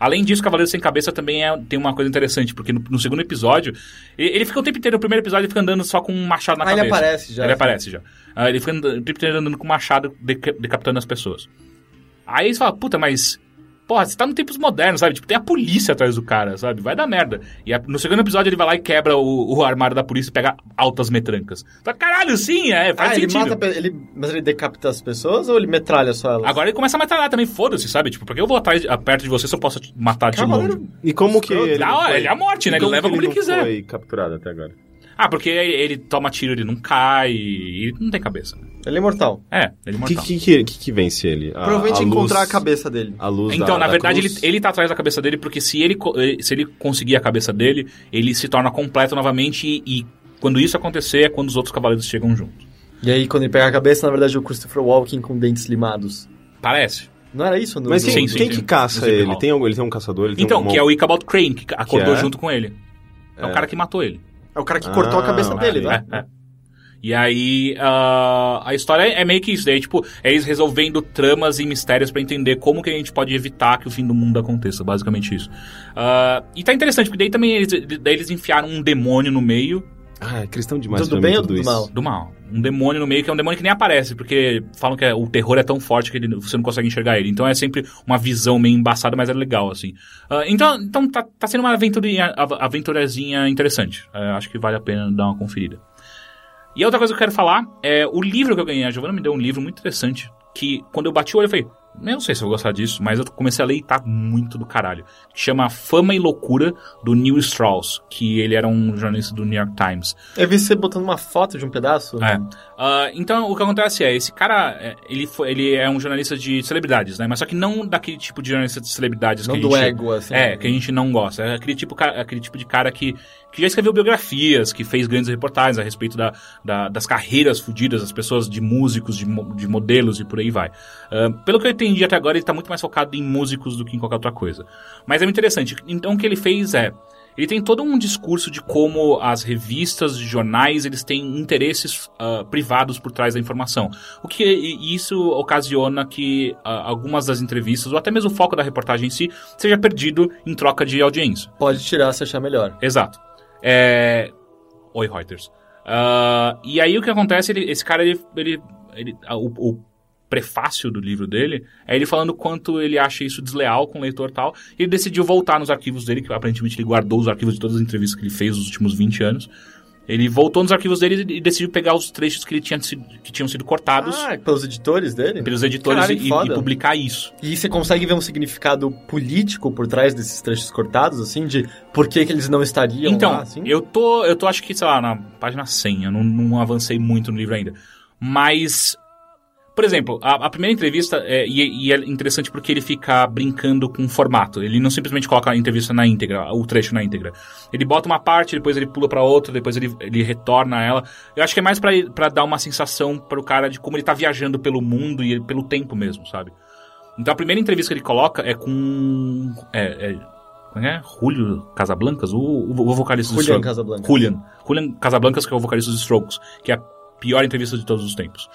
Além disso, Cavaleiro Sem Cabeça também é- tem uma coisa interessante, porque no, no segundo episódio, ele fica o tempo inteiro, no primeiro episódio, ele fica andando só com um machado na Ah, ele cabeça. aparece já. Ele aparece já. Ah, ele fica andando, o tempo inteiro andando com machado, deca- decapitando as pessoas. Aí eles falam, puta, mas Porra, você tá no tempos modernos, sabe? Tipo, tem a polícia atrás do cara, sabe? Vai dar merda. E a- no segundo episódio ele vai lá e quebra o, o armário da polícia e pega altas metrancas. Tá, caralho, sim, é, faz Ah, ele sentido. mata. pe- Ele, mas ele decapita as pessoas ou ele metralha só elas? Agora ele começa a metralhar também, foda-se, sabe? Tipo, porque eu vou atrás, perto de você se eu posso matar de longe? E como que ele. Da não hora, foi- ele é a morte, né? Ele leva como que ele quiser. Foi capturado até agora. Ah, porque ele toma tiro, ele não cai, e ele não tem cabeça. Ele é imortal. É, ele é O que, mortal. que, que, que vence ele? A- Provavelmente a luz- encontrar a cabeça dele. A luz Então, da- na da verdade, ele, cruz? ele tá atrás da cabeça dele, porque se ele, co- eh, se ele conseguir a cabeça dele, ele se torna completo novamente, e, e quando isso acontecer, é quando os outros cavaleiros chegam junto. E aí, quando ele pega a cabeça, na verdade, é o Christopher Walken com dentes limados. Parece. Não era isso? No, Mas quem, Sim, sim, quem sim. que caça ele? Tem, algum- ele tem um caçador? Ele tem Então, um... que é o Ichabod Crane, que acordou é? junto com ele. É, o É. cara que matou ele. É o cara que cortou a Ah, cabeça dele, né? É, é. E aí, ah, a história é meio que isso. Daí, tipo, é eles resolvendo tramas e mistérios pra entender como que a gente pode evitar que o fim do mundo aconteça. Basicamente isso. Ah, e tá interessante, porque daí também eles, daí eles enfiaram um demônio no meio Ah, é cristão demais Tudo bem ou isso. mal? do mal. Um demônio no meio que é um demônio que nem aparece, porque falam que é- o terror é tão forte que ele- você não consegue enxergar ele. Então é sempre uma visão meio embaçada, mas é legal, assim. Ah, então então tá, tá sendo uma aventurinha, av- aventurazinha interessante. Ah, acho que vale a pena dar uma conferida. E a outra coisa que eu quero falar é o livro que eu ganhei. A Giovanna me deu um livro muito interessante, que quando eu bati o olho eu falei, eu não sei se eu vou gostar disso, mas eu comecei a tá muito do caralho. Que chama Fama e Loucura, do Neil Strauss, que ele era um jornalista do New York Times. Eu vi você botando uma foto de um pedaço. É. Ah, então, o que acontece é, esse cara, é, ele, foi, ele é um jornalista de celebridades, né? Mas só que não daquele tipo de jornalista de celebridades Não que a do gente... ego, assim. É, que a gente não gosta. É aquele tipo, aquele tipo de cara que, que já escreveu biografias, que fez grandes reportagens a respeito da, da- das carreiras fudidas das pessoas, de músicos, de, mo- de modelos e por aí vai. Ah, pelo que eu entendi até agora, ele tá muito mais focado em músicos do que em qualquer outra coisa. Mas é muito interessante. Então, o que ele fez é... Ele tem todo um discurso de como as revistas, jornais, eles têm interesses ah, privados por trás da informação. O que isso ocasiona que ah, algumas das entrevistas, ou até mesmo o foco da reportagem em si, seja perdido em troca de audiência. Pode tirar se achar melhor. Exato. É... Oi, Reuters. Ah, e aí o que acontece, ele- esse cara, ele, ele, ele- o, o prefácio do livro dele é ele falando quanto ele acha isso desleal com o leitor tal. E ele decidiu voltar nos arquivos dele, que aparentemente ele guardou os arquivos de todas as entrevistas que ele fez nos últimos 20 anos. Ele voltou nos arquivos dele e decidiu pegar os trechos que, ele tinha sido, que tinham sido cortados Ah, pelos editores dele? pelos editores Caralho, e- e, publicar isso. E você consegue ver um significado político por trás desses trechos cortados, assim, de por que, que eles não estariam Então, lá, assim? eu tô, eu tô acho que, sei lá, na página 100, eu não, não avancei muito no livro ainda. Mas, por exemplo, a, a primeira entrevista, é, e, e é interessante porque ele fica brincando com o formato. Ele não simplesmente coloca a entrevista na íntegra, o trecho na íntegra. Ele bota uma parte, depois ele pula pra outra, depois ele, ele retorna a ela. Eu acho que é mais pra, pra dar uma sensação pro cara de como ele tá viajando pelo mundo e pelo tempo mesmo, sabe? Então a primeira entrevista que ele coloca é com. É, é, como é? Julio Casablancas, o, o, o vocalista Julian Strokes. Casablanca. Julian. Julian Casablancas, que é o vocalista dos Strokes, que é a pior entrevista de todos os tempos.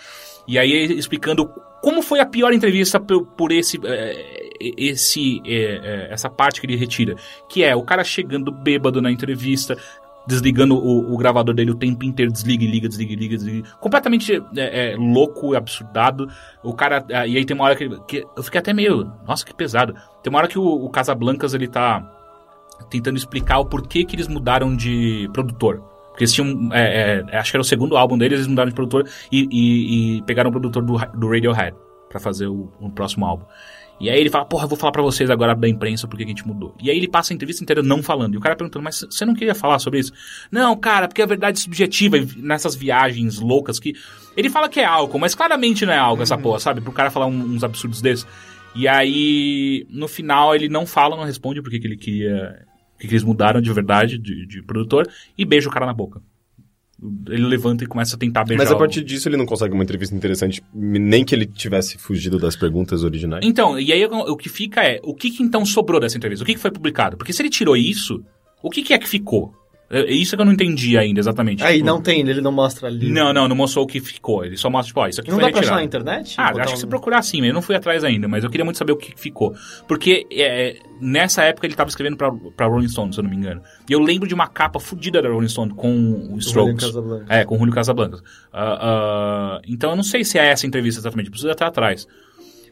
E aí explicando como foi a pior entrevista por, por esse, é, esse é, é, essa parte que ele retira. Que é o cara chegando bêbado na entrevista, desligando o, o gravador dele o tempo inteiro, desliga liga, desliga liga, desliga. Completamente é, é, louco, absurdado. O cara. é, E aí tem uma hora que, que eu fiquei até meio. Nossa, que pesado. Tem uma hora que o, o Casablancas ele tá tentando explicar o porquê que eles mudaram de produtor. Porque eles tinham. é, é, acho que era o segundo álbum deles, eles mudaram de produtor e, e- e pegaram o produtor do, do Radiohead pra fazer o, o próximo álbum. E aí ele fala, porra, eu vou falar pra vocês agora da imprensa porque que a gente mudou. E aí ele passa a entrevista inteira não falando. E o cara perguntando, mas você não queria falar sobre isso? Não, cara, porque é verdade subjetiva e nessas viagens loucas que. Ele fala que é álcool, mas claramente não é álcool essa porra, sabe? Pro cara falar um- uns absurdos desses. E aí, no final, ele não fala, não responde porque que ele queria. Que eles mudaram de verdade, de, de produtor, e beija o cara na boca. Ele levanta e começa a tentar beijar Mas a partir disso ele não consegue uma entrevista interessante, nem que ele tivesse fugido das perguntas originais. Então, e aí o o que fica é, o que, que então sobrou dessa entrevista? O que, que foi publicado? Porque se ele tirou isso, o que, que é que ficou? É é isso que eu não entendi ainda exatamente. Aí Tipo, não tem, ele não mostra ali. Não, não, não mostrou o que ficou. Ele só mostra, tipo, ó, isso aqui Não foi dá pra achar retirado. na internet? Ah, acho que se um- procurar sim, eu não fui atrás ainda, mas eu queria muito saber o que ficou. Porque é, nessa época ele tava escrevendo pra, pra Rolling Stone, se eu não me engano. E eu lembro de uma capa fodida da Rolling Stone com o Strokes. Casablanca. É, com o Julio Casablancas. Ah, ah, então eu não sei se é essa entrevista exatamente, preciso até atrás.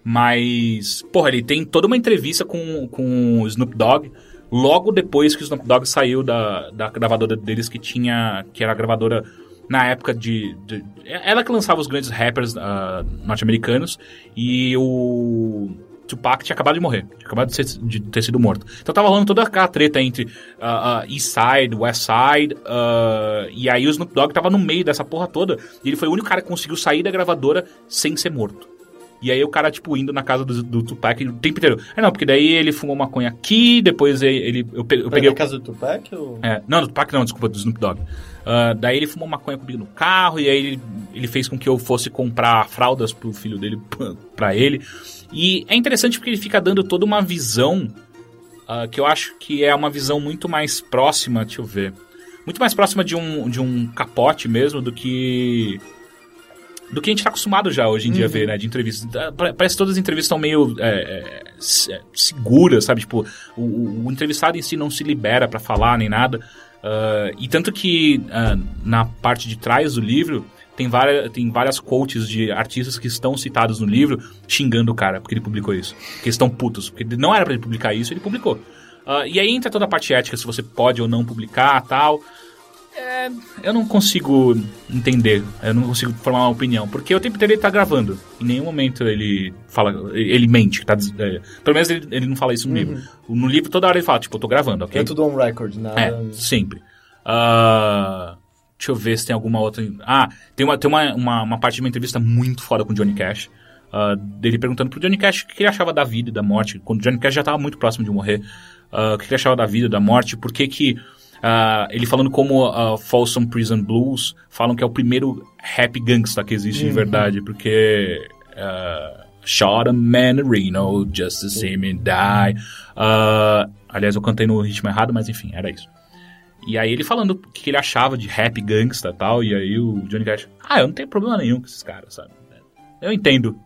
Mas, porra, ele tem toda uma entrevista com, com o Snoop Dogg logo depois que o Snoop Dogg saiu da, da gravadora deles, que tinha. que era a gravadora na época de, de ela que lançava os grandes rappers uh, norte-americanos e o Tupac tinha acabado de morrer, tinha acabado de, ser, de ter sido morto. Então tava rolando toda aquela treta entre uh, uh, East Side, West Side, uh, e aí o Snoop Dogg tava no meio dessa porra toda, e ele foi o único cara que conseguiu sair da gravadora sem ser morto. E aí o cara, tipo, indo na casa do, do Tupac o tempo inteiro. É, não, porque daí ele fumou maconha aqui, depois ele... eu, peguei, eu peguei na casa do Tupac ou... É, não, do Tupac não, desculpa, do Snoop Dogg. Uh, daí ele fumou maconha comigo no carro, e aí ele, ele fez com que eu fosse comprar fraldas pro filho dele, pra ele. E é interessante porque ele fica dando toda uma visão uh, que eu acho que é uma visão muito mais próxima, deixa eu ver, muito mais próxima de um, de um capote mesmo do que do que a gente está acostumado já hoje em dia a ver, né, de entrevistas. Parece que todas as entrevistas estão meio é, é, seguras, sabe? Tipo, o, o, entrevistado em si não se libera para falar nem nada. Uh, e tanto que uh, na parte de trás do livro tem várias, tem várias quotes de artistas que estão citados no livro xingando o cara porque ele publicou isso. Porque estão putos. Porque não era para ele publicar isso, ele publicou. Uh, e aí entra toda a parte ética, se você pode ou não publicar tal. É, eu não consigo entender, eu não consigo formar uma opinião, porque o tempo inteiro ele tá gravando. Em nenhum momento ele fala, ele mente. Tá, é, pelo menos ele, ele, não fala isso no uhum. livro. No livro toda hora ele fala, tipo, eu tô gravando, ok? É tudo on record, nada. É, sempre. Uh, Deixa eu ver se tem alguma outra. Ah, tem uma, tem uma, uma, uma parte de uma entrevista muito foda com o Johnny Cash. Uh, dele perguntando pro Johnny Cash o que ele achava da vida e da morte. Quando o Johnny Cash já estava muito próximo de morrer. Uh, o que ele achava da vida, da morte, por que que. Uh, ele falando como uh, Folsom Prison Blues falam que é o primeiro rap gangsta que existe uhum. de verdade, porque. Uh, Shot a man in Reno just to see me die. aliás, eu cantei no ritmo errado, mas enfim, era isso. E aí ele falando o que ele achava de rap gangsta e tal, e aí o Johnny Cash, ah, eu não tenho problema nenhum com esses caras, sabe? Eu entendo,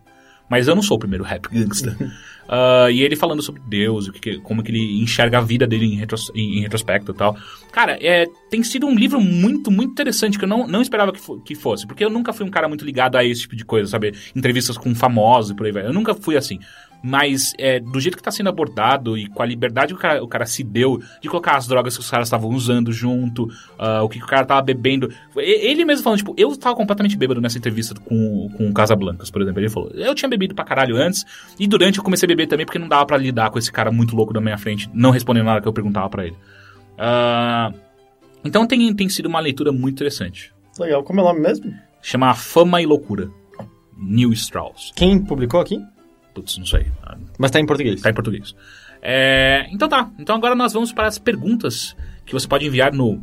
mas eu não sou o primeiro rap gangsta. uh, e ele falando sobre Deus, o que, como que ele enxerga a vida dele em, retros, em, em retrospecto e tal. Cara, é, tem sido um livro muito, muito interessante, que eu não, não esperava que, fo que fosse, porque eu nunca fui um cara muito ligado a esse tipo de coisa, sabe? Entrevistas com famosos e por aí vai. Eu nunca fui assim. Mas é, do jeito que está sendo abordado e com a liberdade que o cara, o cara, se deu de colocar as drogas que os caras estavam usando junto, uh, o que o cara tava bebendo. Ele mesmo falando, tipo, eu tava completamente bêbado nessa entrevista com, com o Casablancas, por exemplo. Ele falou, eu tinha bebido pra caralho antes e durante eu comecei a beber também porque não dava para lidar com esse cara muito louco da minha frente, não respondendo nada que eu perguntava para ele. Uh, então tem, tem sido uma leitura muito interessante. Legal, como é o nome mesmo? Chama Fama e Loucura. Neil Strauss. Quem publicou aqui? Putz, não sei. Mas tá em português. Tá em português. É, então tá. Então agora nós vamos para as perguntas que você pode enviar no.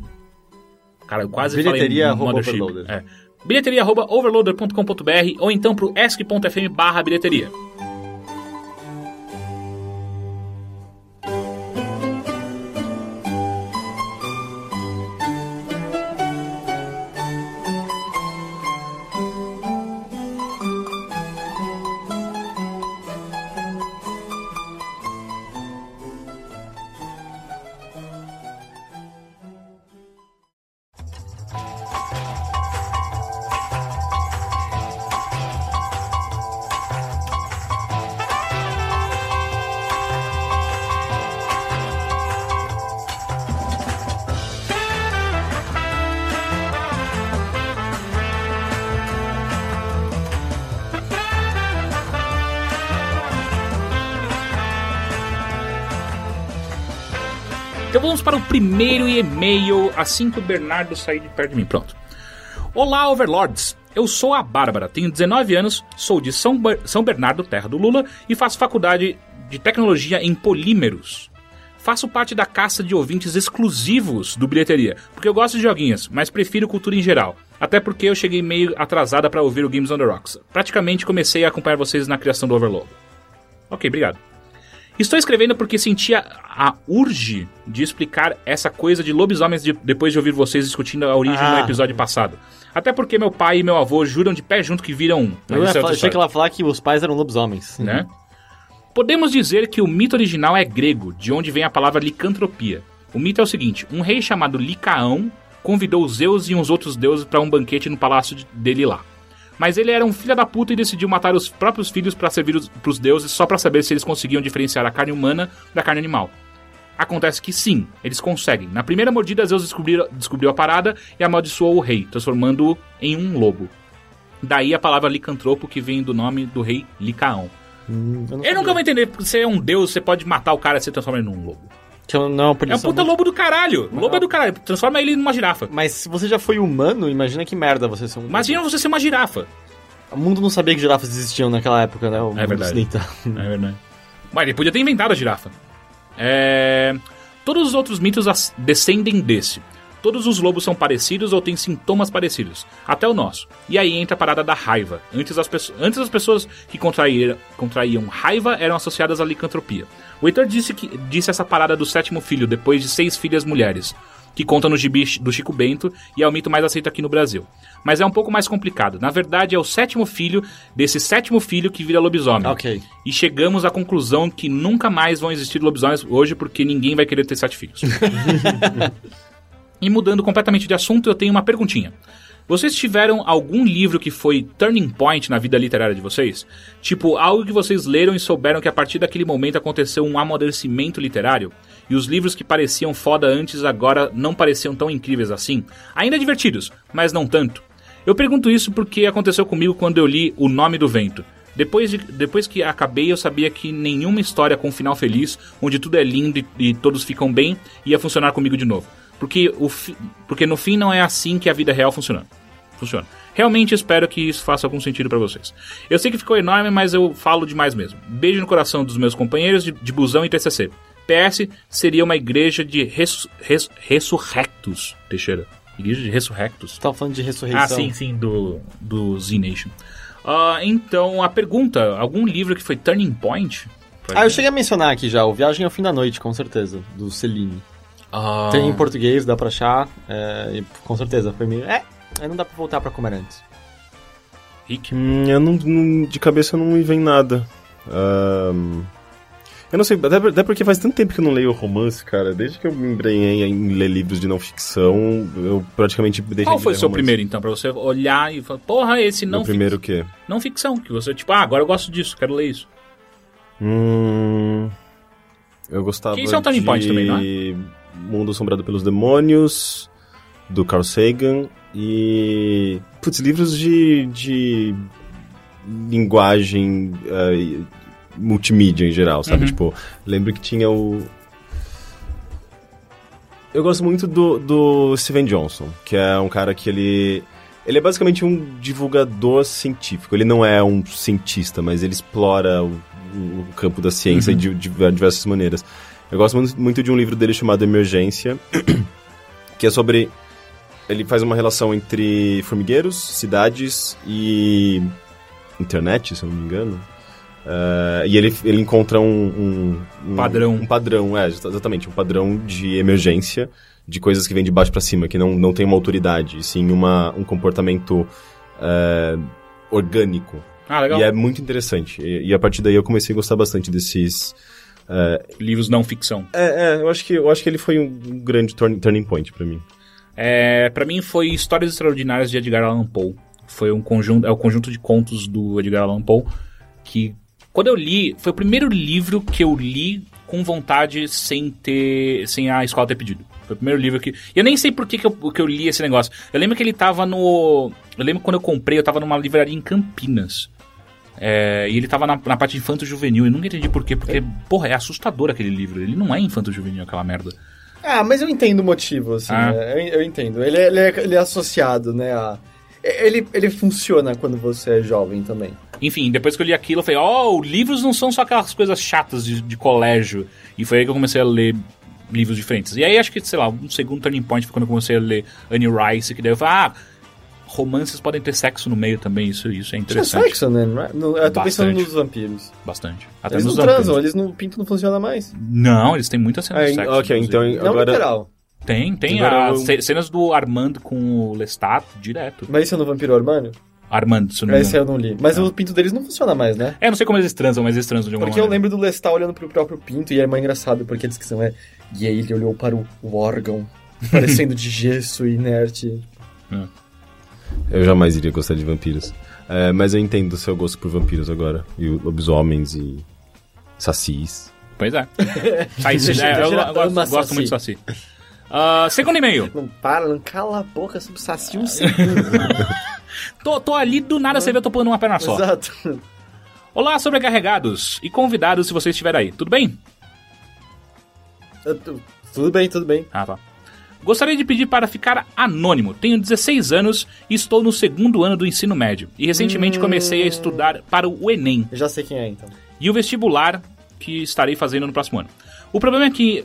Cara, eu quase bilheteria falei Mothership. É. Bilheteria.overloader.com.br ou então pro esc.fm barra bilheteria. Primeiro e-mail assim que o Bernardo sair de perto de mim. Pronto. Olá, Overlords. Eu sou a Bárbara, tenho 19 anos, sou de São, São Bernardo, terra do Lula, e faço faculdade de tecnologia em polímeros. Faço parte da caça de ouvintes exclusivos do Bilheteria, porque eu gosto de joguinhos, mas prefiro cultura em geral. Até porque eu cheguei meio atrasada para ouvir o Games on the Rocks. Praticamente comecei a acompanhar vocês na criação do Overlord. Ok, obrigado. Estou escrevendo porque sentia a urge de explicar essa coisa de lobisomens de, depois de ouvir vocês discutindo a origem ah. no episódio passado. Até porque meu pai e meu avô juram de pé junto que viram um. Eu é achei que ela falar que os pais eram lobisomens. Né? Podemos dizer que o mito original é grego, de onde vem a palavra licantropia. O mito é o seguinte: um rei chamado Licaão convidou Zeus e uns outros deuses para um banquete no palácio dele lá. Mas ele era um filho da puta e decidiu matar os próprios filhos para servir os, pros deuses só para saber se eles conseguiam diferenciar a carne humana da carne animal. Acontece que sim, eles conseguem. Na primeira mordida, Zeus descobriu, descobriu a parada e amaldiçoou o rei, transformando-o em um lobo. Daí a palavra licantropo, que vem do nome do rei Licaão. Hum, eu Eu nunca vou entender, porque você é um deus, você pode matar o cara e se transforma ele num lobo. Que eu não, É um puta muito- lobo do caralho. Lobo é do caralho. Transforma ele numa girafa. Mas se você já foi humano, imagina que merda você ser um. Imagina você ser uma girafa. O mundo não sabia que girafas existiam naquela época, né? O mundo verdade. ocidental. É verdade. Mas ele podia ter inventado a girafa. É... Todos os outros mitos descendem desse. Todos os lobos são parecidos ou têm sintomas parecidos, até o nosso. E aí entra a parada da raiva. Antes as, pesso- antes as pessoas que contraíram, contraíam raiva eram associadas à licantropia. O Heitor disse, que, disse essa parada do sétimo filho, depois de seis filhas mulheres, que conta no gibi do Chico Bento e é o mito mais aceito aqui no Brasil. Mas é um pouco mais complicado. Na verdade, é o sétimo filho desse sétimo filho que vira lobisomem. Ok. E chegamos à conclusão que nunca mais vão existir lobisomens hoje porque ninguém vai querer ter sete filhos. e mudando completamente de assunto, eu tenho uma perguntinha. Vocês tiveram algum livro que foi turning point na vida literária de vocês? Tipo, algo que vocês leram e souberam que a partir daquele momento aconteceu um amadurecimento literário? E os livros que pareciam foda antes agora não pareciam tão incríveis assim? Ainda divertidos, mas não tanto. Eu pergunto isso porque aconteceu comigo quando eu li O Nome do Vento. Depois, de- depois que acabei, eu sabia que nenhuma história com um final feliz, onde tudo é lindo e, e todos ficam bem, ia funcionar comigo de novo. Porque, o fi- porque no fim não é assim que a vida real funciona. Funciona. Realmente espero que isso faça algum sentido pra vocês. Eu sei que ficou enorme, mas eu falo demais mesmo. Beijo no coração dos meus companheiros de, de busão e TCC. PS seria uma igreja de res, res, ressurrectos, Teixeira. Igreja de ressurrectos. Você tava falando de ressurreição. Ah, sim, sim, do, do Z-Nation. Ah, então, a pergunta: algum livro que foi Turning Point? Ah, eu cheguei a mencionar aqui já, o Viagem ao Fim da Noite, com certeza, do Celine. Ah, Tem em português, dá pra achar, é, com certeza, foi meio... É, aí não dá pra voltar pra comer antes. Rick. Hum, eu não, não- de cabeça não me vem nada. Ahn, eu não sei, até, até porque faz tanto tempo que eu não leio romance, cara. Desde que eu me embrenhei em ler livros de não ficção, eu praticamente deixei Qual de foi o seu romance. primeiro, então, pra você olhar e falar, porra, esse não, Meu primeiro o quê? não ficção, que você, tipo, ah, agora eu gosto disso, quero ler isso. Hum, eu gostava Que isso é um turning de point também, não é? Mundo Assombrado pelos Demônios, do Carl Sagan e... Putz, livros de, de linguagem eh, multimídia em geral, sabe? Uhum. Tipo, lembro que tinha o... Eu gosto muito do, do Steven Johnson, que é um cara que ele... Ele é basicamente um divulgador científico. Ele não é um cientista, mas ele explora o, o campo da ciência de, de diversas maneiras. Eu gosto muito, muito de um livro dele chamado Emergência, que é sobre. Ele faz uma relação entre formigueiros, cidades e internet, se eu não me engano. Eh, e ele, ele encontra um, um- um- Padrão. Um padrão, é, exatamente, um padrão de emergência de coisas que vêm de baixo para cima, que não, não tem uma autoridade, e sim uma, um comportamento eh, orgânico. Ah, legal. E é muito interessante. E, e a partir daí eu comecei a gostar bastante desses. Livros não ficção. É, é, eu acho que, eu acho que ele foi um grande turn- turning point pra mim. É, para mim foi Histórias Extraordinárias de Edgar Allan Poe. Foi um conjunto, é o conjunto de contos do Edgar Allan Poe que quando eu li, foi o primeiro livro que eu li com vontade sem ter, sem a escola ter pedido. Foi o primeiro livro que, e eu nem sei por que, que, eu, que eu li esse negócio. Eu lembro que ele tava no, eu lembro quando eu comprei, eu tava numa livraria em Campinas. É, e ele tava na, na parte infanto-juvenil. Eu nunca entendi por quê, porque, porra, é assustador aquele livro. Ele não é infanto-juvenil, aquela merda. Ah, mas eu entendo o motivo, assim, Ah. né? eu, eu entendo. Ele, é- ele, é, ele é associado, né, a... Ele, ele funciona quando você é jovem também. Enfim, depois que eu li aquilo, eu falei, ó, livros não são só aquelas coisas chatas de, de colégio. E foi aí que eu comecei a ler livros diferentes. E aí acho que, sei lá, um segundo turning point foi quando eu comecei a ler Annie Rice, que daí eu falei, ah, romances podem ter sexo no meio também, isso, isso é interessante. sexo, né? Não é? Não- Eu tô pensando Bastante. nos vampiros. Bastante. Até Eles não nos transam, vampiros. eles não, o pinto não funciona mais. Não, eles têm muita cena de Ah, sexo. ok, inclusive. então Não agora. literal. Tem, tem Agora as eu- ce- cenas do Armando com o Lestat direto. Mas isso é no Vampiro Armânio? Armando, se eu não me Esse eu não li. Mas o pinto deles não funciona mais, né? É, não sei como eles transam, mas eles transam de alguma Porque eu maneira. lembro do Lestat olhando pro próprio pinto e é mais engraçado, porque a descrição é... E aí ele olhou para o, o órgão, parecendo de gesso e inerte. Eu jamais iria gostar de vampiros. É, mas eu entendo o seu gosto por vampiros agora. E lobisomens e sacis. Pois é. Saci, é, eu, eu gosto, gosto muito de Saci. Ah, segundo e-mail. Não para, não cala a boca sobre Saci um segundo. Tô, tô ali, do nada você vê eu tô pulando uma perna só. Exato. Olá, sobrecarregados e convidados se você estiver aí. Tudo bem? Eu tô- Tudo bem, tudo bem. Ah, tá. Gostaria de pedir para ficar anônimo. Tenho 16 anos e estou no segundo ano do ensino médio. E recentemente comecei a estudar para o Enem Eu já sei quem é, então. e o vestibular que estarei fazendo no próximo ano. O problema é que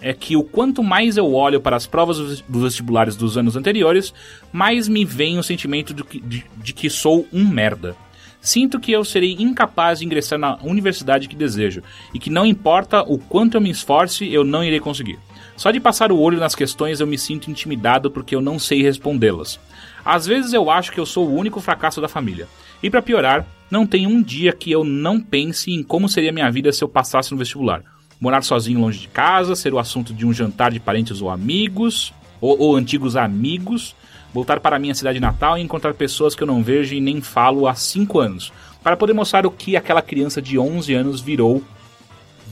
é que o quanto mais eu olho para as provas dos dos vestibulares dos anos anteriores, mais me vem o sentimento de que, de- de que sou um merda. Sinto que eu serei incapaz de ingressar na universidade que desejo e que não importa o quanto eu me esforce, eu não irei conseguir. Só de passar o olho nas questões eu me sinto intimidado porque eu não sei respondê-las. Às vezes eu acho que eu sou o único fracasso da família. E para piorar, não tem um dia que eu não pense em como seria minha vida se eu passasse no vestibular. Morar sozinho longe de casa, ser o assunto de um jantar de parentes ou amigos, ou, ou antigos amigos, voltar para minha cidade natal e encontrar pessoas que eu não vejo e nem falo há 5 anos, para poder mostrar o que aquela criança de 11 anos virou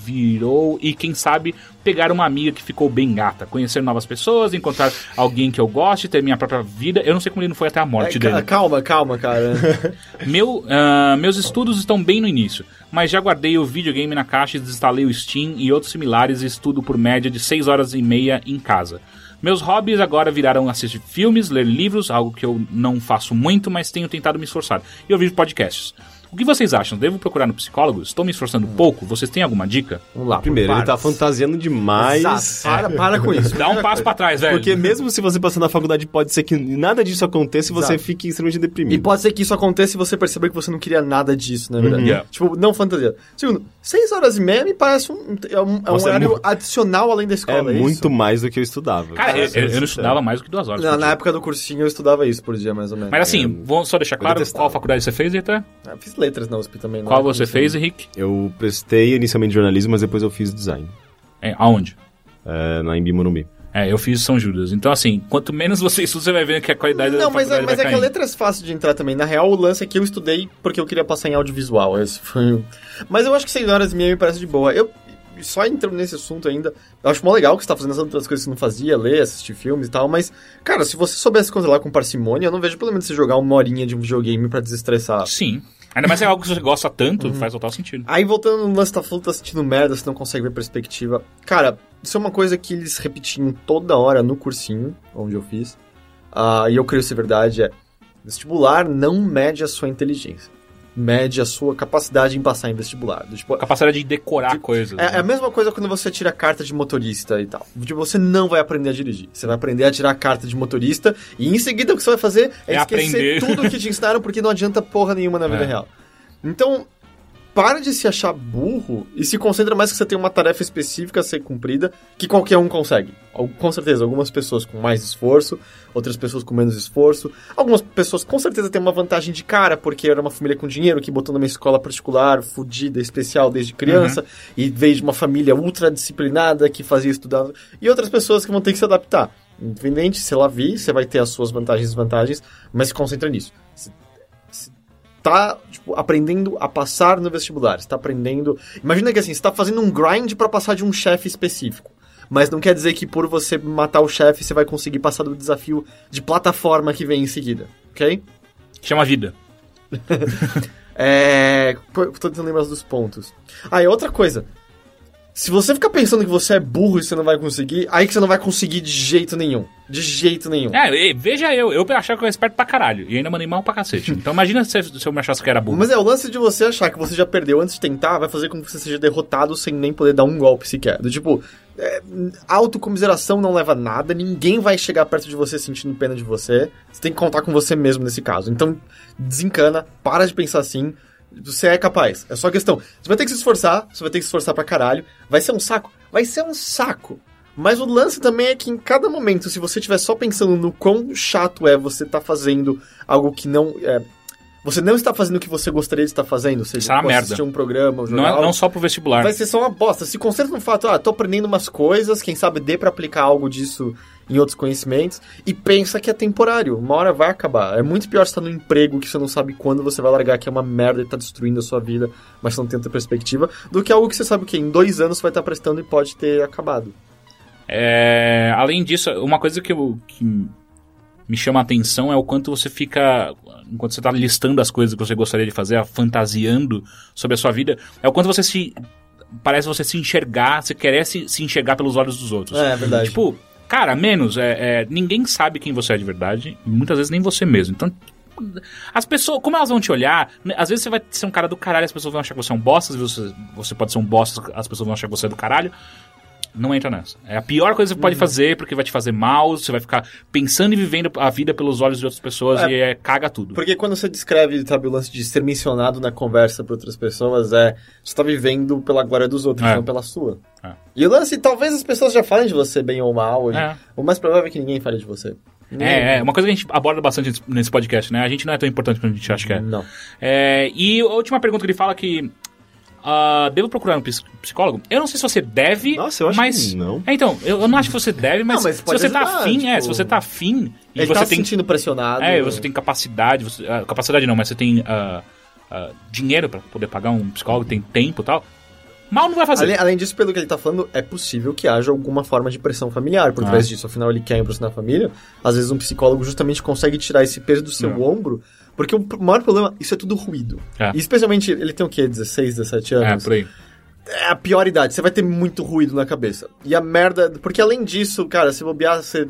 virou e quem sabe pegar uma amiga que ficou bem gata, conhecer novas pessoas, encontrar alguém que eu goste, ter minha própria vida. Eu não sei como ele não foi até a morte É, dele. ca- calma, calma, cara. Meu, ah, meus estudos estão bem no início, mas já guardei o videogame na caixa e desinstalei o Steam e outros similares e estudo por média de 6 horas e meia em casa. Meus hobbies agora viraram assistir filmes, ler livros, algo que eu não faço muito, mas tenho tentado me esforçar, e ouvir podcasts. O que vocês acham? Devo procurar no psicólogo? Estou me esforçando pouco? Vocês têm alguma dica? Vamos lá. Primeiro, ele tá fantasiando demais. Exato. Para, para com isso. Dá um passo pra trás, velho. Porque mesmo se você passar na faculdade, pode ser que nada disso aconteça e você fique extremamente E deprimido. pode ser que isso aconteça e você perceber que você não queria nada disso, na verdade. Yeah. Tipo, não fantasia. Segundo, seis horas e meia me parece um, é um, é um é horário mu- adicional além da É escola. muito isso? mais do que eu estudava. Cara, eu, eu- eu não estudava mais do que duas horas. Na, na época do cursinho eu estudava isso por dia, mais ou menos. Mas assim, vamos só deixar claro qual faculdade você fez, Eita? Eu fiz letras na USP também. Qual né? você fez, Henrique? Eu prestei inicialmente jornalismo, mas depois eu fiz design. É, aonde? É, na Embi Morumbi. É, eu fiz São Judas. Então, assim, quanto menos você estuda, você vai vendo que a qualidade da Não, mas, é, mas é que a letras é fácil de entrar também. Na real, o lance é que eu estudei porque eu queria passar em audiovisual. Esse foi. Mas eu acho que 6 horas e meia me parece de boa. Eu, só entrando nesse assunto ainda, eu acho mó legal que você tá fazendo essas outras coisas que você não fazia, ler, assistir filmes e tal, mas, cara, se você soubesse controlar com parcimônia, eu não vejo pelo menos você jogar uma horinha de um videogame pra desestressar. Sim. Ainda mais se é algo que você gosta tanto, Uhum. faz total sentido. Aí voltando no lance falando, tá assistindo merda, você não consegue ver perspectiva. Cara, isso é uma coisa que eles repetiam toda hora no cursinho, onde eu fiz. Ah, e eu creio ser verdade, é vestibular não mede a sua inteligência. Mede a sua capacidade em passar em vestibular. Tipo, Capacidade de decorar coisas. é, é né? a mesma coisa quando você tira a carta de motorista e tal. Tipo, você não vai aprender a dirigir. Você vai aprender a tirar a carta de motorista e em seguida o que você vai fazer é, É esquecer aprender. tudo que te ensinaram porque não adianta porra nenhuma na vida É. real. Então, para de se achar burro e se concentra mais que você tem uma tarefa específica a ser cumprida que qualquer um consegue. Com certeza, algumas pessoas com mais esforço, outras pessoas com menos esforço. Algumas pessoas com certeza têm uma vantagem de cara, porque era uma família com dinheiro que botou numa escola particular, fodida, especial desde criança, e veio de uma família ultra disciplinada que fazia estudar. E outras pessoas que vão ter que se adaptar. Independente, se ela vir, você vai ter as suas vantagens e desvantagens, mas se concentra nisso tá tipo, aprendendo a passar no vestibular, está aprendendo. Imagina que assim, você está fazendo um grind para passar de um chefe específico. Mas não quer dizer que por você matar o chefe você vai conseguir passar do desafio de plataforma que vem em seguida, ok? Chama vida. É. Tô tentando lembrar dos pontos. Ah, e outra coisa. Se você ficar pensando que você é burro e você não vai conseguir, aí que você não vai conseguir de jeito nenhum. De jeito nenhum. É, e- veja eu, eu achava que eu era esperto pra caralho. E ainda mandei mal pra cacete. Então imagina se, se eu me achasse que era burro. Mas é, o lance de você achar que você já perdeu antes de tentar vai fazer com que você seja derrotado sem nem poder dar um golpe sequer. Do tipo, é, autocomiseração não leva a nada, ninguém vai chegar perto de você sentindo pena de você. Você tem que contar com você mesmo nesse caso. Então, desencana, para de pensar assim. Você é capaz. É só questão. Você vai ter que se esforçar, você vai ter que se esforçar pra caralho. Vai ser um saco? Vai ser um saco. Mas o lance também é que em cada momento, se você estiver só pensando no quão chato é você tá fazendo algo que não. É, você não está fazendo o que você gostaria de estar fazendo, ou seja, merda. assistir um programa, um Não, jornal, é, não só pro vestibular. vai ser só uma bosta. Se concentra no fato, ah, tô aprendendo umas coisas, quem sabe dê pra aplicar algo disso em outros conhecimentos, e pensa que é temporário, uma hora vai acabar. É muito pior estar no emprego que você não sabe quando você vai largar, que é uma merda e tá destruindo a sua vida, mas você não tem outra perspectiva, do que algo que você sabe que em dois anos você vai estar prestando e pode ter acabado. É, além disso, uma coisa que, eu- que me chama a atenção é o quanto você fica, enquanto você está listando as coisas que você gostaria de fazer, fantasiando sobre a sua vida, é o quanto você se. Parece você se enxergar, você querer se, se enxergar pelos olhos dos outros. É, é verdade. Tipo, cara, menos, é, é, ninguém sabe quem você é de verdade, e muitas vezes nem você mesmo. Então, as pessoas, como elas vão te olhar, né, às vezes você vai ser um cara do caralho, as pessoas vão achar que você é um bosta, às vezes você, você pode ser um bosta, as pessoas vão achar que você é do caralho. Não entra nessa. É a pior coisa que você Uhum. pode fazer, porque vai te fazer mal, você vai ficar pensando e vivendo a vida pelos olhos de outras pessoas É. e é, caga tudo. Porque quando você descreve, sabe, o lance de ser mencionado na conversa por outras pessoas, é. Você tá vivendo pela glória dos outros, É. não pela sua. É. E o lance, talvez as pessoas já falem de você bem ou mal. hoje. É. O mais provável é que ninguém fale de você. É, é, uma coisa que a gente aborda bastante nesse podcast, né? A gente não é tão importante quanto a gente acha que é. Não. É, e a última pergunta que ele fala que. Ah, devo procurar um ps- psicólogo? Eu não sei se você deve. Nossa, eu acho mas... que não. É, então, eu, eu não acho que você deve, mas, Não, mas se você tá ajudar, afim, é, tipo, se você tá afim e Ele você tá tem. se sentindo pressionado. É, você tem capacidade, você, ah, capacidade não, mas você tem ah, dinheiro pra poder pagar um psicólogo, tem tempo e tal. Mal não vai fazer. Além, além disso, pelo que ele tá falando, é possível que haja alguma forma de pressão familiar por Ah. trás disso. Afinal, ele quer impressionar a família. Às vezes, um psicólogo justamente consegue tirar esse peso do seu É. ombro. Porque o maior problema, isso é tudo ruído. É. E especialmente, ele tem o quê? 16, 17 É, anos? por aí. é a pior idade. Você vai ter muito ruído na cabeça. E a merda. Porque além disso, cara, se bobear, você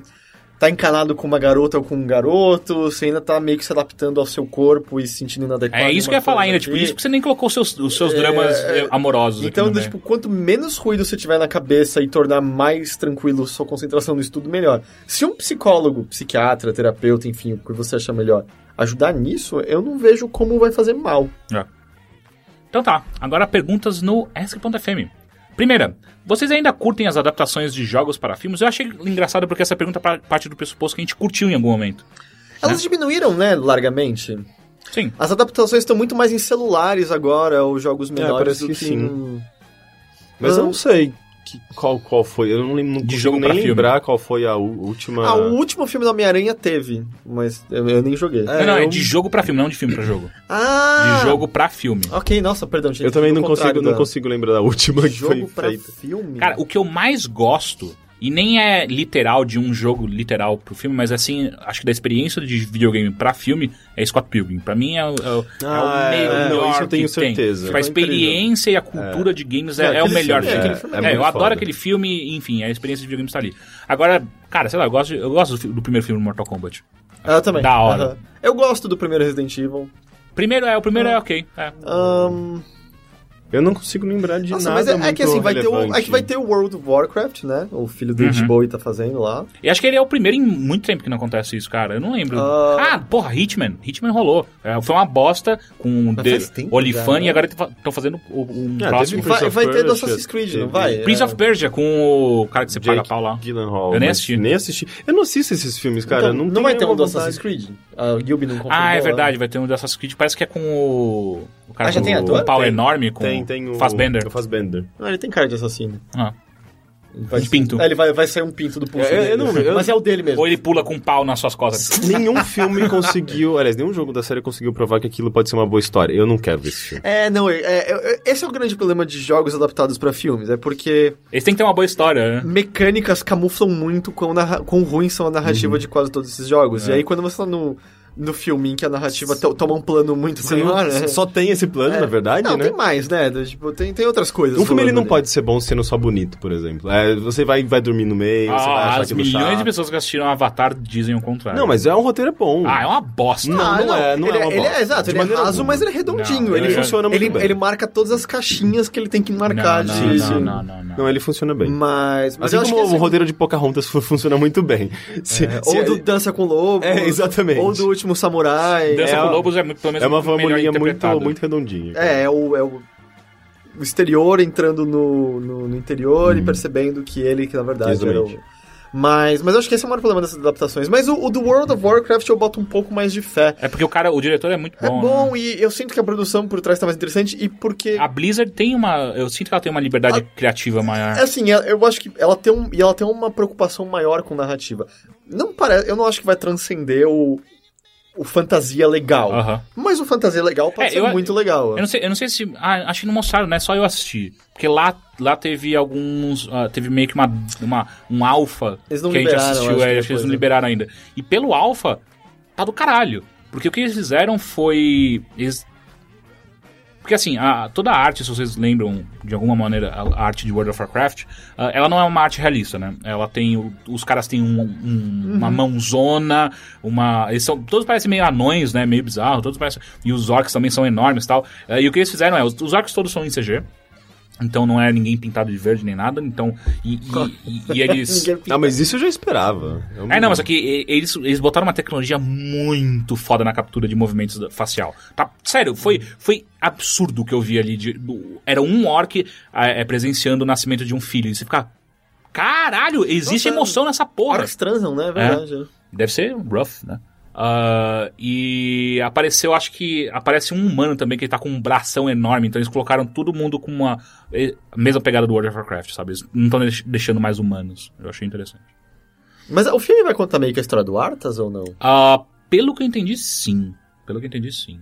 tá encanado com uma garota ou com um garoto, você ainda tá meio que se adaptando ao seu corpo e se sentindo inadequado. É isso que eu ia falar ainda, tipo, isso que você nem colocou os seus, os seus dramas eh, amorosos Então, aqui tipo, quanto menos ruído você tiver na cabeça e tornar mais tranquilo sua concentração no estudo, melhor. Se um psicólogo, psiquiatra, terapeuta, enfim, o que você achar melhor, ajudar nisso, eu não vejo como vai fazer mal. É. Então tá, agora perguntas no Ask.fm. Primeira, vocês ainda curtem as adaptações de jogos para filmes? Eu achei engraçado porque essa pergunta pa- parte do pressuposto que a gente curtiu em algum momento. Elas diminuíram, né, largamente. Sim. As adaptações estão muito mais em celulares agora, ou jogos menores parece do que que, sim. em- Mas eu Ah. não sei que- qual, qual foi. Eu não, lembro, não De jogo nem pra filme. lembrar qual foi a última. Ah, o último filme do Homem-Aranha teve, mas eu, eu nem joguei. É, não, não, é eu- de jogo pra filme, não de filme pra jogo. Ah! De jogo pra filme. Ok, nossa, perdão, gente. Eu também não consigo, contrário não da- consigo lembrar da última que Jogo foi pra feita. filme? Cara, o que eu mais gosto, e nem é literal de um jogo literal pro filme, mas assim, acho que da experiência de videogame pra filme é Scott Pilgrim. Pra mim é, o- é o- Ah, é o é, melhor não, isso eu tenho que tem. certeza. Tipo, a Ficou incrível. experiência e a cultura de games é, É, é o melhor filme- é, filme. é É, eu adoro foda. aquele filme, enfim, a experiência de videogame está ali. Agora, cara, sei lá, eu gosto, eu gosto do, do primeiro filme do Mortal Kombat. Ah, eu também. Da hora. Eu gosto do primeiro Resident Evil. Primeiro é, o primeiro é ok. É. Ahn, Eu não consigo lembrar de nossa, nada. mas é, é muito que assim, vai ter, o, é que vai ter o World of Warcraft, né? O filho do Uhum. Bowie tá fazendo lá. E acho que ele é o primeiro em muito tempo que não acontece isso, cara. Eu não lembro. Ah. Ah, porra, Hitman. Hitman rolou. É, foi uma bosta com tempo Olifan já, né? e agora estão fazendo o- um Ah, próximo. Vai, Prince of vai ter do Assassin's Creed, não vai? Prince É. of Persia com o cara que você paga Jake pau lá. Gyllenhaal. Eu nem assisti. Nem assisti. Eu não assisto esses filmes, cara. Então, não não vai ter um do. Assassin's Creed? A Gilby não confirmou. Ah, é né? verdade, vai ter um do Assassin's Creed. Parece que é com o. O cara Ah, já com tem o- ator? um pau Tem, enorme com Tem, tem o... Fassbender. O Fassbender. Ah, ele tem cara de assassino. Ah. Ele vai Um pinto. É, ele vai, vai sair um pinto do pulso É, eu- dele. eu não- eu- Mas é o dele mesmo. Ou ele pula com um pau nas suas costas. Nenhum filme conseguiu... Aliás, nenhum jogo da série conseguiu provar que aquilo pode ser uma boa história. Eu não quero ver esse filme. É, não, é, é- é- esse é o grande problema de jogos adaptados pra filmes, é porque Eles têm que ter uma boa história, né? mecânicas camuflam muito quão, narra- quão ruim são a narrativa de quase todos esses jogos. E aí quando você tá no, no filme em que a narrativa to- toma um plano muito maior, né? Só tem esse plano, na verdade, Não, né? tem mais, né? Tipo, tem, tem outras coisas. Um filme ele não ali. pode ser bom sendo só bonito, por exemplo. É, você vai, vai dormir no meio, você vai Ah, achar as milhões chato. de pessoas que assistiram Avatar dizem o contrário. Não, mas é um roteiro bom. Ah, é uma bosta. Não, Ah, não é, não ele, é uma ele bosta. é exato, De ele é raso, alguma. mas ele é redondinho. Não, ele, ele funciona muito ele, bem. ele marca todas as caixinhas que ele tem que marcar. não, de- não, de- não, não, não. Não, ele funciona bem. Mas, mas Assim eu acho como o esse- roteiro de Pocahontas fu- funciona muito bem. É, ou do Dança com Lobos. É, exatamente. Ou do Último Samurai. Dança É com a- Lobos é muito, pelo menos é uma formulinha muito, muito redondinha. É, é o, é o, o exterior entrando no, no, no interior Hum. e percebendo que ele, que na verdade era o... Exatamente. Mas, mas eu acho que esse é o maior problema dessas adaptações. Mas o, o do World of Warcraft eu boto um pouco mais de fé. É porque o cara, o diretor é muito É bom. bom, né? e eu sinto que a produção por trás tá mais interessante e porque... A Blizzard tem uma. Eu sinto que ela tem uma liberdade A- criativa maior. É assim, eu acho que ela tem, um, e ela tem uma preocupação maior com narrativa. Não parece, eu não acho que vai transcender o, o fantasia legal. Mas o fantasia legal pode É, ser eu- muito legal. Eu não sei, eu não sei se. Ah, acho que não mostraram, né? Só eu assisti. Porque lá, lá teve alguns. ah, teve meio que uma, uma, um alfa Eles não que a gente assistiu. acho é, que acho que eles não né? liberaram ainda. E pelo alfa, tá do caralho. Porque o que eles fizeram foi. Eles... Porque assim, a- toda a arte, se vocês lembram de alguma maneira, a, arte de World of Warcraft, ah, ela não é uma arte realista, né? Ela tem. o- os caras têm um- um- uma mãozona, uma. Eles são. Todos parecem meio anões, né? Meio bizarro, todos parecem. E os orcs também são enormes e tal. Ah, e o que eles fizeram é, os, os orcs todos são em CG. Então não é ninguém pintado de verde nem nada. Então. E, e- e- e eles. Ah, mas isso eu já esperava. Eu É, não, mas aqui eles, eles botaram uma tecnologia muito foda na captura de movimentos facial. Tá, sério, foi, foi absurdo o que eu vi ali. de- do- era um orc é, é, presenciando o nascimento de um filho. E você fica. Caralho, existe Nossa, emoção nessa porra. Orcs transam, né? É verdade. Deve ser rough, né? Ah, e apareceu, acho que aparece um humano também que tá com um bração enorme, então eles colocaram todo mundo com uma a mesma pegada do World of Warcraft, sabe? Eles não estão deixando mais humanos. Eu achei interessante. Mas o filme vai contar meio que a história do Arthas ou não? Ah, pelo que eu entendi, sim. Pelo que eu entendi, sim.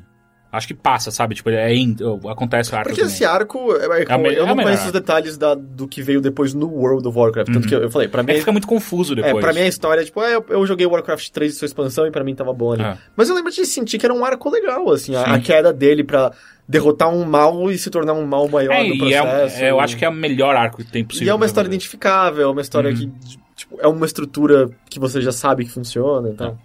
Acho que passa, sabe? Tipo, é, in- acontece o arco Porque também. esse arco, é- é- É me- eu é não conheço os detalhes da- do que veio depois no World of Warcraft. Tanto que eu, eu falei, pra É mim. que fica muito confuso É, depois. pra mim a história, tipo, é, eu, eu joguei Warcraft 3 de sua expansão e pra mim tava bom ali. Ah. Mas eu lembro de sentir que era um arco legal, assim, a, a queda dele pra derrotar um mal e se tornar um mal maior É, no e é, processo. é, eu acho que é o melhor arco que tem possível. E é uma história identificável, é uma história Uhum. que, tipo, é uma estrutura que você já sabe que funciona, então...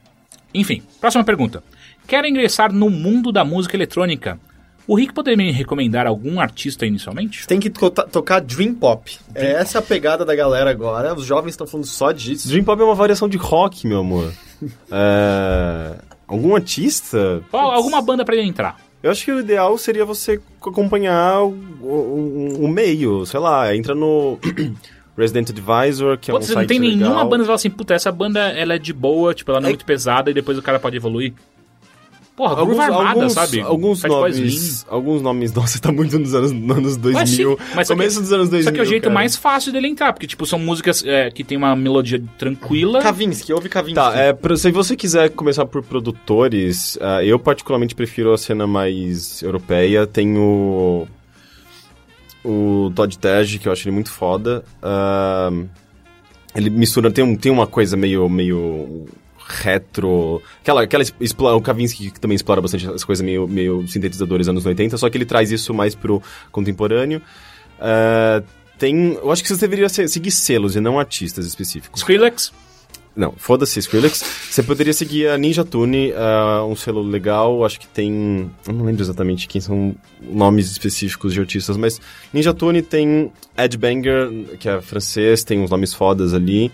Enfim, próxima pergunta. Quero ingressar no mundo da música eletrônica. O Rick poderia me recomendar algum artista inicialmente? Tem que to- tocar Dream Pop. É, essa é a pegada da galera agora. Os jovens estão falando só disso. Dream Pop é uma variação de rock, meu amor. É, Algum artista? Qual- alguma banda pra ele entrar? Eu acho que o ideal seria você acompanhar o, o- o meio, sei lá, entra no Resident Advisor, que é Putz, um não site tem nenhuma legal. banda que fala assim, puta, essa banda ela é de boa, tipo, ela não é, É- muito pesada e depois o cara pode evoluir. Porra, Groove Alguns, Armada, alguns, sabe? alguns Fat nomes, alguns nomes, nossa, tá muito nos anos, nos anos 2000, Mas sim, mas só que- começo dos anos 2000, Só que é o jeito cara. mais fácil dele entrar, porque, tipo, são músicas é, que tem uma melodia tranquila. Kavinsky, ouve Kavinsky. Tá, é, pra- se você quiser começar por produtores, ah, eu particularmente prefiro a cena mais europeia. Tem o. O Todd Tej, que eu acho ele muito foda. Ah, ele mistura, tem, um, tem uma coisa meio. meio retro. Aquela, aquela explora, o Kavinsky que também explora bastante as coisas meio, meio sintetizadores anos 80, só que ele traz isso mais pro contemporâneo. Ah, tem. Eu acho que você deveria se- seguir selos e não artistas específicos. Skrillex. Não, foda-se Skrillex. Você poderia seguir a Ninja Tune, ah, um selo legal, acho que tem... Eu não lembro exatamente quem são nomes específicos de artistas, mas Ninja Tune tem Ed Banger, que é francês, tem uns nomes fodas ali.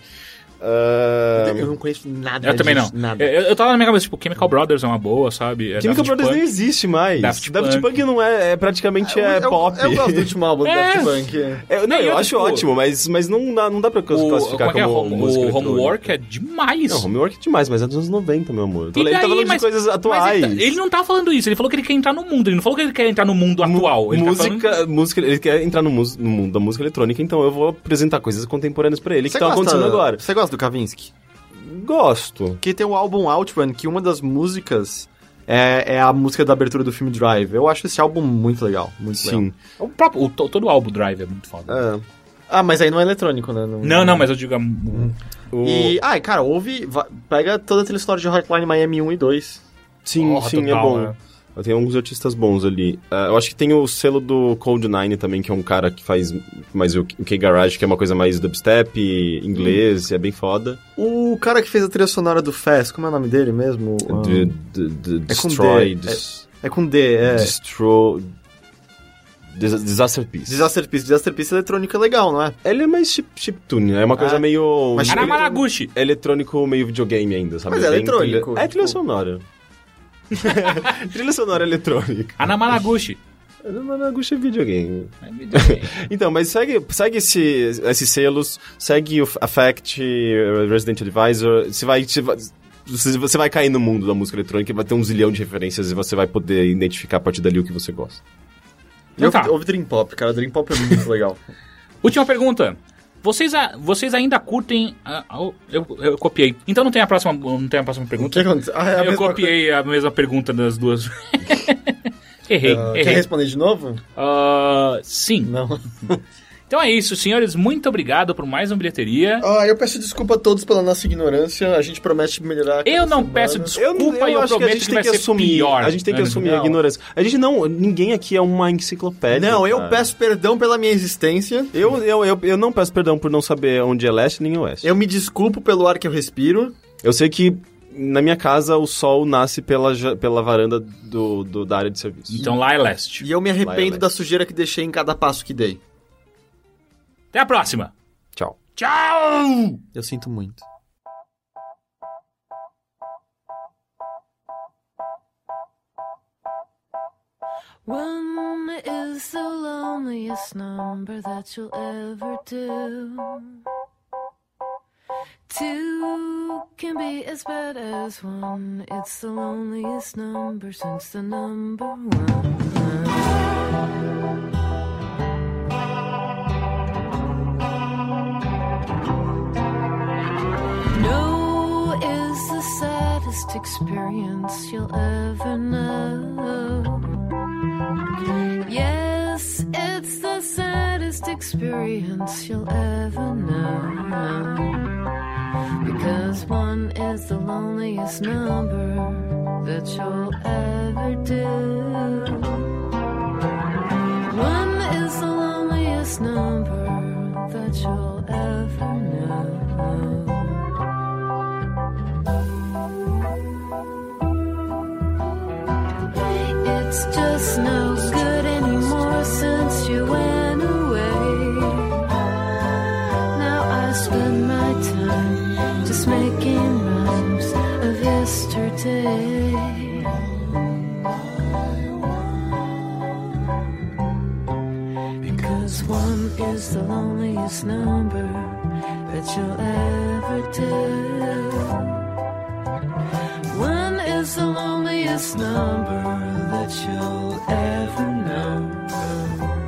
Ah, Eu não conheço nada Eu também não. disso, Nada. Eu, eu tava na minha cabeça, tipo, Chemical Brothers é uma boa, sabe? É Chemical Daft Brothers Punk. nem existe mais. Daft Daft, Punk. Punk. não é, é praticamente é, eu, pop. Eu, gosto do último álbum do É. Daft Punk. é. É, não, eu acho tipo, ótimo, mas, mas não, dá, não dá pra O, classificar qual que é? como Home- música o. Homework é demais. Não, Homework é demais, mas é dos anos 90, meu amor. Ele tá falando mas- de coisas mas atuais. ele, tá- ele não tá falando isso, ele falou que ele quer entrar no mundo, ele não falou que ele quer entrar no mundo atual. Ele tá música, falando... música, ele quer entrar no, no mundo da música eletrônica, então eu vou apresentar coisas contemporâneas pra ele que estão acontecendo agora. Você gosta do Kavinsky? Gosto. Que tem o álbum Outrun, que uma das músicas é, é a música da abertura do filme Drive. Eu acho esse álbum muito legal. Muito legal. Sim. O próprio, o, to- todo o álbum Drive é muito foda. É. Ah, mas aí não é eletrônico, né? Não, não, mas eu digo... um- O- E, ai, cara, ouve, va- pega toda a trilha sonora de Hotline Miami 1 e 2. Sim, Porra, sim, é total, bom. né? Eu tenho alguns artistas bons ali. Ah, eu acho que tem o selo do Cold Nine também, que é um cara que faz mais o K-Garage, que é uma coisa mais dubstep, inglês, é bem foda. O cara que fez a trilha sonora do Fast, como é o nome dele mesmo? Ah, De, de, de, É com destroy, D, des- É com D, é. Destro... Dis- Disaster Piece. Disaster Piece. Disaster Piece eletrônica é legal, não é? Ele é mais chip, chiptune, é uma coisa Ah, meio... mas Aramaraguchi. É eletrônico meio videogame ainda, sabe? Mas é eletrônico. É trilha tipo- sonora. trilha sonora eletrônica. Anamanaguchi. Mano, Angústia é videogame. É videogame. Então, mas segue, segue esse, esses selos, segue o Affect, Resident Advisor, você vai, você vai, você você vai cair no mundo da música eletrônica e vai ter um zilhão de referências e você vai poder identificar a partir dali o que você gosta. Eu Então tá. ouvi Dream Pop, cara. Dream Pop é muito legal. Última pergunta. Vocês, a- vocês ainda curtem. a- a- eu, eu copiei. Então não tem a próxima, não tem a próxima O pergunta. Ah, é a eu copiei a mesma pergunta das duas. errei. Ah, errei. Quer responder de novo? Ah, sim. Não. Então é isso, senhores. Muito obrigado por mais uma bilheteria. Ah, eu peço desculpa a todos pela nossa ignorância. A gente promete melhorar. a Eu não semana. peço desculpa e eu acho prometo que, vai ser assumir, pior. A gente tem que Né? assumir a Não. ignorância. A gente não, ninguém aqui é uma enciclopédia. Não, eu cara. peço perdão pela minha existência. Eu, eu, eu, eu não peço perdão por não saber onde é leste nem oeste. Eu me desculpo pelo ar que eu respiro. Eu sei que na minha casa o sol nasce pela, pela varanda do, do- da área de serviço. Então lá é leste. E eu me arrependo Vai, da sujeira que deixei em cada passo que dei. Até a próxima. Tchau. Tchau! Eu sinto muito. One is the loneliest number that you'll ever do. Two can be as bad as one. It's the loneliest number since the number one. Saddest experience you'll ever know. Yes, it's the saddest experience you'll ever know. Because one is the loneliest number that you'll ever do. One is the loneliest number that you'll ever know. That you'll ever do. One is the loneliest number that you'll ever know.